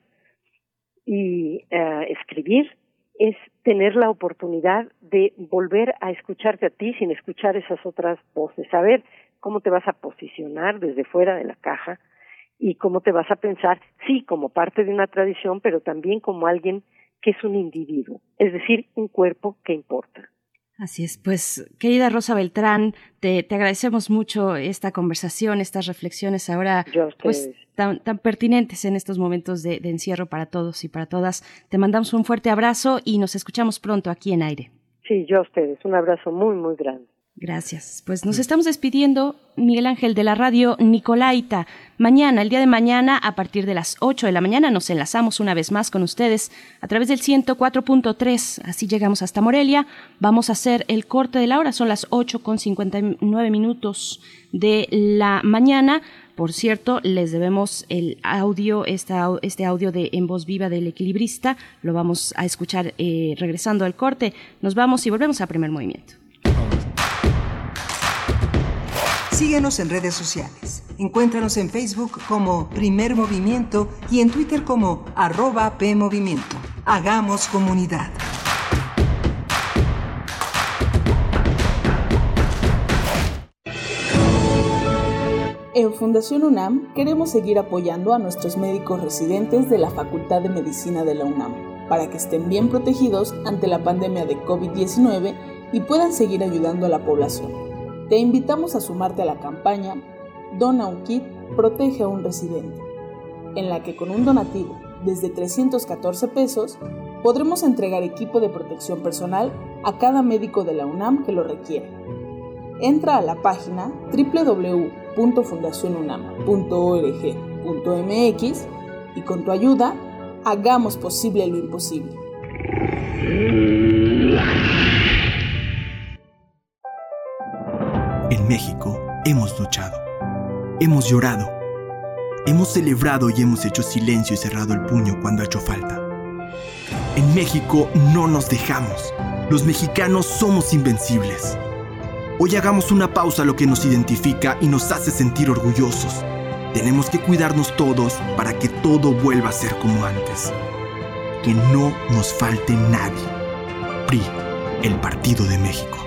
y uh, escribir es tener la oportunidad de volver a escucharte a ti sin escuchar esas otras voces, saber cómo te vas a posicionar desde fuera de la caja y cómo te vas a pensar, sí, como parte de una tradición, pero también como alguien que es un individuo, es decir, un cuerpo que importa. Así es, pues querida Rosa Beltrán, te, te agradecemos mucho esta conversación, estas reflexiones ahora pues, tan, tan, pertinentes en estos momentos de, de encierro para todos y para todas. Te mandamos un fuerte abrazo y nos escuchamos pronto aquí en aire. Sí, yo a ustedes, un abrazo muy, muy grande. Gracias. Pues nos estamos despidiendo, Miguel Ángel, de la radio Nicolaita. Mañana, el día de mañana, a partir de las 8 de la mañana, nos enlazamos una vez más con ustedes a través del 104.3. Así llegamos hasta Morelia. Vamos a hacer el corte de la hora. Son las 8 con 59 minutos de la mañana Por cierto, les debemos el audio, esta, este audio de En Voz Viva del Equilibrista. Lo vamos a escuchar eh, regresando al corte. Nos vamos y volvemos a primer movimiento. Síguenos en redes sociales. Encuéntranos en Facebook como Primer Movimiento y en Twitter como arroba PMovimiento. Hagamos comunidad. En Fundación UNAM queremos seguir apoyando a nuestros médicos residentes de la Facultad de Medicina de la UNAM para que estén bien protegidos ante la pandemia de COVID-19 y puedan seguir ayudando a la población. Te invitamos a sumarte a la campaña Dona un kit, protege a un residente, en la que con un donativo desde 314 pesos podremos entregar equipo de protección personal a cada médico de la UNAM que lo requiera. Entra a la página www.fundacionunam.org.mx y con tu ayuda hagamos posible lo imposible. México hemos luchado, hemos llorado, hemos celebrado y hemos hecho silencio y cerrado el puño cuando ha hecho falta. En México no nos dejamos, los mexicanos somos invencibles. Hoy hagamos una pausa a lo que nos identifica y nos hace sentir orgullosos. Tenemos que cuidarnos todos para que todo vuelva a ser como antes. Que no nos falte nadie. PRI, el Partido de México.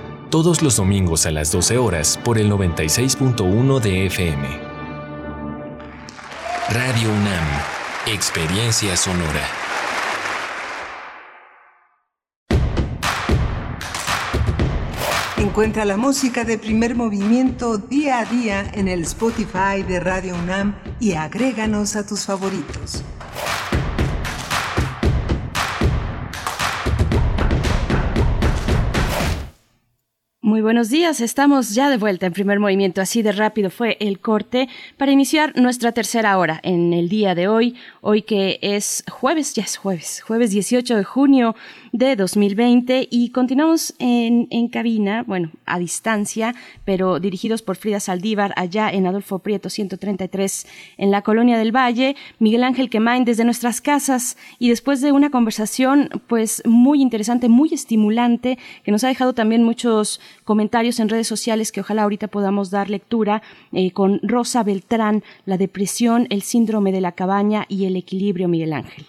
todos los domingos a las 12 horas por el 96.1 de FM. Radio UNAM, Experiencia Sonora. Encuentra la música de primer movimiento día a día en el Spotify de Radio UNAM y agréganos a tus favoritos. Muy buenos días, estamos ya de vuelta en primer movimiento, así de rápido fue el corte para iniciar nuestra tercera hora en el día de hoy, hoy que es jueves, ya es jueves, jueves 18 de junio de 2020 y continuamos en, en cabina, bueno, a distancia, pero dirigidos por Frida Saldívar allá en Adolfo Prieto 133 en la Colonia del Valle, Miguel Ángel Quemain desde nuestras casas y después de una conversación pues muy interesante, muy estimulante, que nos ha dejado también muchos comentarios en redes sociales que ojalá ahorita podamos dar lectura eh, con Rosa Beltrán, la depresión, el síndrome de la cabaña y el equilibrio, Miguel Ángel.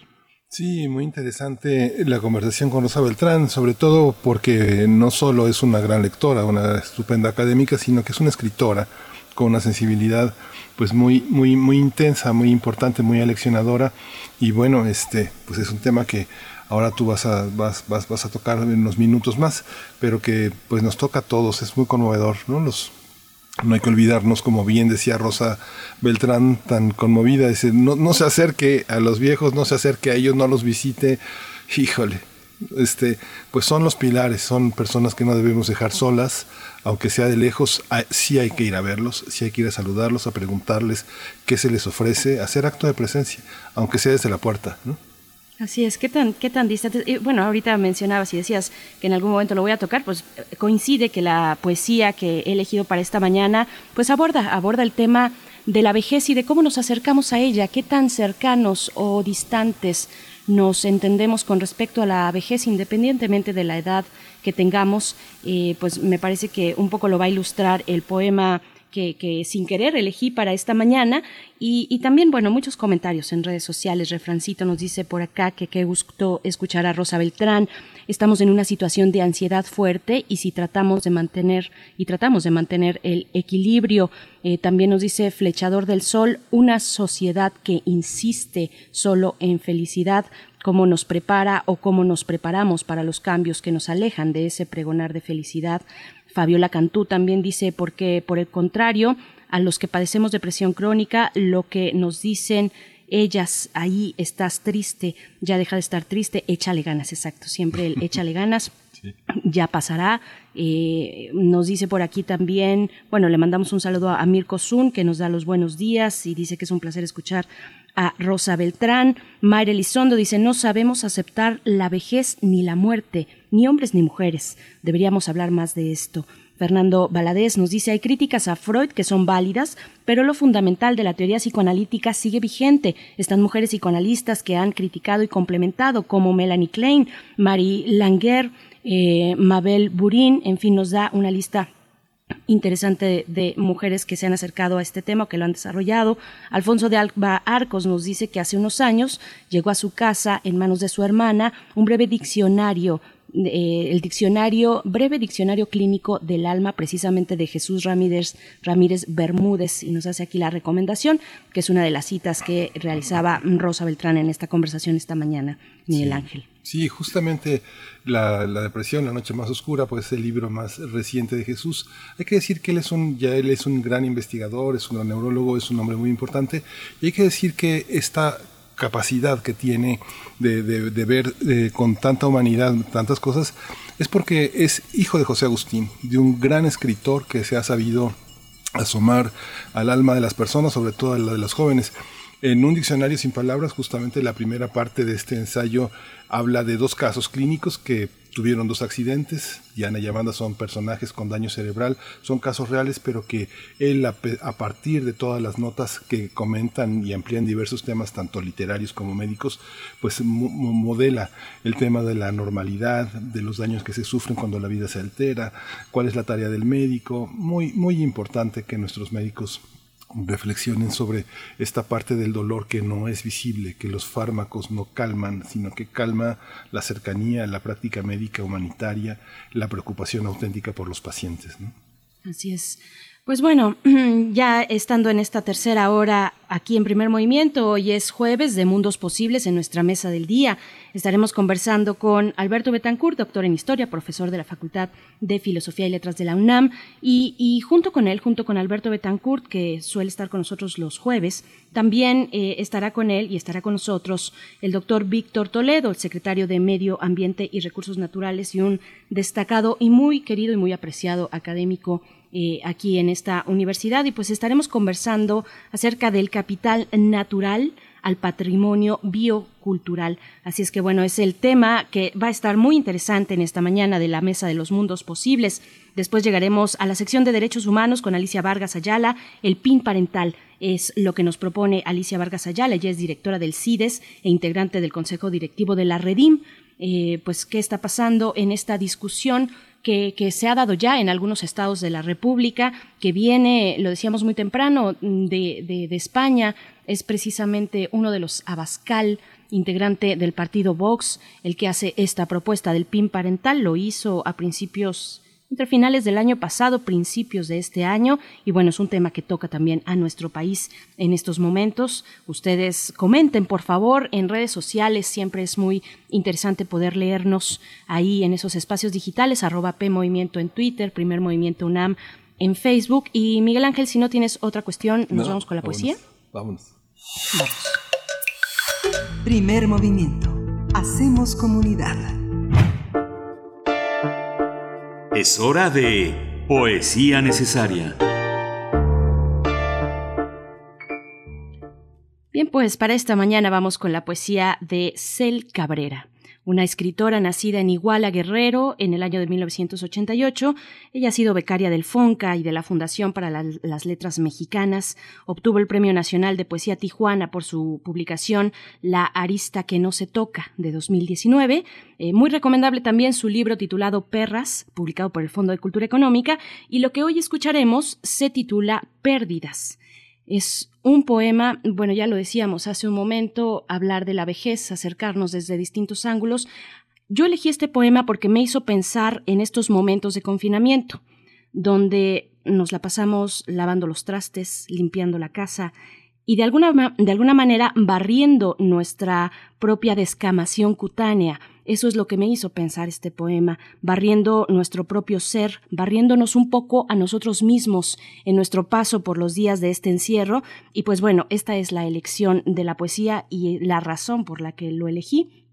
Sí, muy interesante la conversación con Rosa Beltrán, sobre todo porque no solo es una gran lectora, una estupenda académica, sino que es una escritora con una sensibilidad pues muy muy muy intensa, muy importante, muy aleccionadora y bueno, este pues es un tema que ahora tú vas a vas, vas, vas a tocar en unos minutos más, pero que pues nos toca a todos, es muy conmovedor, ¿no? Los no hay que olvidarnos, como bien decía Rosa Beltrán, tan conmovida, dice, no, no se acerque a los viejos, no se acerque a ellos, no los visite. Híjole, este, pues son los pilares, son personas que no debemos dejar solas, aunque sea de lejos, sí hay que ir a verlos, sí hay que ir a saludarlos, a preguntarles qué se les ofrece, hacer acto de presencia, aunque sea desde la puerta, ¿no? Así es, ¿qué tan, qué tan distante? y, bueno, ahorita mencionabas y decías que en algún momento lo voy a tocar, pues eh, coincide que la poesía que he elegido para esta mañana, pues aborda, aborda el tema de la vejez y de cómo nos acercamos a ella, qué tan cercanos o distantes nos entendemos con respecto a la vejez, independientemente de la edad que tengamos, eh, pues me parece que un poco lo va a ilustrar el poema que, que sin querer elegí para esta mañana y, y también, bueno, muchos comentarios en redes sociales. Refrancito nos dice por acá que qué gustó escuchar a Rosa Beltrán. Estamos en una situación de ansiedad fuerte y si tratamos de mantener y tratamos de mantener el equilibrio, eh, también nos dice Flechador del Sol, una sociedad que insiste solo en felicidad cómo nos prepara o cómo nos preparamos para los cambios que nos alejan de ese pregonar de felicidad. Fabiola Cantú también dice porque por el contrario, a los que padecemos depresión crónica, lo que nos dicen ellas, ahí estás triste, ya deja de estar triste, échale ganas, exacto, siempre el échale ganas. Ya pasará. Eh, nos dice por aquí también, bueno, le mandamos un saludo a Mirko Zun, que nos da los buenos días y dice que es un placer escuchar a Rosa Beltrán. Mayra Elizondo dice, no sabemos aceptar la vejez ni la muerte, ni hombres ni mujeres. Deberíamos hablar más de esto. Fernando Valadez nos dice, hay críticas a Freud que son válidas, pero lo fundamental de la teoría psicoanalítica sigue vigente. Están mujeres psicoanalistas que han criticado y complementado, como Melanie Klein, Marie Langer, eh, Mabel Burin, en fin, nos da una lista interesante de, de mujeres que se han acercado a este tema, que lo han desarrollado. Alfonso de Alba Arcos nos dice que hace unos años llegó a su casa en manos de su hermana un breve diccionario eh, el diccionario, breve diccionario clínico del alma, precisamente de Jesús Ramírez, Ramírez Bermúdez, y nos hace aquí la recomendación, que es una de las citas que realizaba Rosa Beltrán en esta conversación esta mañana, Miguel Ángel. Sí, justamente la, la depresión, la noche más oscura, pues es el libro más reciente de Jesús. Hay que decir que él es un, ya él es un gran investigador, es un gran neurólogo, es un hombre muy importante, y hay que decir que esta capacidad que tiene de, de- ver eh, con tanta humanidad tantas cosas es porque es hijo de José Agustín, de un gran escritor que se ha sabido asomar al alma de las personas, sobre todo a la de los jóvenes. En un diccionario sin palabras, justamente la primera parte de este ensayo habla de dos casos clínicos que tuvieron dos accidentes. Diana y Amanda son personajes con daño cerebral, son casos reales, pero que él, a, a partir de todas las notas que comentan y amplían diversos temas, tanto literarios como médicos, pues mo- mo- modela el tema de la normalidad, de los daños que se sufren cuando la vida se altera, cuál es la tarea del médico. Muy, muy importante que nuestros médicos reflexionen sobre esta parte del dolor que no es visible, que los fármacos no calman, sino que calma la cercanía, la práctica médica humanitaria, la preocupación auténtica por los pacientes. Así es. Pues bueno, ya estando en esta tercera hora aquí en Primer Movimiento, hoy es jueves de Mundos Posibles en nuestra mesa del día. Estaremos conversando con Alberto Betancourt, doctor en Historia, profesor de la Facultad de Filosofía y Letras de la UNAM, y, junto con él, junto con Alberto Betancourt, que suele estar con nosotros los jueves, también eh, estará con él y estará con nosotros el doctor Víctor Toledo, el secretario de Medio Ambiente y Recursos Naturales y un destacado y muy querido y muy apreciado académico eh, aquí en esta universidad y pues estaremos conversando acerca del capital natural al patrimonio biocultural. Así es que bueno, es el tema que va a estar muy interesante en esta mañana de la Mesa de los Mundos Posibles. Después llegaremos a la sección de Derechos Humanos con Alicia Vargas Ayala. El PIN parental es lo que nos propone Alicia Vargas Ayala. Ella es directora del CIDES e integrante del Consejo Directivo de la Redim. Eh, pues qué está pasando en esta discusión que, que, se ha dado ya en algunos estados de la República, que viene, lo decíamos muy temprano, de, de, de España, es precisamente uno de los Abascal, integrante del partido Vox, el que hace esta propuesta del PIN parental, lo hizo a principios entre finales del año pasado, principios de este año, y bueno, es un tema que toca también a nuestro país en estos momentos. Ustedes comenten, por favor, en redes sociales, siempre es muy interesante poder leernos ahí en esos espacios digitales, arroba P Movimiento en Twitter, Primer Movimiento UNAM en Facebook. Y Miguel Ángel, si no tienes otra cuestión, nos No, vamos con la vámonos, poesía. Vámonos. Primer movimiento. Hacemos comunidad. Es hora de Poesía Necesaria. Bien, pues para esta mañana vamos con la poesía de Cel Cabrera, una escritora nacida en Iguala Guerrero en el año de 1988. Ella ha sido becaria del FONCA y de la Fundación para la- las Letras Mexicanas. Obtuvo el Premio Nacional de Poesía Tijuana por su publicación La Arista que no se toca de 2019. Eh, muy recomendable también su libro titulado Perras, publicado por el Fondo de Cultura Económica. Y lo que hoy escucharemos se titula Pérdidas. Es un poema, bueno, ya lo decíamos hace un momento, hablar de la vejez, acercarnos desde distintos ángulos. Yo elegí este poema porque me hizo pensar en estos momentos de confinamiento, donde nos la pasamos lavando los trastes, limpiando la casa y de alguna, de alguna manera barriendo nuestra propia descamación cutánea. Eso es lo que me hizo pensar este poema, barriendo nuestro propio ser, barriéndonos un poco a nosotros mismos en nuestro paso por los días de este encierro. Y pues bueno, esta es la elección de la poesía y la razón por la que lo elegí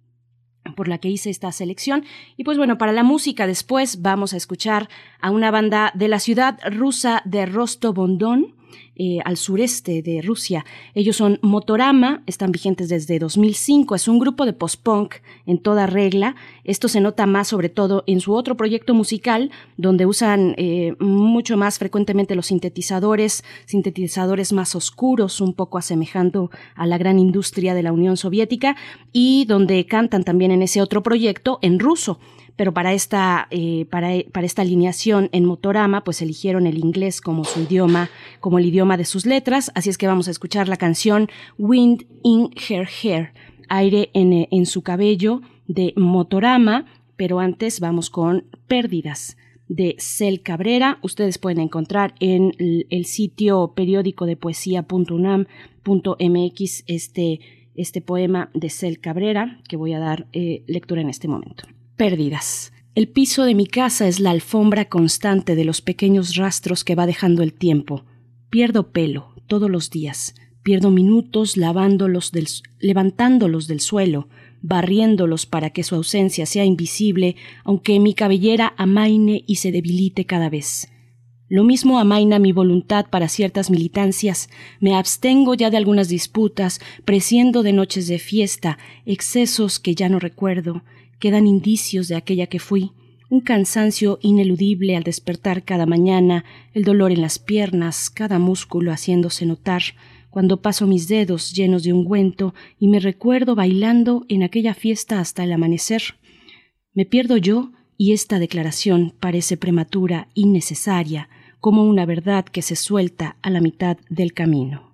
por la que hice esta selección. Y pues bueno, para la música después vamos a escuchar a una banda de la ciudad rusa de Rostov-on-Don, eh, al sureste de Rusia. Ellos son Motorama, están vigentes desde 2005, es un grupo de post-punk en toda regla. Esto se nota más sobre todo en su otro proyecto musical, donde usan eh, mucho más frecuentemente los sintetizadores, sintetizadores más oscuros, un poco asemejando a la gran industria de la Unión Soviética, y donde cantan también en ese otro proyecto en ruso pero para esta, eh, para, para esta alineación en Motorama, pues eligieron el inglés como su idioma, como el idioma de sus letras, así es que vamos a escuchar la canción Wind in Her Hair, aire en, eh, en su cabello de Motorama, pero antes vamos con Pérdidas de Cel Cabrera. Ustedes pueden encontrar en el, sitio periódico de poesía.unam.mx este, este poema de Cel Cabrera, que voy a dar eh, lectura en este momento. Pérdidas. El piso de mi casa es la alfombra constante de los pequeños rastros que va dejando el tiempo. Pierdo pelo todos los días, pierdo minutos lavándolos del, levantándolos del suelo, barriéndolos para que su ausencia sea invisible, aunque mi cabellera amaine y se debilite cada vez. Lo mismo amaina mi voluntad para ciertas militancias, me abstengo ya de algunas disputas, presciendo de noches de fiesta, excesos que ya no recuerdo, quedan indicios de aquella que fui, un cansancio ineludible al despertar cada mañana, el dolor en las piernas, cada músculo haciéndose notar, cuando paso mis dedos llenos de ungüento y me recuerdo bailando en aquella fiesta hasta el amanecer. Me pierdo yo y esta declaración parece prematura, innecesaria, como una verdad que se suelta a la mitad del camino.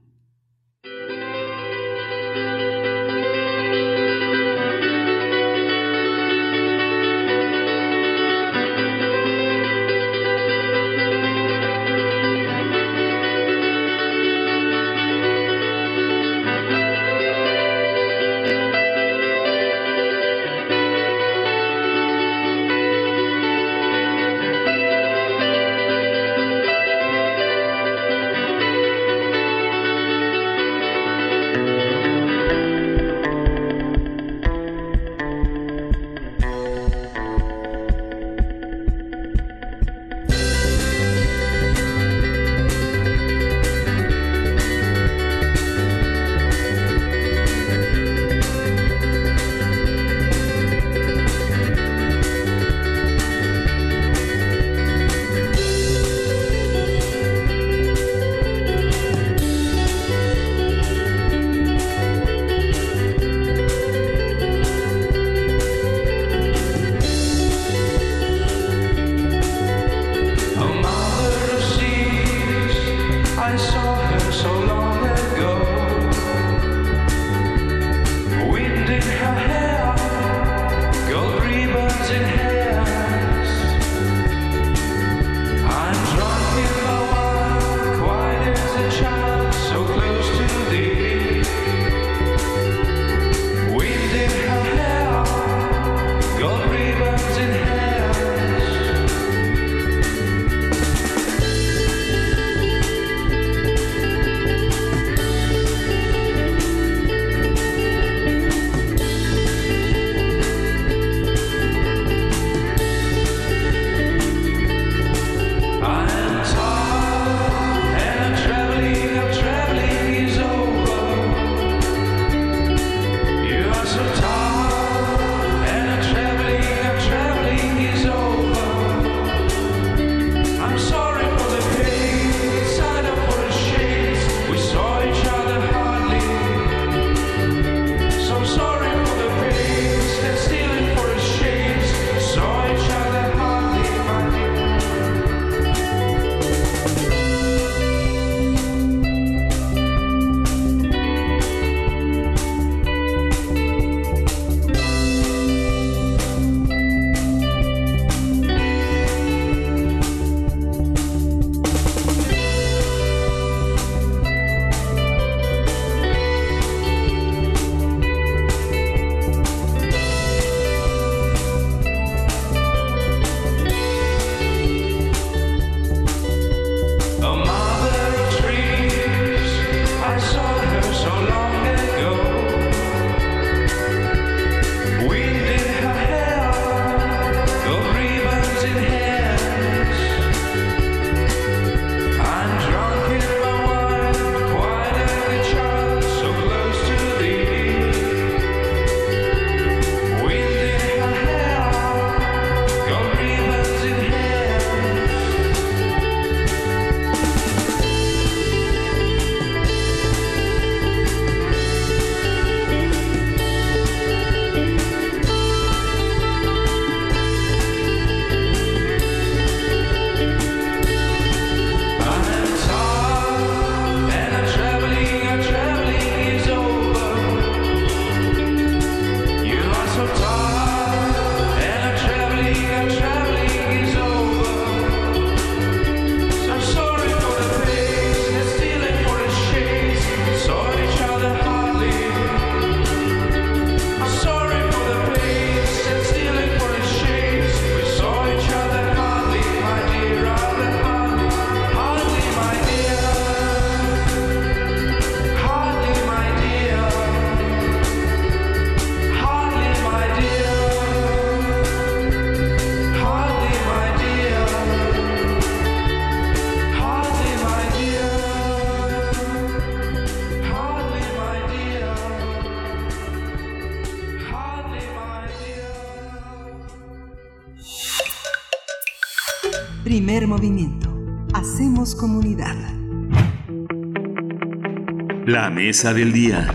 La mesa del día.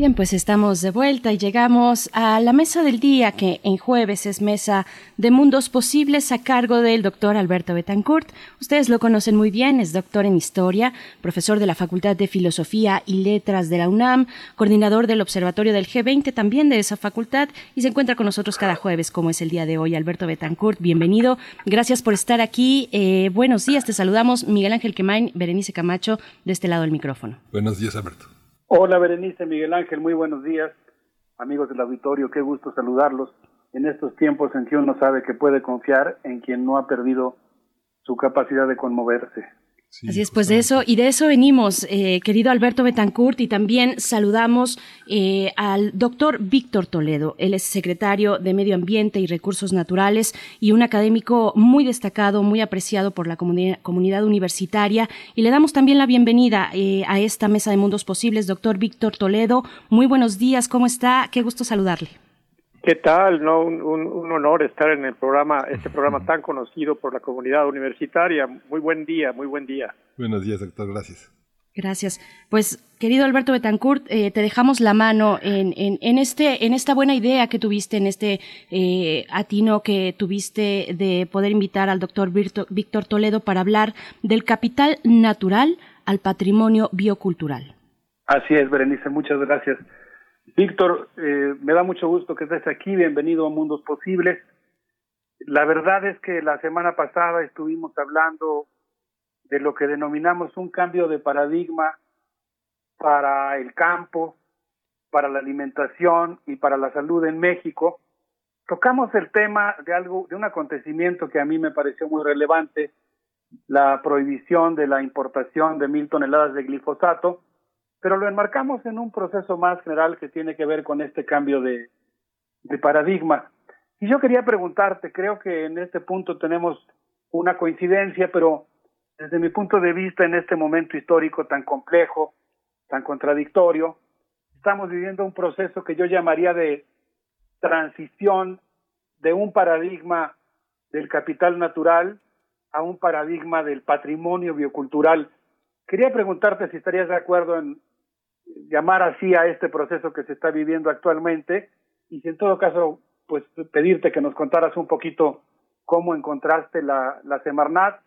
Bien, pues estamos de vuelta y llegamos a la mesa del día, que en jueves es mesa de mundos posibles a cargo del doctor Alberto Betancourt. Ustedes lo conocen muy bien, es doctor en historia, profesor de la Facultad de Filosofía y Letras de la UNAM, coordinador del Observatorio del G20 también de esa facultad y se encuentra con nosotros cada jueves, como es el día de hoy. Alberto Betancourt, bienvenido. Gracias por estar aquí. Eh, buenos días, te saludamos Miguel Ángel Quemain, Berenice Camacho, de este lado del micrófono. Buenos días, Alberto. Hola Berenice, Miguel Ángel, muy buenos días. Amigos del auditorio, qué gusto saludarlos en estos tiempos en que uno sabe que puede confiar en quien no ha perdido su capacidad de conmoverse. Así es, pues de eso, y de eso venimos, eh, querido Alberto Betancourt, y también saludamos eh, al doctor Víctor Toledo. Él es secretario de Medio Ambiente y Recursos Naturales y un académico muy destacado, muy apreciado por la comuni- comunidad universitaria. Y le damos también la bienvenida eh, a esta mesa de mundos posibles, doctor Víctor Toledo. Muy buenos días, ¿cómo está? Qué gusto saludarle. ¿Qué tal? No, un, un- un honor estar en el programa, este programa tan conocido por la comunidad universitaria. Muy buen día, muy buen día. Buenos días, doctor. Gracias. Gracias. Pues, querido Alberto Betancourt, eh, te dejamos la mano en, en, en este, en esta buena idea que tuviste, en este eh, atino que tuviste de poder invitar al doctor Víctor Toledo para hablar del capital natural al patrimonio biocultural. Así es, Berenice, muchas gracias. Víctor, eh, me da mucho gusto que estés aquí, bienvenido a Mundos Posibles. La verdad es que la semana pasada estuvimos hablando de lo que denominamos un cambio de paradigma para el campo, para la alimentación y para la salud en México. Tocamos el tema de algo, de un acontecimiento que a mí me pareció muy relevante, la prohibición de la importación de mil toneladas de glifosato, pero lo enmarcamos en un proceso más general que tiene que ver con este cambio de, paradigma. Y yo quería preguntarte, creo que en este punto tenemos una coincidencia, pero desde mi punto de vista en este momento histórico tan complejo, tan contradictorio, estamos viviendo un proceso que yo llamaría de transición de un paradigma del capital natural a un paradigma del patrimonio biocultural. Quería preguntarte si estarías de acuerdo en llamar así a este proceso que se está viviendo actualmente y si en todo caso, pues pedirte que nos contaras un poquito cómo encontraste la, la Semarnat.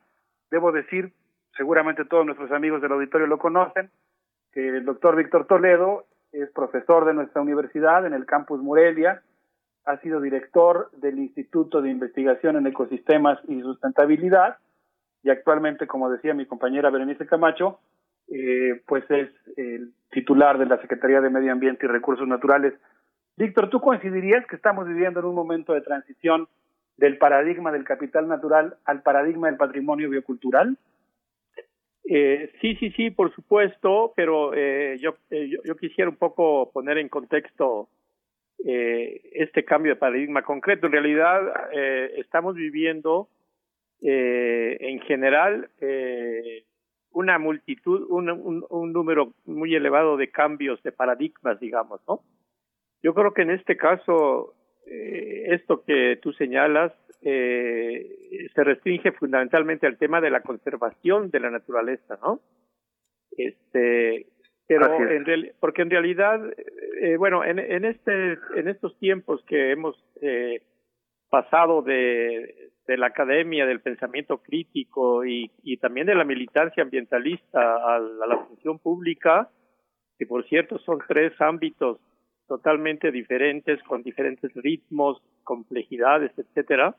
Debo decir, seguramente todos nuestros amigos del auditorio lo conocen, que el doctor Víctor Toledo es profesor de nuestra universidad en el campus Morelia, ha sido director del Instituto de Investigación en Ecosistemas y Sustentabilidad y actualmente, como decía mi compañera Berenice Camacho, eh, pues es el titular de la Secretaría de Medio Ambiente y Recursos Naturales. Víctor, ¿tú coincidirías que estamos viviendo en un momento de transición del paradigma del capital natural al paradigma del patrimonio biocultural? Eh, sí, sí, sí, por supuesto, pero eh, yo, eh, yo, yo quisiera un poco poner en contexto eh, este cambio de paradigma concreto. En realidad, eh, estamos viviendo en general una multitud, un, un, un número muy elevado de cambios de paradigmas, digamos, ¿no? Yo creo que en este caso, eh, esto que tú señalas eh, se restringe fundamentalmente al tema de la conservación de la naturaleza, ¿no? Este, pero en real- porque en realidad, eh, bueno, en, en este, en estos tiempos que hemos eh, pasado de, de la academia, del pensamiento crítico y, y también de la militancia ambientalista a, a la función pública, que por cierto son tres ámbitos totalmente diferentes, con diferentes ritmos, complejidades, etcétera.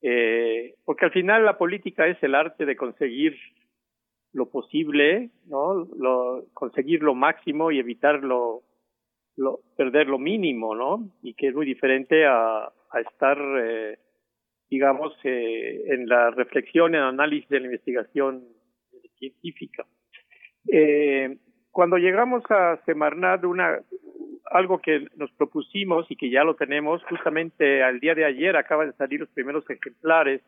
Eh, porque al final la política es el arte de conseguir lo posible, ¿no? Lo, conseguir lo máximo y evitar lo, lo, perder lo mínimo, ¿no? Y que es muy diferente a, a estar, eh, digamos, eh, en la reflexión, en el análisis de la investigación científica. Eh, cuando llegamos a Semarnat, una, algo que nos propusimos y que ya lo tenemos, justamente al día de ayer acaban de salir los primeros ejemplares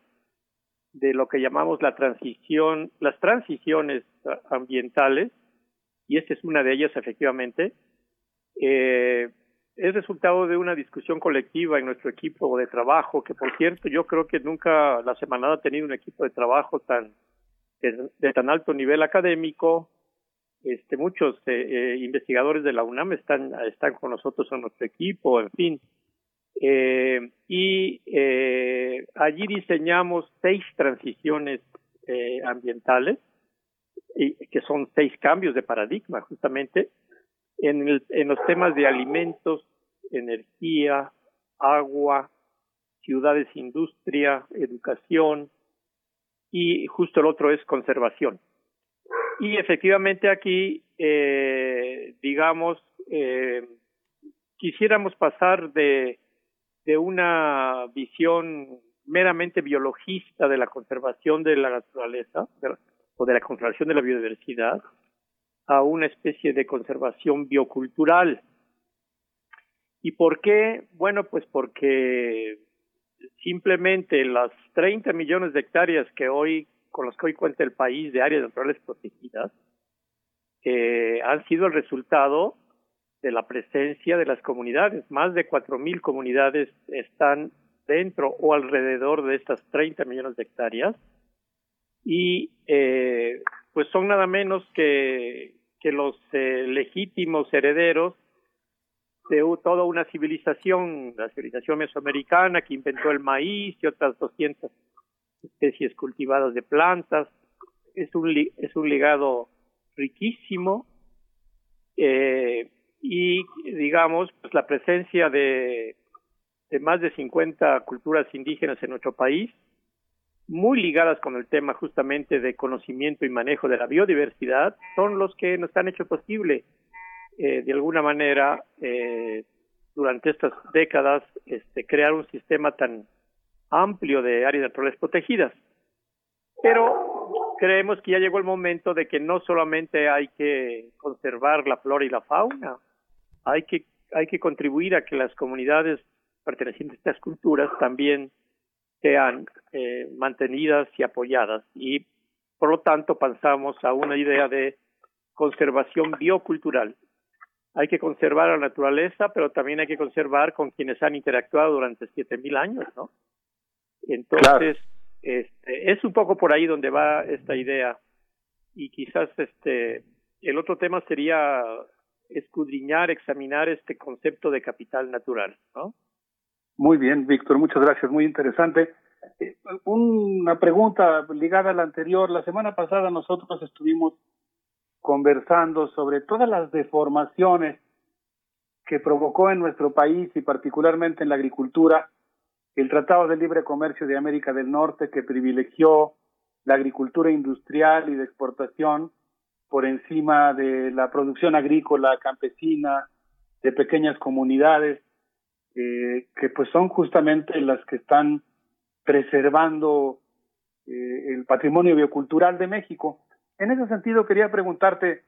de lo que llamamos la transición, las transiciones ambientales, y esta es una de ellas efectivamente. Eh, es resultado de una discusión colectiva en nuestro equipo de trabajo, que por cierto yo creo que nunca la semana ha tenido un equipo de trabajo tan de, de tan alto nivel académico. Este, muchos eh, eh, investigadores de la UNAM están están con nosotros en nuestro equipo, en fin. Eh, y eh, allí diseñamos seis transiciones eh, ambientales, y, que son seis cambios de paradigma justamente, en, el, en los temas de alimentos, energía, agua, ciudades, industria, educación y justo el otro es conservación. Y efectivamente aquí, eh, digamos, eh, quisiéramos pasar de, de una visión meramente biologista de la conservación de la naturaleza o de la conservación de la biodiversidad a una especie de conservación biocultural. ¿Y por qué? Bueno, pues porque simplemente las 30 millones de hectáreas que hoy, con las que hoy cuenta el país de áreas naturales protegidas, eh, han sido el resultado de la presencia de las comunidades. Más de 4.000 comunidades están dentro o alrededor de estas 30 millones de hectáreas y eh, pues son nada menos que, los eh, legítimos herederos de u- toda una civilización, la civilización mesoamericana que inventó el maíz y otras 200 especies cultivadas de plantas. Es un, es un legado riquísimo eh, y, digamos, pues la presencia de más de 50 culturas indígenas en nuestro país, muy ligadas con el tema justamente de conocimiento y manejo de la biodiversidad, son los que nos han hecho posible eh, de alguna manera eh, durante estas décadas este, crear un sistema tan amplio de áreas naturales protegidas. Pero creemos que ya llegó el momento de que no solamente hay que conservar la flora y la fauna, hay que hay que contribuir a que las comunidades pertenecientes a estas culturas también sean eh, mantenidas y apoyadas y por lo tanto pasamos a una idea de conservación biocultural. Hay que conservar la naturaleza, pero también hay que conservar con quienes han interactuado durante 7000 años, ¿no? Entonces, este, es un poco por ahí donde va esta idea y quizás este el otro tema sería escudriñar, examinar este concepto de capital natural, ¿no? Muy bien, Víctor, muchas gracias, muy interesante. Eh, Una pregunta ligada a la anterior. La semana pasada nosotros estuvimos conversando sobre todas las deformaciones que provocó en nuestro país y particularmente en la agricultura el Tratado de Libre Comercio de América del Norte que privilegió la agricultura industrial y de exportación por encima de la producción agrícola campesina de pequeñas comunidades eh, que pues son justamente las que están preservando eh, el patrimonio biocultural de México. En ese sentido quería preguntarte,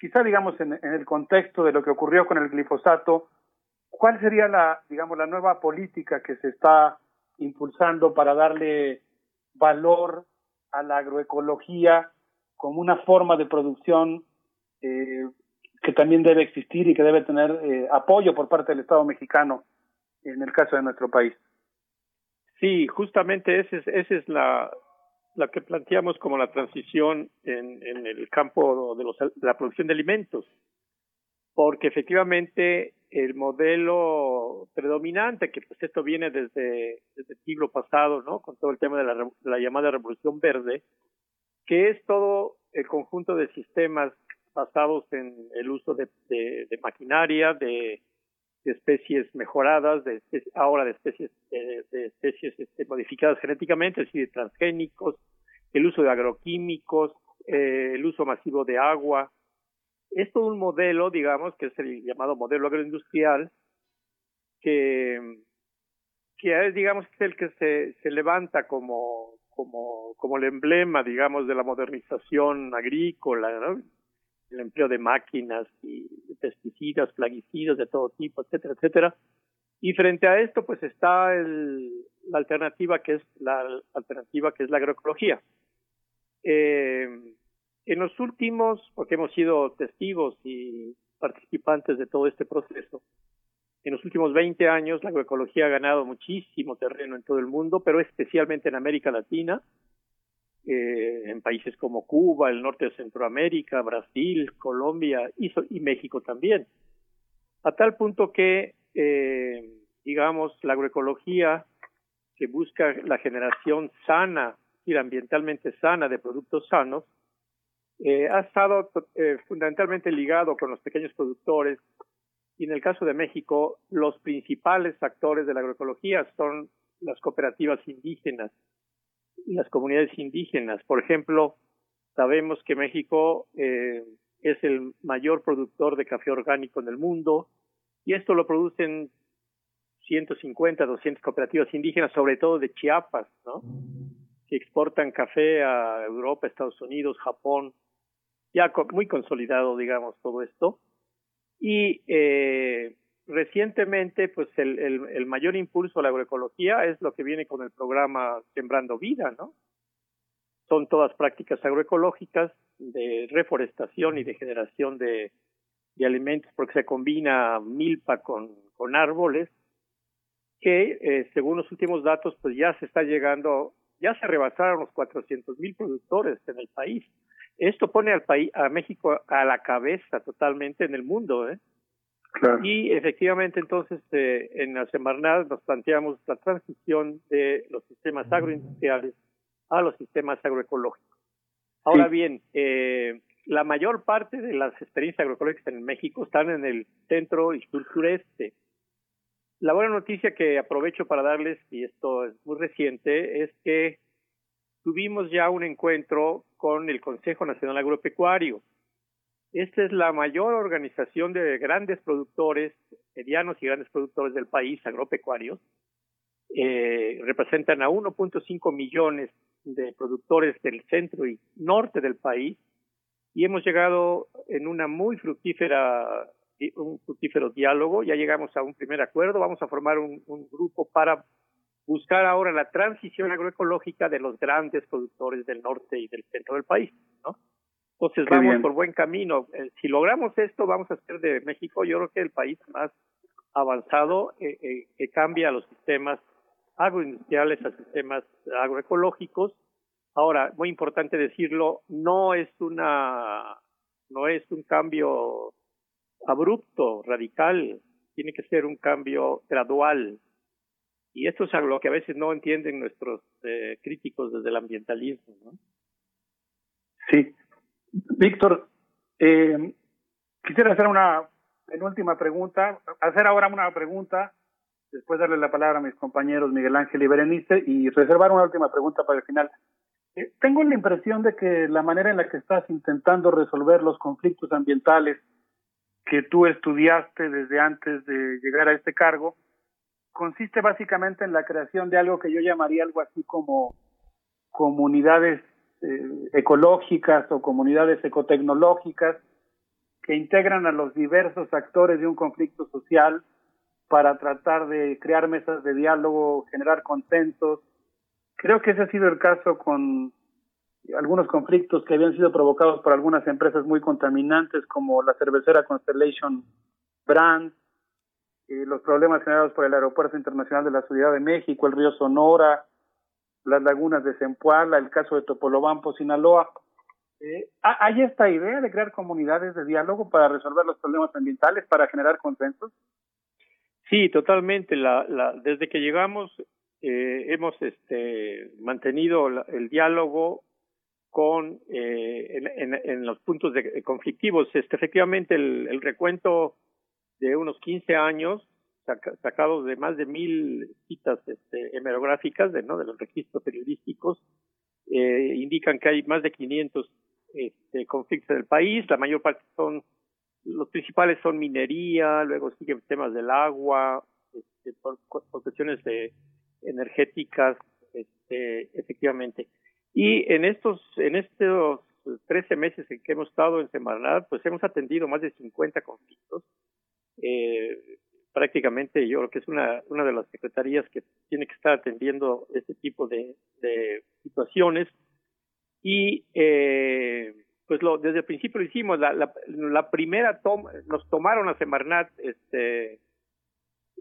quizá digamos en, el contexto de lo que ocurrió con el glifosato, ¿cuál sería la, digamos, la nueva política que se está impulsando para darle valor a la agroecología como una forma de producción eh, que también debe existir y que debe tener eh, apoyo por parte del Estado mexicano en el caso de nuestro país? Sí, justamente es, esa es la, la que planteamos como la transición en, el campo de, los, la producción de alimentos, porque efectivamente el modelo predominante, que pues esto viene desde, el siglo pasado, ¿no? Con todo el tema de la, la llamada revolución verde, que es todo el conjunto de sistemas basados en el uso de, de maquinaria, de, de especies mejoradas, de espe- ahora de especies de, de especies este, modificadas genéticamente, es de transgénicos, el uso de agroquímicos, eh, el uso masivo de agua. Es todo un modelo, digamos, que es el llamado modelo agroindustrial, que, que es, digamos, el que se, se levanta como, como, como el emblema, digamos, de la modernización agrícola, ¿no? El empleo de máquinas y pesticidas, plaguicidas de todo tipo, etcétera, etcétera. Y frente a esto, pues está el, la alternativa que es la alternativa que es la agroecología. Eh, en los últimos, porque hemos sido testigos y participantes de todo este proceso, En los últimos 20 años la agroecología ha ganado muchísimo terreno en todo el mundo, pero especialmente en América Latina, eh, en países como Cuba, el norte de Centroamérica, Brasil, Colombia y, México también. A tal punto que, eh, digamos, la agroecología que busca la generación sana, y ambientalmente sana de productos sanos, eh, ha estado eh, fundamentalmente ligado con los pequeños productores y en el caso de México los principales actores de la agroecología son las cooperativas indígenas las comunidades indígenas. Por ejemplo, sabemos que México eh, es el mayor productor de café orgánico en el mundo y esto lo producen 150, 200 cooperativas indígenas, sobre todo de Chiapas, ¿no? que exportan café a Europa, Estados Unidos, Japón, ya muy consolidado, digamos, todo esto. Y eh, recientemente, pues el, el, el mayor impulso a la agroecología es lo que viene con el programa Sembrando Vida, ¿no? Son todas prácticas agroecológicas de reforestación y de generación de, alimentos, porque se combina milpa con, con árboles, que eh, según los últimos datos, pues ya se está llegando, ya se rebasaron los 400 mil productores en el país. Esto pone al país, a México a la cabeza totalmente en el mundo, ¿eh? Y efectivamente, entonces, eh, en la Semarnat nos planteamos la transición de los sistemas agroindustriales a los sistemas agroecológicos. Ahora Sí. bien, eh, la mayor parte de las experiencias agroecológicas en México están en el centro y sur sureste. La buena noticia que aprovecho para darles, y esto es muy reciente, es que tuvimos ya un encuentro con el Consejo Nacional Agropecuario. Esta es la mayor organización de grandes productores, medianos y grandes productores del país, agropecuarios. Eh, representan a 1.5 millones de productores del centro y norte del país y hemos llegado en una muy fructífera un fructífero diálogo, ya llegamos a un primer acuerdo, vamos a formar un, un grupo para buscar ahora la transición agroecológica de los grandes productores del norte y del centro del país, ¿no? Entonces Qué vamos bien. por buen camino. Eh, si logramos esto, vamos a hacer de México, yo creo que el país más avanzado eh, eh, que cambia los sistemas agroindustriales a sistemas agroecológicos. Ahora, muy importante decirlo, no es una, no es un cambio abrupto, radical, tiene que ser un cambio gradual. Y esto es algo que a veces no entienden nuestros eh, críticos desde el ambientalismo. ¿no? Sí. Víctor, eh, quisiera hacer una penúltima pregunta, hacer ahora una pregunta, después darle la palabra a mis compañeros Miguel Ángel y Berenice y reservar una última pregunta para el final. Eh, tengo la impresión de que la manera en la que estás intentando resolver los conflictos ambientales que tú estudiaste desde antes de llegar a este cargo consiste básicamente en la creación de algo que yo llamaría algo así como comunidades eh, ecológicas o comunidades ecotecnológicas que integran a los diversos actores de un conflicto social para tratar de crear mesas de diálogo, generar consensos. Creo que ese ha sido el caso con algunos conflictos que habían sido provocados por algunas empresas muy contaminantes como la cervecera Constellation Brands, eh, los problemas generados por el Aeropuerto Internacional de la Ciudad de México, el río Sonora, las lagunas de Zempoala, el caso de Topolobampo, Sinaloa. Eh, ¿Hay esta idea de crear comunidades de diálogo para resolver los problemas ambientales, para generar consensos? Sí, totalmente. La, la, desde que llegamos eh, hemos este, mantenido la, el diálogo con eh, en, en, en, los puntos de, conflictivos. Este, efectivamente, el, el, recuento de unos 15 años, saca, sacados de más de mil citas este, hemerográficas de, ¿no? de los registros periodísticos, eh, indican que hay más de 500 este, conflictos en el país. La mayor parte son, los principales son minería, luego siguen temas del agua, este, por, cuestiones de, energéticas, este, efectivamente. Y en estos, en estos 13 meses en que hemos estado en Semarnat, pues hemos atendido más de 50 conflictos. Eh, prácticamente yo creo que es una, una de las secretarías que tiene que estar atendiendo este tipo de, de situaciones. Y eh, pues lo, desde el principio lo hicimos. La, la, la primera toma, nos tomaron a Semarnat este,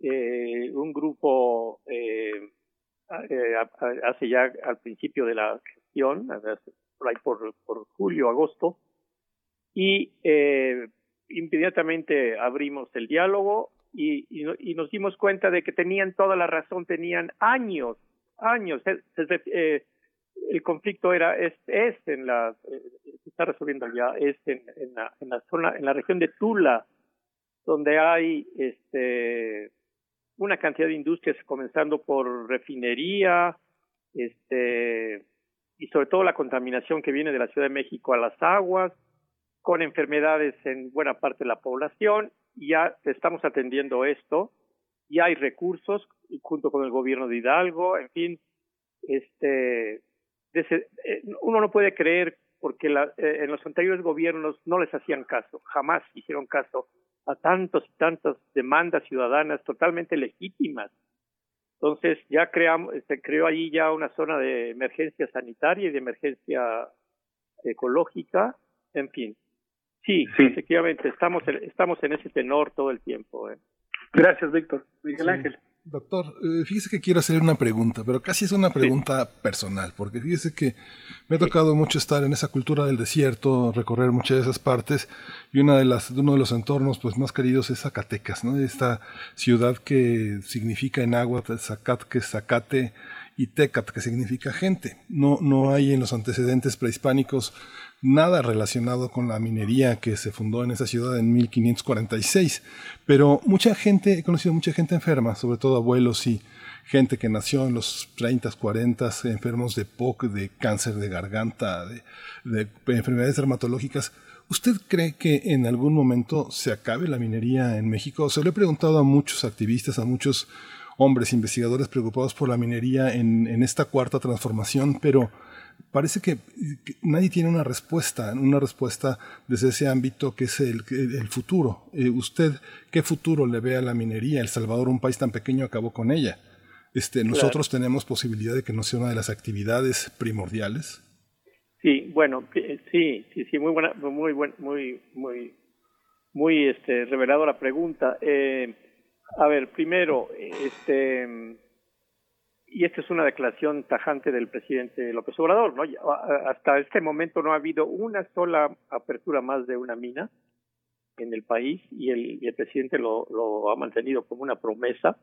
eh, un grupo eh, eh, hace ya al principio de la gestión, por, por julio, agosto, y eh, inmediatamente abrimos el diálogo y, y, y nos dimos cuenta de que tenían toda la razón, tenían años, años. Eh, el conflicto era es, es en la eh, se está resolviendo ya es en, en la en la zona en la región de Tula donde hay este una cantidad de industrias comenzando por refinería este y sobre todo la contaminación que viene de la Ciudad de México a las aguas con enfermedades en buena parte de la población y ya estamos atendiendo esto y hay recursos junto con el gobierno de Hidalgo en fin este eh, uno no puede creer porque la- eh, en los anteriores gobiernos no les hacían caso, jamás hicieron caso a tantos y tantas demandas ciudadanas totalmente legítimas. Entonces ya creamos, se creó ahí ya una zona de emergencia sanitaria y de emergencia ecológica, en fin. Sí, efectivamente estamos en, estamos en ese tenor todo el tiempo. ¿eh? Gracias, Víctor. Miguel Sí. Ángel. Doctor, eh, fíjese que quiero hacer una pregunta, pero casi es una pregunta personal, porque fíjese que me ha tocado mucho estar en esa cultura del desierto, recorrer muchas de esas partes, y una de las, uno de los entornos pues más queridos es Zacatecas, ¿no? Esta ciudad que significa en agua Zacat, que es Zacate, y Tecat, que significa gente. No, no hay en los antecedentes prehispánicos nada relacionado con la minería que se fundó en esa ciudad en 1546. Pero mucha gente, he conocido mucha gente enferma, sobre todo abuelos y gente que nació en los 30, 40, enfermos de POC, de cáncer de garganta, de, de enfermedades dermatológicas. ¿Usted cree que en algún momento se acabe la minería en México? Se lo he preguntado a muchos activistas, a muchos hombres investigadores preocupados por la minería en esta cuarta transformación, pero parece que, que nadie tiene una respuesta, una respuesta desde ese ámbito que es el, el futuro. Eh, ¿Usted qué futuro le ve a la minería? El Salvador, un país tan pequeño, acabó con ella. Este, ¿Nosotros tenemos posibilidad de que no sea una de las actividades primordiales? Sí, bueno, que- sí, sí, sí, muy buena, muy buen, muy, muy, muy, este, reveladora pregunta. Eh, a ver, primero, este, y esta es una declaración tajante del presidente López Obrador, ¿no? Hasta este momento no ha habido una sola apertura más de una mina en el país y el, presidente lo, lo ha mantenido como una promesa.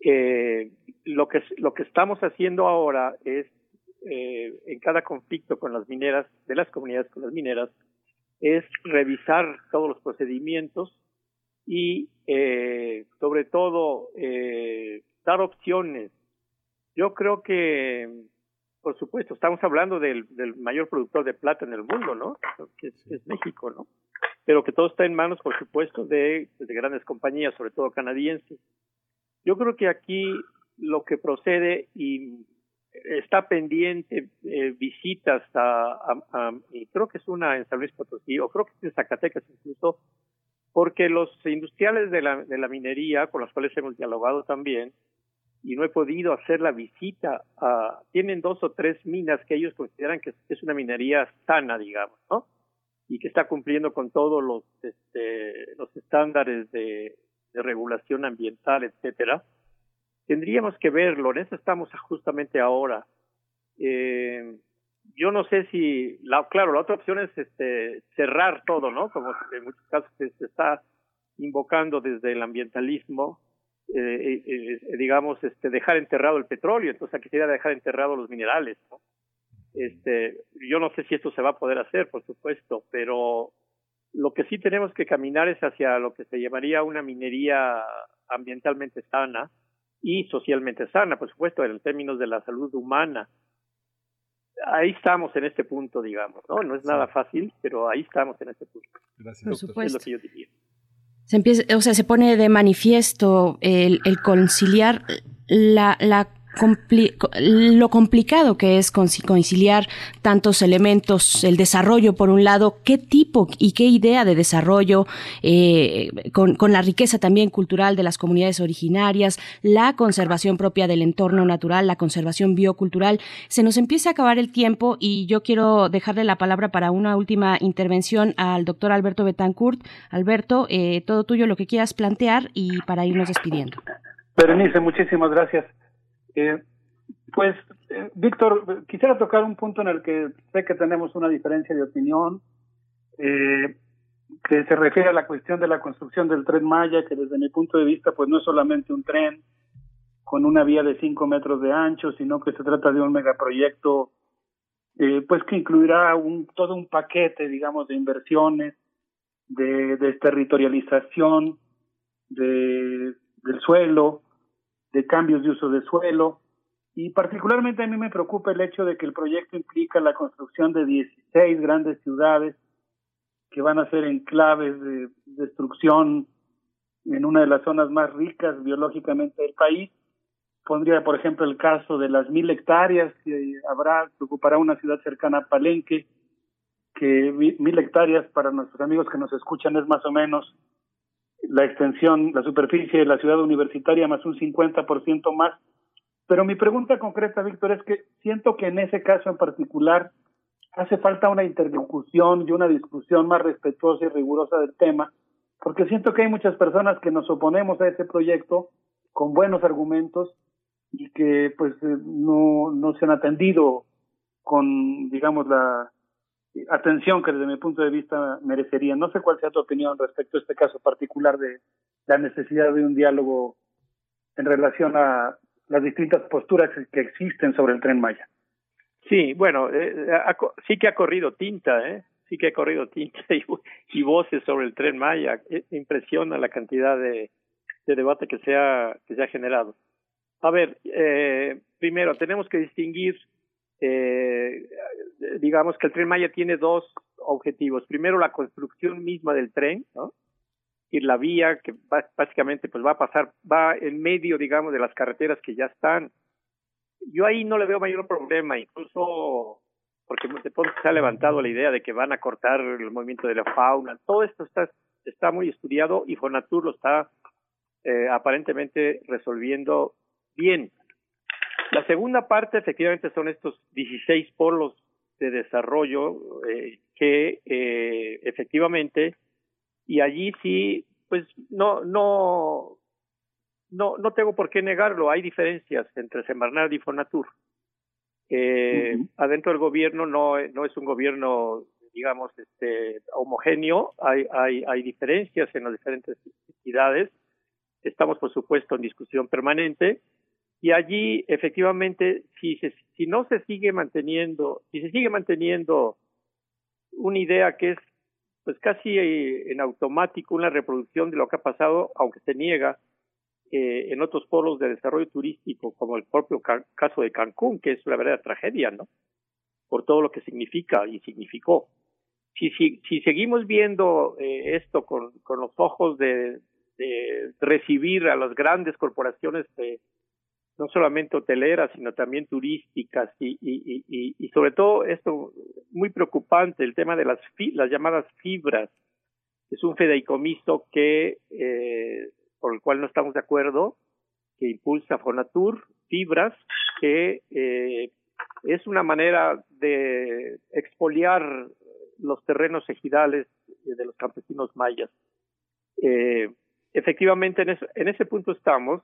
Eh, lo que lo que estamos haciendo ahora es eh, en cada conflicto con las mineras de las comunidades con las mineras es revisar todos los procedimientos y eh, sobre todo eh, dar opciones. Yo creo que, por supuesto, estamos hablando del, mayor productor de plata en el mundo, ¿no? Que es, México, ¿no? Pero que todo está en manos, por supuesto, de, de grandes compañías, sobre todo canadienses. Yo creo que aquí lo que procede y está pendiente eh, visitas a- y creo que es una en San Luis Potosí o creo que es en Zacatecas incluso porque los industriales de la, de la minería con los cuales hemos dialogado también y no he podido hacer la visita a tienen dos o tres minas que ellos consideran que es, una minería sana digamos no y que está cumpliendo con todos los este, los estándares de, regulación ambiental etcétera tendríamos que verlo, en eso estamos justamente ahora. Eh, yo no sé si, la, claro, la otra opción es este, cerrar todo, ¿no? Como en muchos casos se está invocando desde el ambientalismo, eh, eh, digamos, este, dejar enterrado el petróleo, entonces aquí sería dejar enterrado los minerales, ¿no? Este, yo no sé si esto se va a poder hacer, por supuesto, pero lo que sí tenemos que caminar es hacia lo que se llamaría una minería ambientalmente sana, y socialmente sana, por supuesto, en términos de la salud humana. Ahí estamos en este punto, digamos, ¿no? No es nada fácil, pero ahí estamos en este punto. Gracias. Por Es lo supuesto. que yo diría. Se empieza, o sea, se pone de manifiesto el, el conciliar la, la compli- co- lo complicado que es conci- conciliar tantos elementos, el desarrollo por un lado, qué tipo y qué idea de desarrollo, eh, con, con la riqueza también cultural de las comunidades originarias, la conservación propia del entorno natural, la conservación biocultural. Se nos empieza a acabar el tiempo y yo quiero dejarle la palabra para una última intervención al doctor Alberto Betancourt. Alberto, eh, todo tuyo lo que quieras plantear y para irnos despidiendo. Berenice, muchísimas gracias. Eh, pues, eh, Víctor, quisiera tocar un punto en el que sé que tenemos una diferencia de opinión, eh, que se refiere a la cuestión de la construcción del tren Maya, que desde mi punto de vista, pues no es solamente un tren con una vía de cinco metros de ancho, sino que se trata de un megaproyecto, eh, pues que incluirá un, todo un paquete, digamos, de inversiones, de desterritorialización, de, del suelo, de cambios de uso de suelo, y particularmente a mí me preocupa el hecho de que el proyecto implica la construcción de 16 grandes ciudades que van a ser enclaves de destrucción en una de las zonas más ricas biológicamente del país. Pondría, por ejemplo, el caso de las mil hectáreas que habrá, que ocupará una ciudad cercana a Palenque, que mi- mil hectáreas para nuestros amigos que nos escuchan es más o menos la extensión, la superficie de la ciudad universitaria más un 50% más. Pero mi pregunta concreta, Víctor, es que siento que en ese caso en particular hace falta una interlocución y una discusión más respetuosa y rigurosa del tema, porque siento que hay muchas personas que nos oponemos a ese proyecto con buenos argumentos y que pues eh, no, no se han atendido con, digamos, la atención que desde mi punto de vista merecerían. No sé cuál sea tu opinión respecto a este caso particular de la necesidad de un diálogo en relación a las distintas posturas que existen sobre el tren Maya. Sí, bueno, eh, co- sí que ha corrido tinta, ¿eh? Sí que ha corrido tinta y, y voces sobre el tren Maya. Eh, impresiona la cantidad de, de debate que se ha que se ha generado. A ver, eh, primero tenemos que distinguir, eh, digamos que el tren Maya tiene dos objetivos. Primero, la construcción misma del tren. Y la vía que básicamente pues va a pasar, va en medio, digamos, de las carreteras que ya están yo ahí no le veo mayor problema, incluso porque de se ha levantado la idea de que van a cortar el movimiento de la fauna. Todo esto está, está muy estudiado y Fonatur lo está eh, aparentemente resolviendo bien. La segunda parte efectivamente son estos 16 polos de desarrollo eh, que eh, efectivamente y allí sí pues no no no no tengo por qué negarlo. Hay diferencias entre Semarnat y Fonatur. Eh, adentro del gobierno no no es un gobierno digamos este homogéneo. Hay hay hay diferencias en las diferentes entidades. Estamos por supuesto en discusión permanente y allí efectivamente si se, si no se sigue manteniendo si se sigue manteniendo una idea que es pues casi eh, en automático una reproducción de lo que ha pasado aunque se niega eh, en otros polos de desarrollo turístico como el propio ca- caso de Cancún que es una verdadera tragedia no por todo lo que significa y significó. Si si, si seguimos viendo eh, esto con, con los ojos de, de recibir a las grandes corporaciones no solamente hoteleras, sino también turísticas y, y, y, y, sobre todo esto muy preocupante, el tema de las, fi- las llamadas fibras. Es un fideicomiso que, eh, por el cual no estamos de acuerdo, que impulsa Fonatur, fibras, que eh, es una manera de expoliar los terrenos ejidales de los campesinos mayas. Eh, efectivamente, en, eso- en ese punto estamos.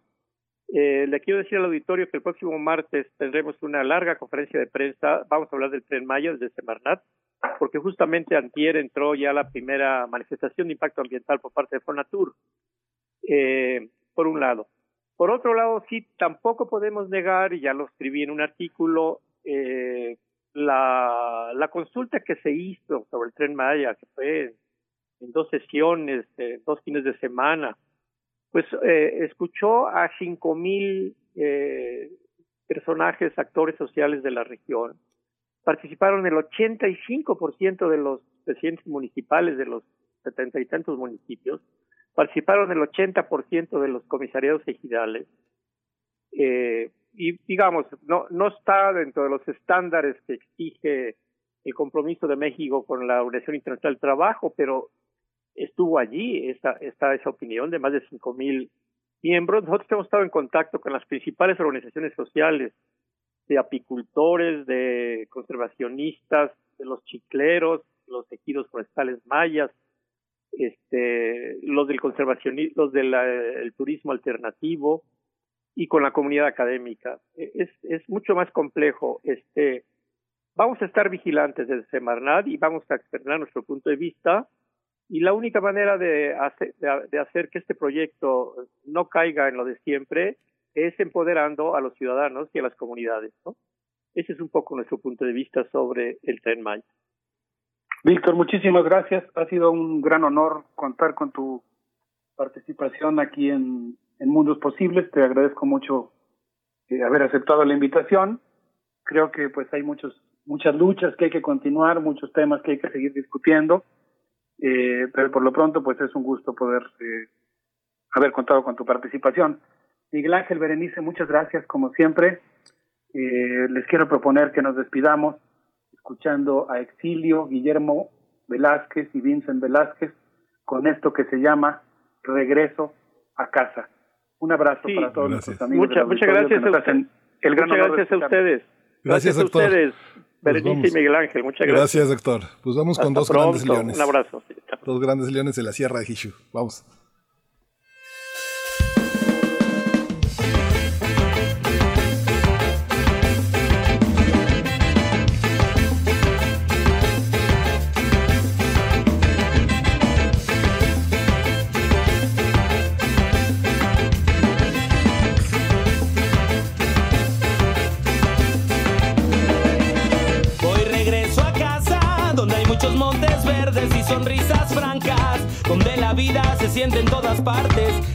Eh, le quiero decir al auditorio que el próximo martes tendremos una larga conferencia de prensa. Vamos a hablar del tren Maya desde Semarnat, porque justamente antier entró ya la primera manifestación de impacto ambiental por parte de Fonatur, eh, por un lado. Por otro lado, sí, tampoco podemos negar, y ya lo escribí en un artículo, eh, la, la consulta que se hizo sobre el tren Maya, que fue en dos sesiones, eh, dos fines de semana, pues eh, escuchó a cinco mil eh, personajes, actores sociales de la región. Participaron el 85% de los presidentes municipales de los setenta y tantos municipios. Participaron el 80% de los comisariados ejidales. Eh, y digamos, no, no está dentro de los estándares que exige el compromiso de México con la Organización Internacional del Trabajo, pero estuvo allí esta, esta esa opinión de más de cinco mil miembros. Nosotros hemos estado en contacto con las principales organizaciones sociales de apicultores, de conservacionistas, de los chicleros, los ejidos forestales mayas, este, los del conservacionismo, los del el turismo alternativo y con la comunidad académica. E- Es, es mucho más complejo. Este, vamos a estar vigilantes desde Semarnat y vamos a externar nuestro punto de vista y la única manera de hacer, que este proyecto no caiga en lo de siempre es empoderando a los ciudadanos y a las comunidades. ¿no? Ese es un poco nuestro punto de vista sobre el tren Maya. Víctor, muchísimas gracias. Ha sido un gran honor contar con tu participación aquí en, en Mundos Posibles. Te agradezco mucho eh, haber aceptado la invitación. Creo que pues hay muchos muchas luchas que hay que continuar, muchos temas que hay que seguir discutiendo, eh, pero por lo pronto pues es un gusto poder eh, haber contado con tu participación. Miguel Ángel Berenice, muchas gracias como siempre. Eh, les quiero proponer que nos despidamos escuchando a Exilio, Guillermo Velázquez y Vincent Velázquez con esto que se llama Regreso a casa. Un abrazo Sí. para todos Gracias. nuestros amigos. Muchas- gracias a el gran Muchas gracias a ustedes. Gracias, a ustedes, Berenice vamos. y Miguel Ángel. Muchas gracias. Gracias, doctor. Pues vamos con dos grandes leones. Un abrazo. Dos grandes leones de la Sierra de Hishu. Vamos.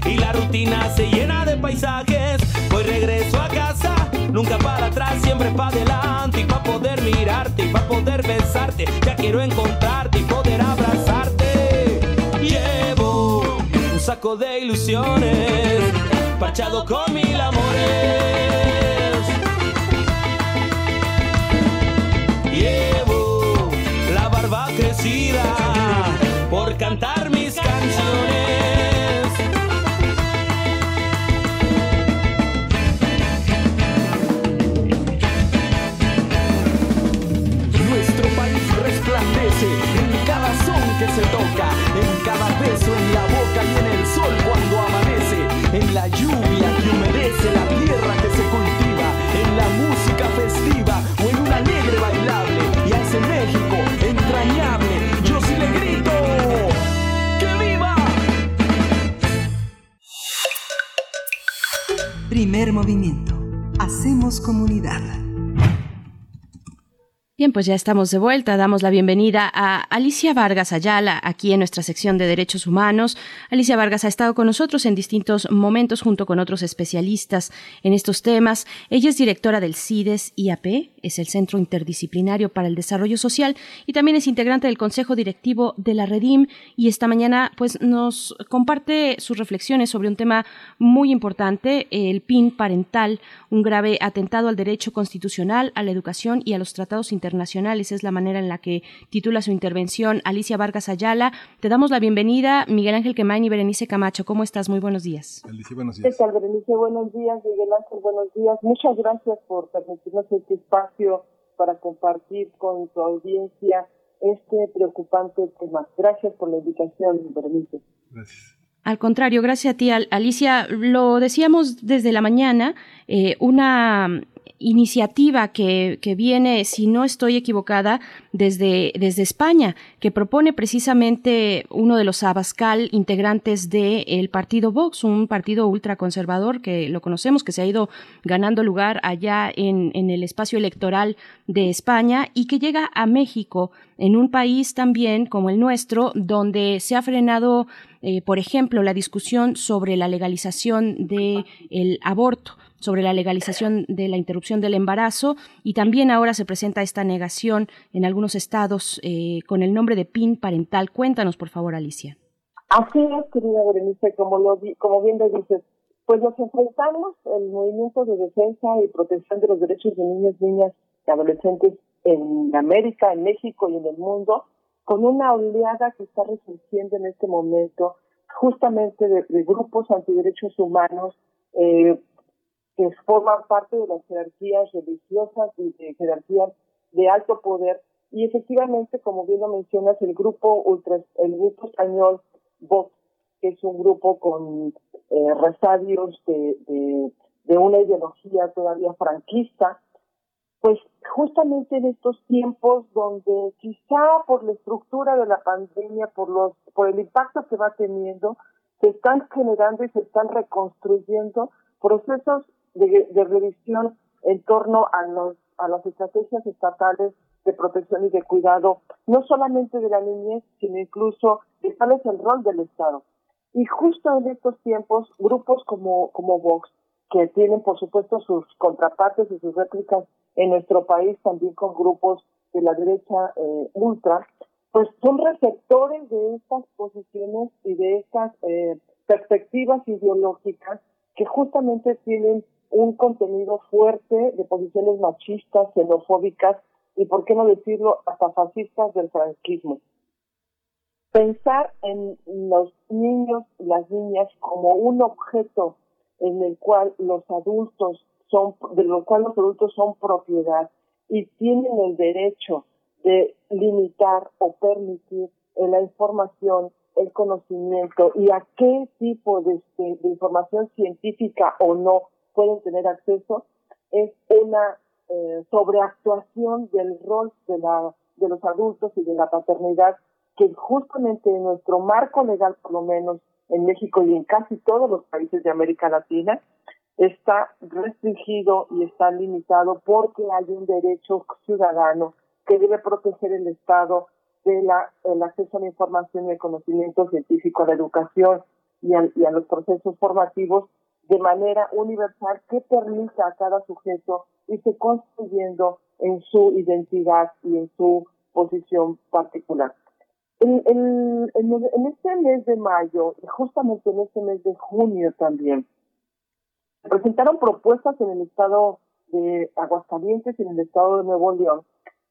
Y la rutina se llena de paisajes. Hoy regreso a casa, nunca para atrás, siempre para adelante y para poder mirarte y para poder besarte. Ya quiero encontrarte y poder abrazarte. Llevo un saco de ilusiones, parchado con mil amores. Que se toca, en cada beso en la boca y en el sol cuando amanece, en la lluvia que humedece la tierra que se cultiva, en la música festiva o en un alegre bailable. Y ese México entrañable, Bien, pues ya estamos de vuelta. Damos la bienvenida a Alicia Vargas Ayala aquí en nuestra sección de Derechos Humanos. Alicia Vargas ha estado con nosotros en distintos momentos junto con otros especialistas en estos temas. Ella es directora del CIDES IAP, es el Centro Interdisciplinario para el Desarrollo Social y también es integrante del Consejo Directivo de la Redim y esta mañana pues nos comparte sus reflexiones sobre un tema muy importante, el PIN parental, un grave atentado al derecho constitucional, a la educación y a los tratados internacionales. Es la manera en la que titula su intervención Alicia Vargas Ayala. Te damos la bienvenida, Miguel Ángel Quemain y Berenice Camacho. ¿Cómo estás? Muy buenos días. Alicia, buenos ¿Qué tal, Berenice? Buenos días, Miguel Ángel, buenos días. Muchas gracias por permitirnos este espacio para compartir con tu audiencia este preocupante tema. Gracias por la invitación, Berenice. Al contrario, gracias a ti, Al- Alicia. Lo decíamos desde la mañana, eh, una iniciativa que, que viene, si no estoy equivocada, desde, desde España, que propone precisamente uno de los Abascal integrantes del partido Vox, un partido ultraconservador que lo conocemos, que se ha ido ganando lugar allá en, en el espacio electoral de España y que llega a México, en un país también como el nuestro, donde se ha frenado, eh, por ejemplo, la discusión sobre la legalización del aborto sobre la legalización de la interrupción del embarazo y también ahora se presenta esta negación en algunos estados eh, con el nombre de PIN parental. Cuéntanos, por favor, Alicia. Así es, querida Berenice, como, lo, como bien lo dices, Pues nos enfrentamos el movimiento de defensa y protección de los derechos de niños, niñas y adolescentes en América, en México y en el mundo, con una oleada que está resurgiendo en este momento, justamente de, de grupos antiderechos humanos eh, que forman parte de las jerarquías religiosas y de jerarquías de alto poder. Y efectivamente, como bien lo mencionas, el grupo ultra, el grupo español Vox, que es un grupo con eh, resadios de, de, de una ideología todavía franquista, pues justamente en estos tiempos donde quizá por la estructura de la pandemia, por los, por el impacto que va teniendo, se están generando y se están reconstruyendo procesos de, revisión en torno a los a las estrategias estatales de protección y de cuidado, no solamente de la niñez, sino incluso de cuál es el rol del Estado. Y justo en estos tiempos, grupos como, como Vox, que tienen por supuesto sus contrapartes y sus réplicas en nuestro país, también con grupos de la derecha eh, ultra, pues son receptores de estas posiciones y de estas eh, perspectivas ideológicas que justamente tienen un contenido fuerte de posiciones machistas, xenofóbicas y, por qué no decirlo, hasta fascistas del franquismo. Pensar en los niños y las niñas como un objeto en el cual los adultos son, de lo cual los adultos son propiedad y tienen el derecho de limitar o permitir la información, el conocimiento y a qué tipo de información científica o no pueden tener acceso, es una eh, sobreactuación del rol de, la, de los adultos y de la paternidad que justamente en nuestro marco legal, por lo menos en México y en casi todos los países de América Latina, está restringido y está limitado porque hay un derecho ciudadano que debe proteger el Estado de la, el acceso a la información y el conocimiento científico, a la educación y a, y a los procesos formativos de manera universal que permita a cada sujeto irse construyendo en su identidad y en su posición particular. En, en, en, en este mes de mayo justamente en este mes de junio también, se presentaron propuestas en el estado de Aguascalientes y en el estado de Nuevo León,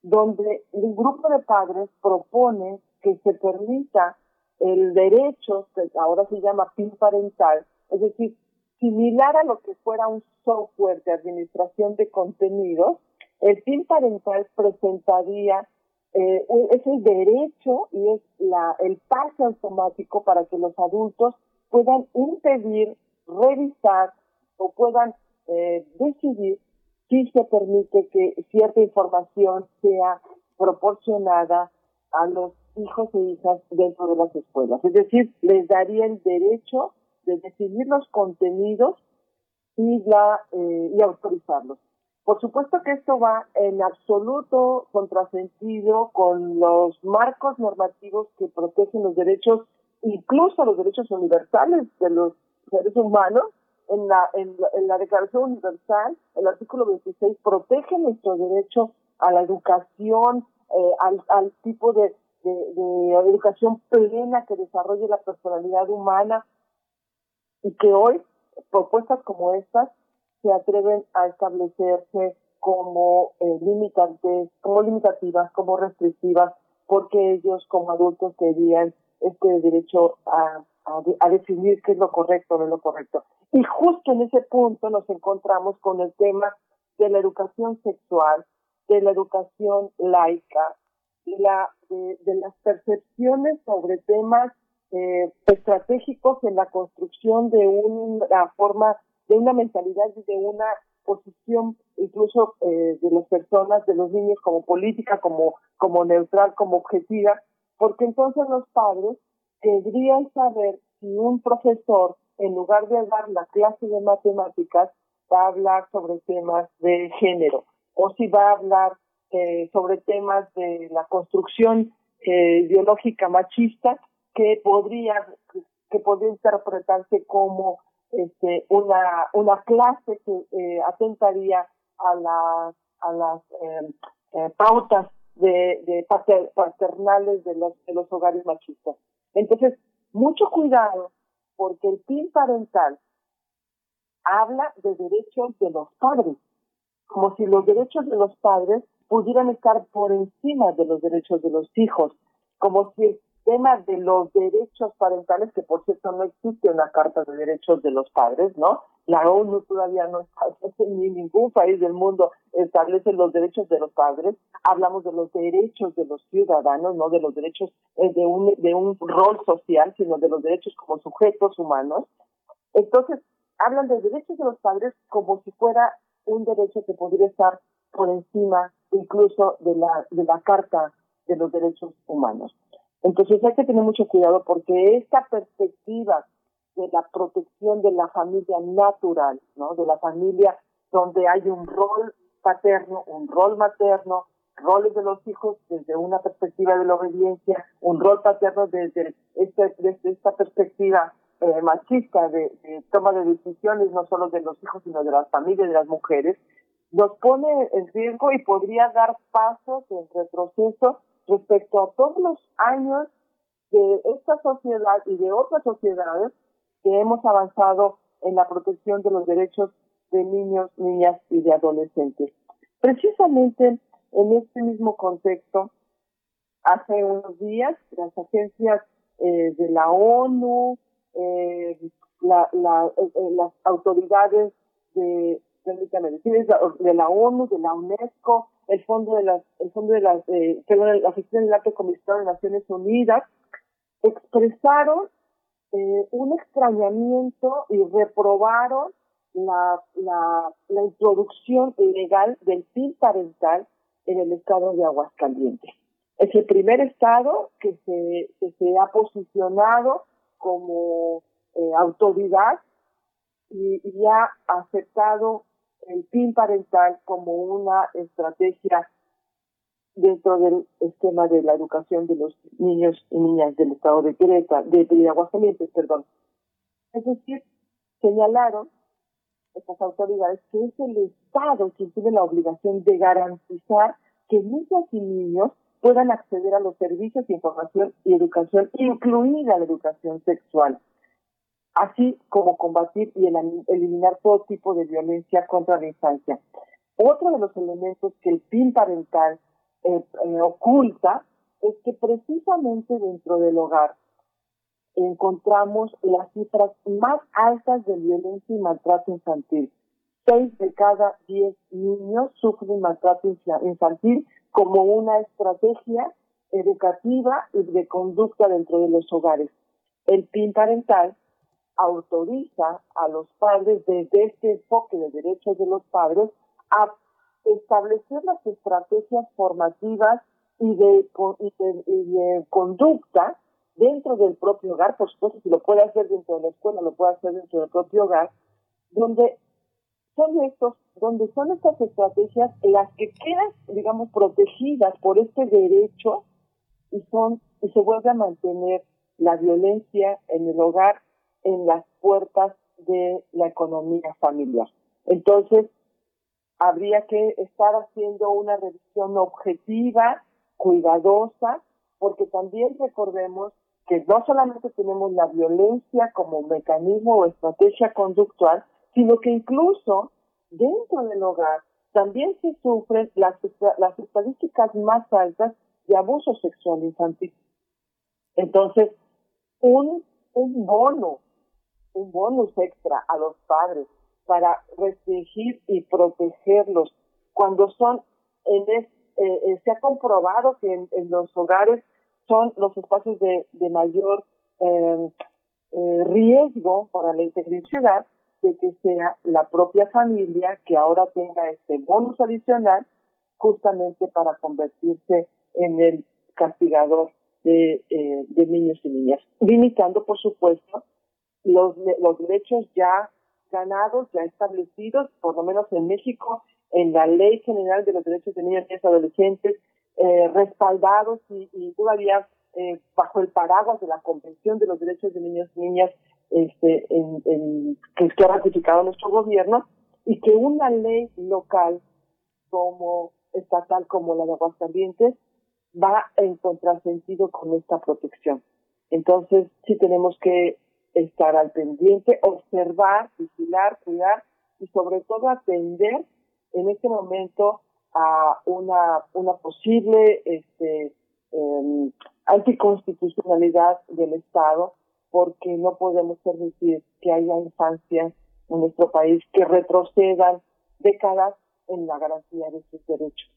donde un grupo de padres propone que se permita el derecho, que ahora se llama PIN parental, es decir, similar a lo que fuera un software de administración de contenidos, el PIN parental presentaría eh, es derecho y es la, el pase automático para que los adultos puedan impedir, revisar o puedan eh, decidir si se permite que cierta información sea proporcionada a los hijos e hijas dentro de las escuelas. Es decir, les daría el derecho de decidir los contenidos y, la, eh, y autorizarlos. Por supuesto que esto va en absoluto contrasentido con los marcos normativos que protegen los derechos, incluso los derechos universales de los seres humanos. En la, en, la Declaración Universal, el artículo 26 protege nuestro derecho a la educación, eh, al, al tipo de, de, de educación plena que desarrolle la personalidad humana, y que hoy propuestas como estas se atreven a establecerse como eh, limitantes, como limitativas, como restrictivas, porque ellos como adultos tenían este derecho a, a, definir qué es lo correcto o no lo correcto. Y justo en ese punto nos encontramos con el tema de la educación sexual, de la educación laica, de, la, de las percepciones sobre temas eh, estratégicos en la construcción de una forma, de una mentalidad y de una posición incluso eh, de las personas, de los niños como política, como, como neutral, como objetiva, porque entonces los padres querrían saber si un profesor, en lugar de dar la clase de matemáticas, va a hablar sobre temas de género, o si va a hablar eh, sobre temas de la construcción eh, ideológica machista, que podría que podría interpretarse como este una una clase que eh, atentaría a las a las eh, eh, pautas de, de pater, paternales de los de los hogares machistas. Entonces mucho cuidado porque el PIN parental habla de derechos de los padres, como si los derechos de los padres pudieran estar por encima de los derechos de los hijos, como si el tema de los derechos parentales, que por cierto no existe una carta de derechos de los padres, ¿no? La ONU todavía no establece, ni ningún país del mundo establece los derechos de los padres. Hablamos de los derechos de los ciudadanos, no de los derechos eh, de un, de un rol social, sino de los derechos como sujetos humanos. Entonces, hablan de derechos de los padres como si fuera un derecho que podría estar por encima incluso de la, de la Carta de los Derechos Humanos. Entonces hay que tener mucho cuidado porque esta perspectiva de la protección de la familia natural, ¿no? De la familia donde hay un rol paterno, un rol materno, roles de los hijos desde una perspectiva de la obediencia, un rol paterno desde, este, desde esta perspectiva eh, machista de, de toma de decisiones, no solo de los hijos, sino de las familias, de las mujeres, nos pone en riesgo y podría dar pasos en retroceso respecto a todos los años de esta sociedad y de otras sociedades que hemos avanzado en la protección de los derechos de niños, niñas y de adolescentes. Precisamente en este mismo contexto, hace unos días las agencias eh, de la ONU, eh, la, la, eh, eh, las autoridades de, de la ONU, de la UNESCO, el fondo de las, el fondo de las, eh, perdón, la oficina del alto comisionado de Naciones Unidas, expresaron eh, un extrañamiento y reprobaron la, la, la introducción legal del PIN parental en el estado de Aguascalientes. Es el primer estado que se, que se ha posicionado como eh, autoridad y, y ha aceptado el PIN parental como una estrategia dentro del esquema de la educación de los niños y niñas del estado de Querétaro, de, de Aguascalientes, perdón. Es decir, señalaron estas autoridades que es el Estado quien tiene la obligación de garantizar que niñas y niños puedan acceder a los servicios de información y educación, incluida la educación sexual así como combatir y eliminar todo tipo de violencia contra la infancia. Otro de los elementos que el PIN parental eh, eh, oculta es que precisamente dentro del hogar encontramos las cifras más altas de violencia y maltrato infantil. Seis de cada diez niños sufren maltrato infantil como una estrategia educativa y de conducta dentro de los hogares. El PIN parental autoriza a los padres desde este enfoque de derechos de los padres a establecer las estrategias formativas y de, y y de conducta dentro del propio hogar, por supuesto, si lo puede hacer dentro de la escuela, lo puede hacer dentro del propio hogar, donde son estos, donde son estas estrategias las que quedan, digamos, protegidas por este derecho y son, y se vuelve a mantener la violencia en el hogar en las puertas de la economía familiar. Entonces, habría que estar haciendo una revisión objetiva, cuidadosa, porque también recordemos que no solamente tenemos la violencia como mecanismo o estrategia conductual, sino que incluso dentro del hogar también se sufren las, las estadísticas más altas de abuso sexual infantil. Entonces, un, un bono un bonus extra a los padres para restringir y protegerlos cuando son en es, eh, eh, se ha comprobado que en, los hogares son los espacios de, mayor eh, eh, riesgo para la integridad de que sea la propia familia que ahora tenga este bonus adicional justamente para convertirse en el castigador de, eh, de niños y niñas, limitando por supuesto los, los derechos ya ganados, ya establecidos, por lo menos en México, en la Ley General de los Derechos de Niños y Adolescentes, eh, respaldados y, todavía eh, bajo el paraguas de la Convención de los Derechos de Niños y Niñas este, en, que ha ratificado nuestro gobierno, y que una ley local como estatal como la de Aguascalientes va en contrasentido con esta protección. Entonces, sí tenemos que estar al pendiente, observar, vigilar, cuidar y sobre todo atender en este momento a una, una posible este, em, anticonstitucionalidad del Estado, porque no podemos permitir que haya infancias en nuestro país que retrocedan décadas en la garantía de sus derechos.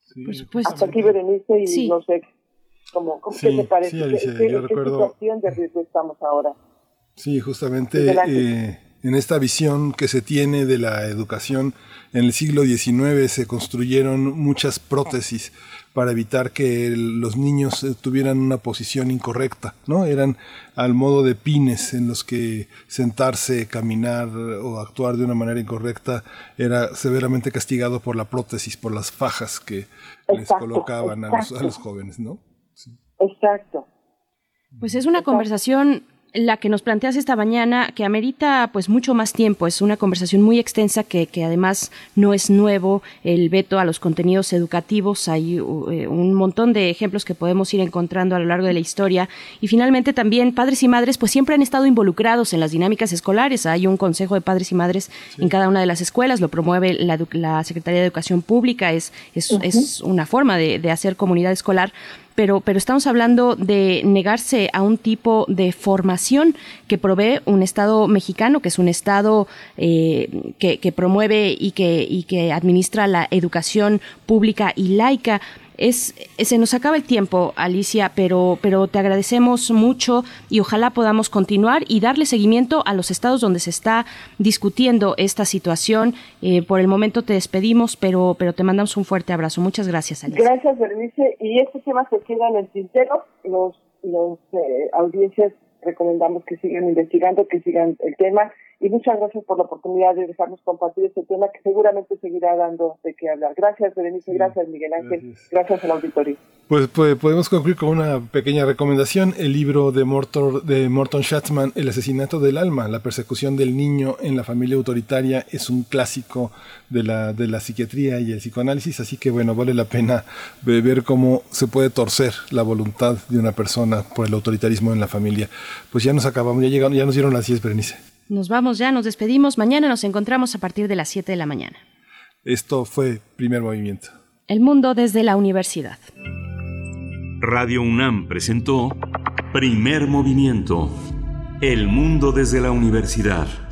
Supuesto. Hasta aquí, Berenice, y Sí. no sé cómo, cómo Sí, ¿qué te parece? sí, ¿Qué- Alicia, qué- yo qué recuerdo- situación de riesgo estamos ahora? Sí, justamente eh, en esta visión que se tiene de la educación, en el siglo XIX se construyeron muchas prótesis para evitar que los niños eh, tuvieran una posición incorrecta, ¿no? Eran al modo de pines en los que sentarse, caminar o actuar de una manera incorrecta era severamente castigado por la prótesis, por las fajas que les colocaban a los, a los jóvenes, ¿no? Exacto. Pues es una conversación la que nos planteas esta mañana que amerita pues mucho más tiempo. Es una conversación muy extensa que, que además no es nuevo el veto a los contenidos educativos. Hay uh, eh, un montón de ejemplos que podemos ir encontrando a lo largo de la historia. Y finalmente también padres y madres pues siempre han estado involucrados en las dinámicas escolares. Hay un consejo de padres y madres en cada una de las escuelas. Lo promueve la, la Secretaría de Educación Pública. Es, es, es una forma de, de hacer comunidad escolar pero, pero estamos hablando de negarse a un tipo de formación que provee un Estado mexicano, que es un Estado eh, que, que promueve y que, y que administra la educación pública y laica. Es, se nos acaba el tiempo, Alicia, pero, pero te agradecemos mucho y ojalá podamos continuar y darle seguimiento a los estados donde se está discutiendo esta situación. Eh, por el momento te despedimos, pero, pero te mandamos un fuerte abrazo. Muchas gracias, Alicia. Gracias, Berenice. Y este tema se queda en el tintero. Los, los eh, audiencias recomendamos que sigan investigando, que sigan el tema. Y muchas gracias por la oportunidad de dejarnos compartir este tema que seguramente seguirá dando de qué hablar. Gracias, Berenice. Gracias, Miguel Ángel. Gracias al auditorio. Pues, pues, podemos concluir con una pequeña recomendación. El libro de, Mortor, de Morton Schatzman, El asesinato del alma, la persecución del niño en la familia autoritaria, es un clásico de la, de la psiquiatría y el psicoanálisis, así que bueno, vale la pena ve- ver cómo se puede torcer la voluntad de una persona por el autoritarismo en la familia. Pues ya nos acabamos, ya, llegamos, ya nos dieron las 10, Berenice. Nos vamos ya, nos despedimos. Mañana nos encontramos a partir de las 7 de la mañana. Esto fue Primer Movimiento. El mundo desde la universidad. Radio UNAM presentó Primer Movimiento. El mundo desde la universidad.